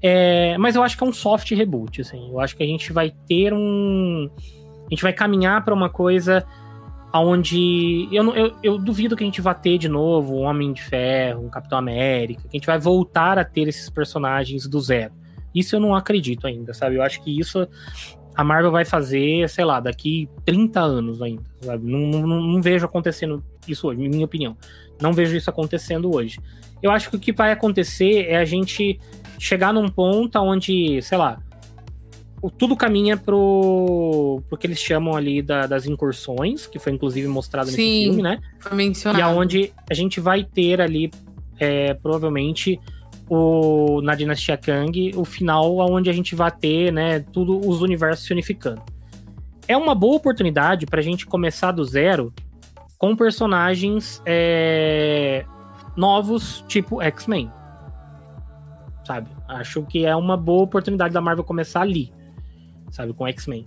[SPEAKER 2] É, mas eu acho que é um soft reboot, assim. Eu acho que a gente vai ter um. A gente vai caminhar para uma coisa onde eu, eu, eu, duvido que a gente vá ter de novo um Homem de Ferro, um Capitão América, que a gente vai voltar a ter esses personagens do zero. Isso eu não acredito ainda, sabe? Eu acho que isso a Marvel vai fazer, sei lá, daqui 30 anos ainda, sabe? Não, não, não vejo acontecendo isso hoje, minha opinião. Não vejo isso acontecendo hoje. Eu acho que o que vai acontecer é a gente chegar num ponto onde, sei lá, tudo caminha pro, pro que eles chamam ali da, das incursões, que foi inclusive mostrado nesse Sim, filme, né?
[SPEAKER 1] Foi mencionado.
[SPEAKER 2] E aonde a gente vai ter ali, é, provavelmente, o, na Dinastia Kang, o final onde a gente vai ter, né, tudo os universos se unificando. É uma boa oportunidade pra gente começar do zero com personagens é, novos, tipo X-Men. Sabe? Acho que é uma boa oportunidade da Marvel começar ali sabe, com X-Men.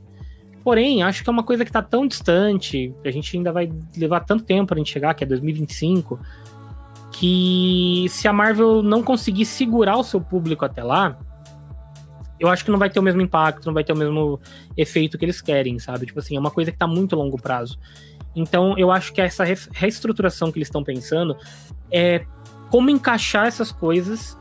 [SPEAKER 2] Porém, acho que é uma coisa que tá tão distante, a gente ainda vai levar tanto tempo pra gente chegar, que é 2025, que se a Marvel não conseguir segurar o seu público até lá, eu acho que não vai ter o mesmo impacto, não vai ter o mesmo efeito que eles querem, sabe? Tipo assim, é uma coisa que tá muito a longo prazo. Então, eu acho que essa reestruturação que eles estão pensando é como encaixar essas coisas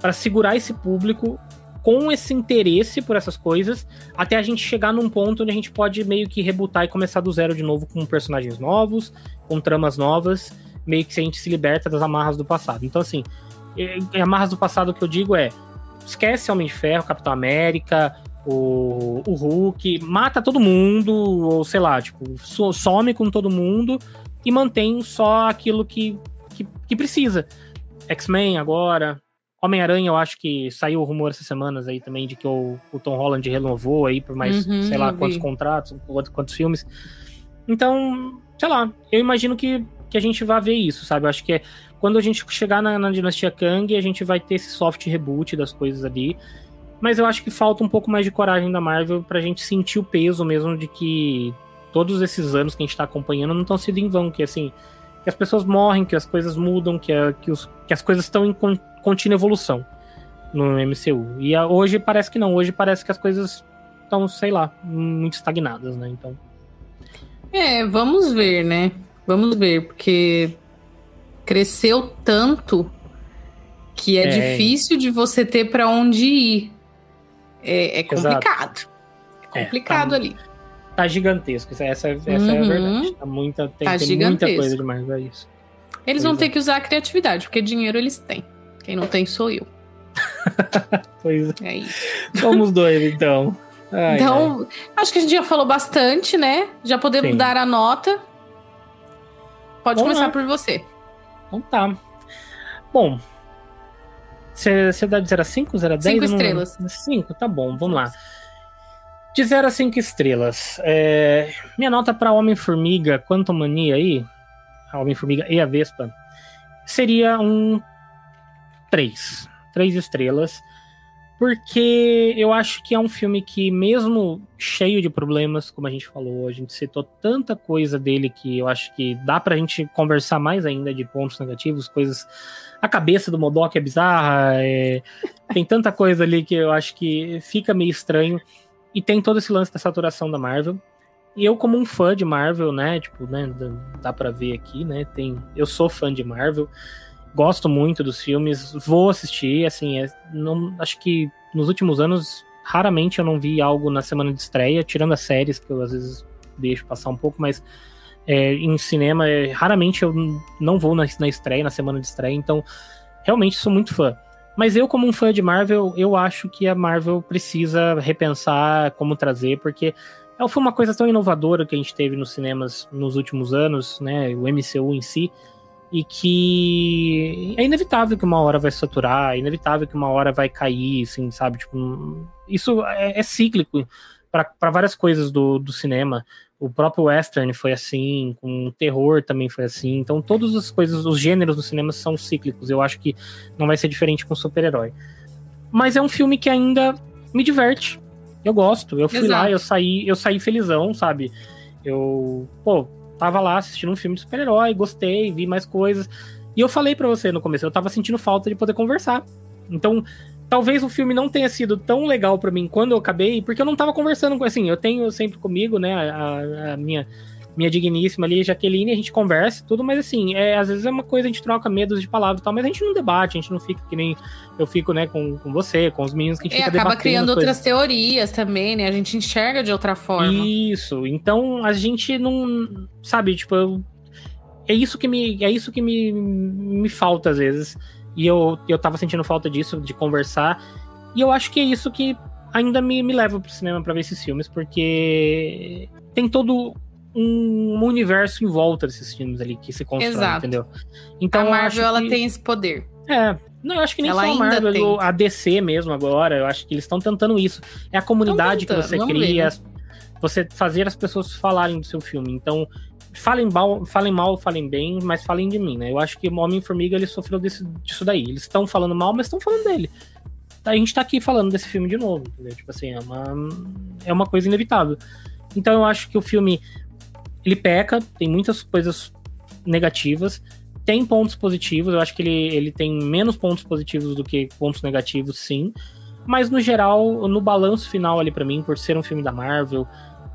[SPEAKER 2] para segurar esse público com esse interesse por essas coisas, até a gente chegar num ponto onde a gente pode meio que rebutar e começar do zero de novo com personagens novos, com tramas novas, meio que a gente se liberta das amarras do passado. Então, assim, amarras do passado que eu digo é esquece Homem de Ferro, Capitão América, o, o Hulk, mata todo mundo, ou sei lá, tipo, some com todo mundo e mantém só aquilo que, que, que precisa. X-Men agora, Homem-Aranha, eu acho que saiu o rumor essas semanas aí também de que o, o Tom Holland renovou aí por mais, uhum, sei lá, quantos contratos, quantos, quantos filmes. Então, sei lá, eu imagino que, que a gente vai ver isso, sabe? Eu acho que é, quando a gente chegar na, na Dinastia Kang, a gente vai ter esse soft reboot das coisas ali. Mas eu acho que falta um pouco mais de coragem da Marvel pra gente sentir o peso mesmo de que todos esses anos que a gente tá acompanhando não estão sendo em vão, que assim, que as pessoas morrem, que as coisas mudam, que, a, que, os, que as coisas estão em contínua evolução no MCU. E a, hoje parece que não, hoje parece que as coisas estão, sei lá, muito estagnadas, né? Então.
[SPEAKER 1] É, vamos ver, né? Vamos ver, porque cresceu tanto que é, é. difícil de você ter para onde ir. É, é complicado. É complicado tá, ali.
[SPEAKER 2] Tá gigantesco. Essa, essa uhum. é a uhum. verdade. Tá muita, tem, tá tem muita coisa demais pra isso.
[SPEAKER 1] Eles pois vão é. ter que usar a criatividade, porque dinheiro eles têm. Quem não tem sou eu. [LAUGHS]
[SPEAKER 2] pois é. é isso. Somos dois, então.
[SPEAKER 1] Ai, então, ai. acho que a gente já falou bastante, né? Já podemos Sim. dar a nota. Pode Vamos começar lá. por você.
[SPEAKER 2] Então tá. Bom, você dá de 0 a 5, 0 a 10? 5
[SPEAKER 1] estrelas.
[SPEAKER 2] 5, tá bom, vamos lá. De 0 a 5 estrelas. É... Minha nota para Homem-Formiga, Quantum Mania aí, a Homem-Formiga e a Vespa, seria um 3. 3 estrelas. Porque eu acho que é um filme que, mesmo cheio de problemas, como a gente falou, a gente citou tanta coisa dele que eu acho que dá pra gente conversar mais ainda de pontos negativos, coisas. A cabeça do Modok é bizarra, é... tem tanta coisa ali que eu acho que fica meio estranho. E tem todo esse lance da saturação da Marvel. E eu, como um fã de Marvel, né? Tipo, né? Dá pra ver aqui, né? Tem, eu sou fã de Marvel gosto muito dos filmes, vou assistir, assim, é, não, acho que nos últimos anos, raramente eu não vi algo na semana de estreia, tirando as séries, que eu às vezes deixo passar um pouco, mas é, em cinema, é, raramente eu não vou na, na estreia, na semana de estreia, então realmente sou muito fã. Mas eu, como um fã de Marvel, eu acho que a Marvel precisa repensar como trazer, porque foi uma coisa tão inovadora que a gente teve nos cinemas nos últimos anos, né? O MCU em si e que é inevitável que uma hora vai saturar, é inevitável que uma hora vai cair, assim, sabe? Tipo, isso é, é cíclico para várias coisas do, do cinema. O próprio western foi assim, com o terror também foi assim. Então, todas as coisas, os gêneros do cinema são cíclicos. Eu acho que não vai ser diferente com super-herói. Mas é um filme que ainda me diverte. Eu gosto. Eu fui Exato. lá, eu saí, eu saí felizão, sabe? Eu, pô, tava lá assistindo um filme de super-herói, gostei, vi mais coisas. E eu falei para você no começo, eu tava sentindo falta de poder conversar. Então, talvez o filme não tenha sido tão legal para mim quando eu acabei, porque eu não tava conversando com assim, eu tenho sempre comigo, né, a, a minha minha digníssima ali, Jaqueline, a gente conversa tudo, mas assim, é, às vezes é uma coisa, a gente troca medos de palavras e tal, mas a gente não debate, a gente não fica que nem eu fico, né, com, com você, com os meninos que a gente
[SPEAKER 1] é,
[SPEAKER 2] fica
[SPEAKER 1] acaba criando outras teorias também, né? A gente enxerga de outra forma.
[SPEAKER 2] Isso, então a gente não, sabe, tipo, eu, é isso que me é isso que me, me falta às vezes. E eu, eu tava sentindo falta disso, de conversar. E eu acho que é isso que ainda me, me leva pro cinema para ver esses filmes, porque tem todo um universo em volta desses filmes ali que se constrói, Exato. entendeu?
[SPEAKER 1] Então, a Marvel, ela tem esse poder.
[SPEAKER 2] É, não, eu acho que nem ela só a Marvel, tem. a DC mesmo agora, eu acho que eles estão tentando isso. É a comunidade tentando, que você cria, ver, né? você fazer as pessoas falarem do seu filme. Então, falem mal, falem mal, falem bem, mas falem de mim, né? Eu acho que o Homem-Formiga, ele sofreu desse, disso daí. Eles estão falando mal, mas estão falando dele. A gente tá aqui falando desse filme de novo, entendeu? Tipo assim, é uma, é uma coisa inevitável. Então eu acho que o filme ele peca, tem muitas coisas negativas, tem pontos positivos, eu acho que ele, ele tem menos pontos positivos do que pontos negativos, sim. Mas no geral, no balanço final ali para mim, por ser um filme da Marvel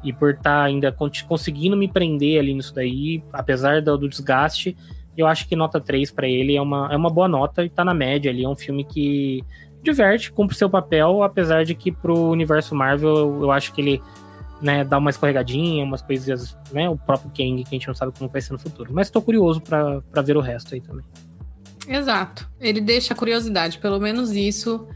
[SPEAKER 2] e por estar tá ainda conseguindo me prender ali nisso daí, apesar do, do desgaste, eu acho que nota 3 para ele é uma, é uma boa nota e tá na média ali. É um filme que diverte, cumpre seu papel, apesar de que pro universo Marvel eu acho que ele né, dar uma escorregadinha, umas coisas, né, o próprio Kang, que a gente não sabe como vai ser no futuro. Mas tô curioso para ver o resto aí também.
[SPEAKER 1] Exato. Ele deixa a curiosidade, pelo menos isso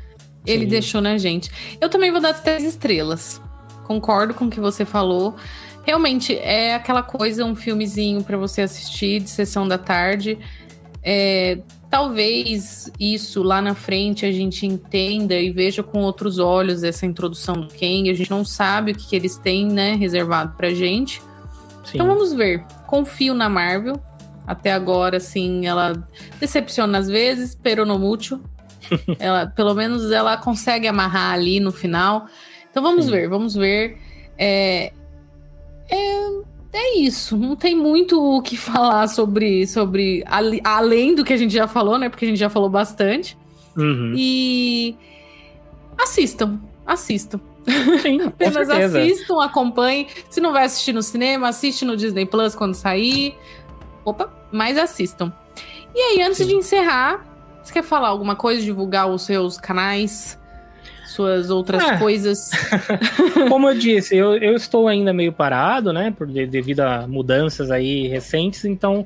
[SPEAKER 1] Ele Sim. deixou na gente. Eu também vou dar três estrelas. Concordo com o que você falou. Realmente é aquela coisa, um filmezinho para você assistir de sessão da tarde. É, talvez isso lá na frente a gente entenda e veja com outros olhos essa introdução do Kang. A gente não sabe o que, que eles têm, né, reservado pra gente. Sim. Então vamos ver. Confio na Marvel. Até agora, assim, ela decepciona às vezes, pero no mútil. [LAUGHS] ela, pelo menos ela consegue amarrar ali no final. Então vamos Sim. ver, vamos ver. É, é, é isso. Não tem muito o que [LAUGHS] falar sobre, sobre além do que a gente já falou, né? Porque a gente já falou bastante.
[SPEAKER 2] Uhum.
[SPEAKER 1] E assistam, assistam.
[SPEAKER 2] Sim, [LAUGHS]
[SPEAKER 1] Apenas assistam, acompanhem. Se não vai assistir no cinema, assiste no Disney Plus quando sair. Opa, mas assistam. E aí, antes Sim. de encerrar, você quer falar alguma coisa, divulgar os seus canais? Suas outras é. coisas. [LAUGHS]
[SPEAKER 2] Como eu disse, eu, eu estou ainda meio parado, né? Por, devido a mudanças aí recentes, então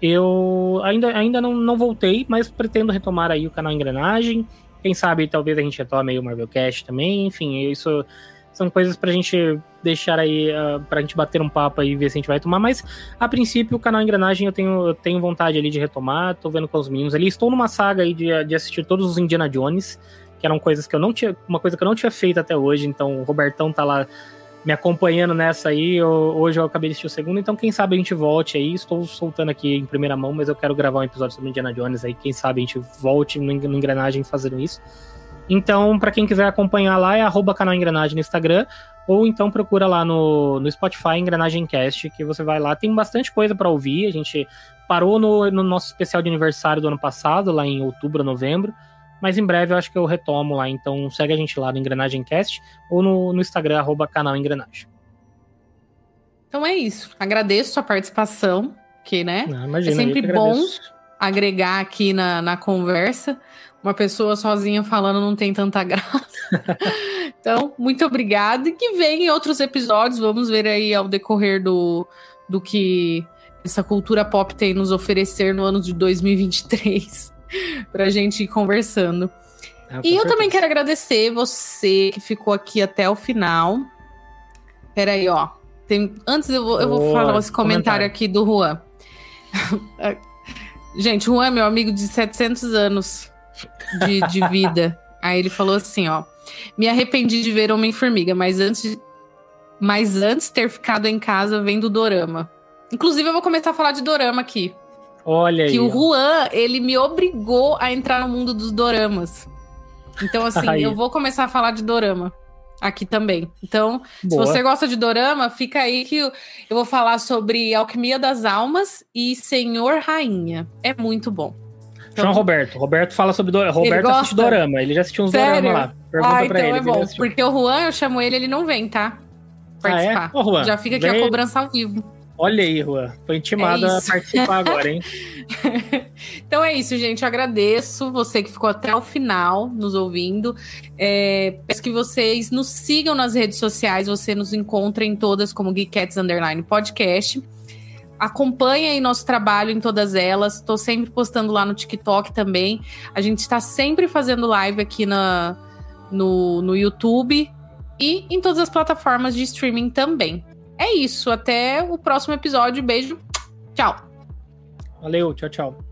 [SPEAKER 2] eu ainda, ainda não, não voltei, mas pretendo retomar aí o canal Engrenagem. Quem sabe talvez a gente retome aí o Marvelcast também, enfim, isso são coisas pra gente deixar aí, uh, pra gente bater um papo aí e ver se a gente vai tomar, mas a princípio o canal Engrenagem eu tenho, eu tenho vontade ali de retomar, tô vendo com os meninos ali, estou numa saga aí de, de assistir todos os Indiana Jones, que eram coisas que eu não tinha, uma coisa que eu não tinha feito até hoje, então o Robertão tá lá me acompanhando nessa aí, eu, hoje eu acabei de assistir o segundo, então quem sabe a gente volte aí, estou soltando aqui em primeira mão, mas eu quero gravar um episódio sobre Indiana Jones aí, quem sabe a gente volte no, Engrenagem fazendo isso. Então, para quem quiser acompanhar lá, é arroba canal Engrenagem no Instagram, ou então procura lá no, no Spotify Engrenagem Cast, que você vai lá, tem bastante coisa para ouvir, a gente parou no, no nosso especial de aniversário do ano passado, lá em outubro, novembro, mas em breve eu acho que eu retomo lá. Então segue a gente lá no Engrenagem Cast ou no, no Instagram, arroba canal Engrenagem.
[SPEAKER 1] Então é isso. Agradeço sua participação, que, né?
[SPEAKER 2] Não, imagina,
[SPEAKER 1] é sempre bom agregar aqui na, na conversa. Uma pessoa sozinha falando não tem tanta [LAUGHS] graça. então, muito obrigada. E que venham outros episódios. Vamos ver aí ao decorrer do, do que essa cultura pop tem nos oferecer no ano de 2023. [LAUGHS] pra gente ir conversando. Ah, e eu certeza. também quero agradecer você que ficou aqui até o final. Peraí, ó. Tem, antes eu vou, eu vou falar esse comentário, comentário aqui do Juan. [LAUGHS] gente, Juan é meu amigo de 700 anos de, de vida. [LAUGHS] Aí ele falou assim, ó. Me arrependi de ver Homem-Formiga, mas antes, mas antes ter ficado em casa vendo Dorama. Inclusive, eu vou começar a falar de Dorama aqui.
[SPEAKER 2] Olha
[SPEAKER 1] que
[SPEAKER 2] aí.
[SPEAKER 1] Que o Juan, ele me obrigou a entrar no mundo dos doramas. Então, assim, [LAUGHS] aí. eu vou começar a falar de dorama aqui também. Então, Boa. se você gosta de dorama, fica aí que eu, vou falar sobre Alquimia das Almas e Senhor Rainha. É muito bom.
[SPEAKER 2] Então, João Roberto. Roberto fala sobre do... Roberto assiste dorama. Ele já assistiu uns Sério? dorama lá.
[SPEAKER 1] Pergunta ah, pra então ele. É bom, porque o Juan, eu chamo ele, ele não vem, tá? Participar. Ah, é? Ô, Juan, já fica aqui vem... a cobrança ao vivo.
[SPEAKER 2] Olha aí, Rua. Foi intimada é a participar agora, hein? [LAUGHS]
[SPEAKER 1] então é isso, gente. Eu agradeço você que ficou até o final nos ouvindo. É, peço que vocês nos sigam nas redes sociais. Você nos encontra em todas como Geekettes Underline Podcast. Acompanhe aí nosso trabalho em todas elas. Estou sempre postando lá no TikTok também. A gente está sempre fazendo live aqui na, no, no YouTube e em todas as plataformas de streaming também. É isso. Até o próximo episódio. Beijo. Tchau.
[SPEAKER 2] Valeu. Tchau, tchau.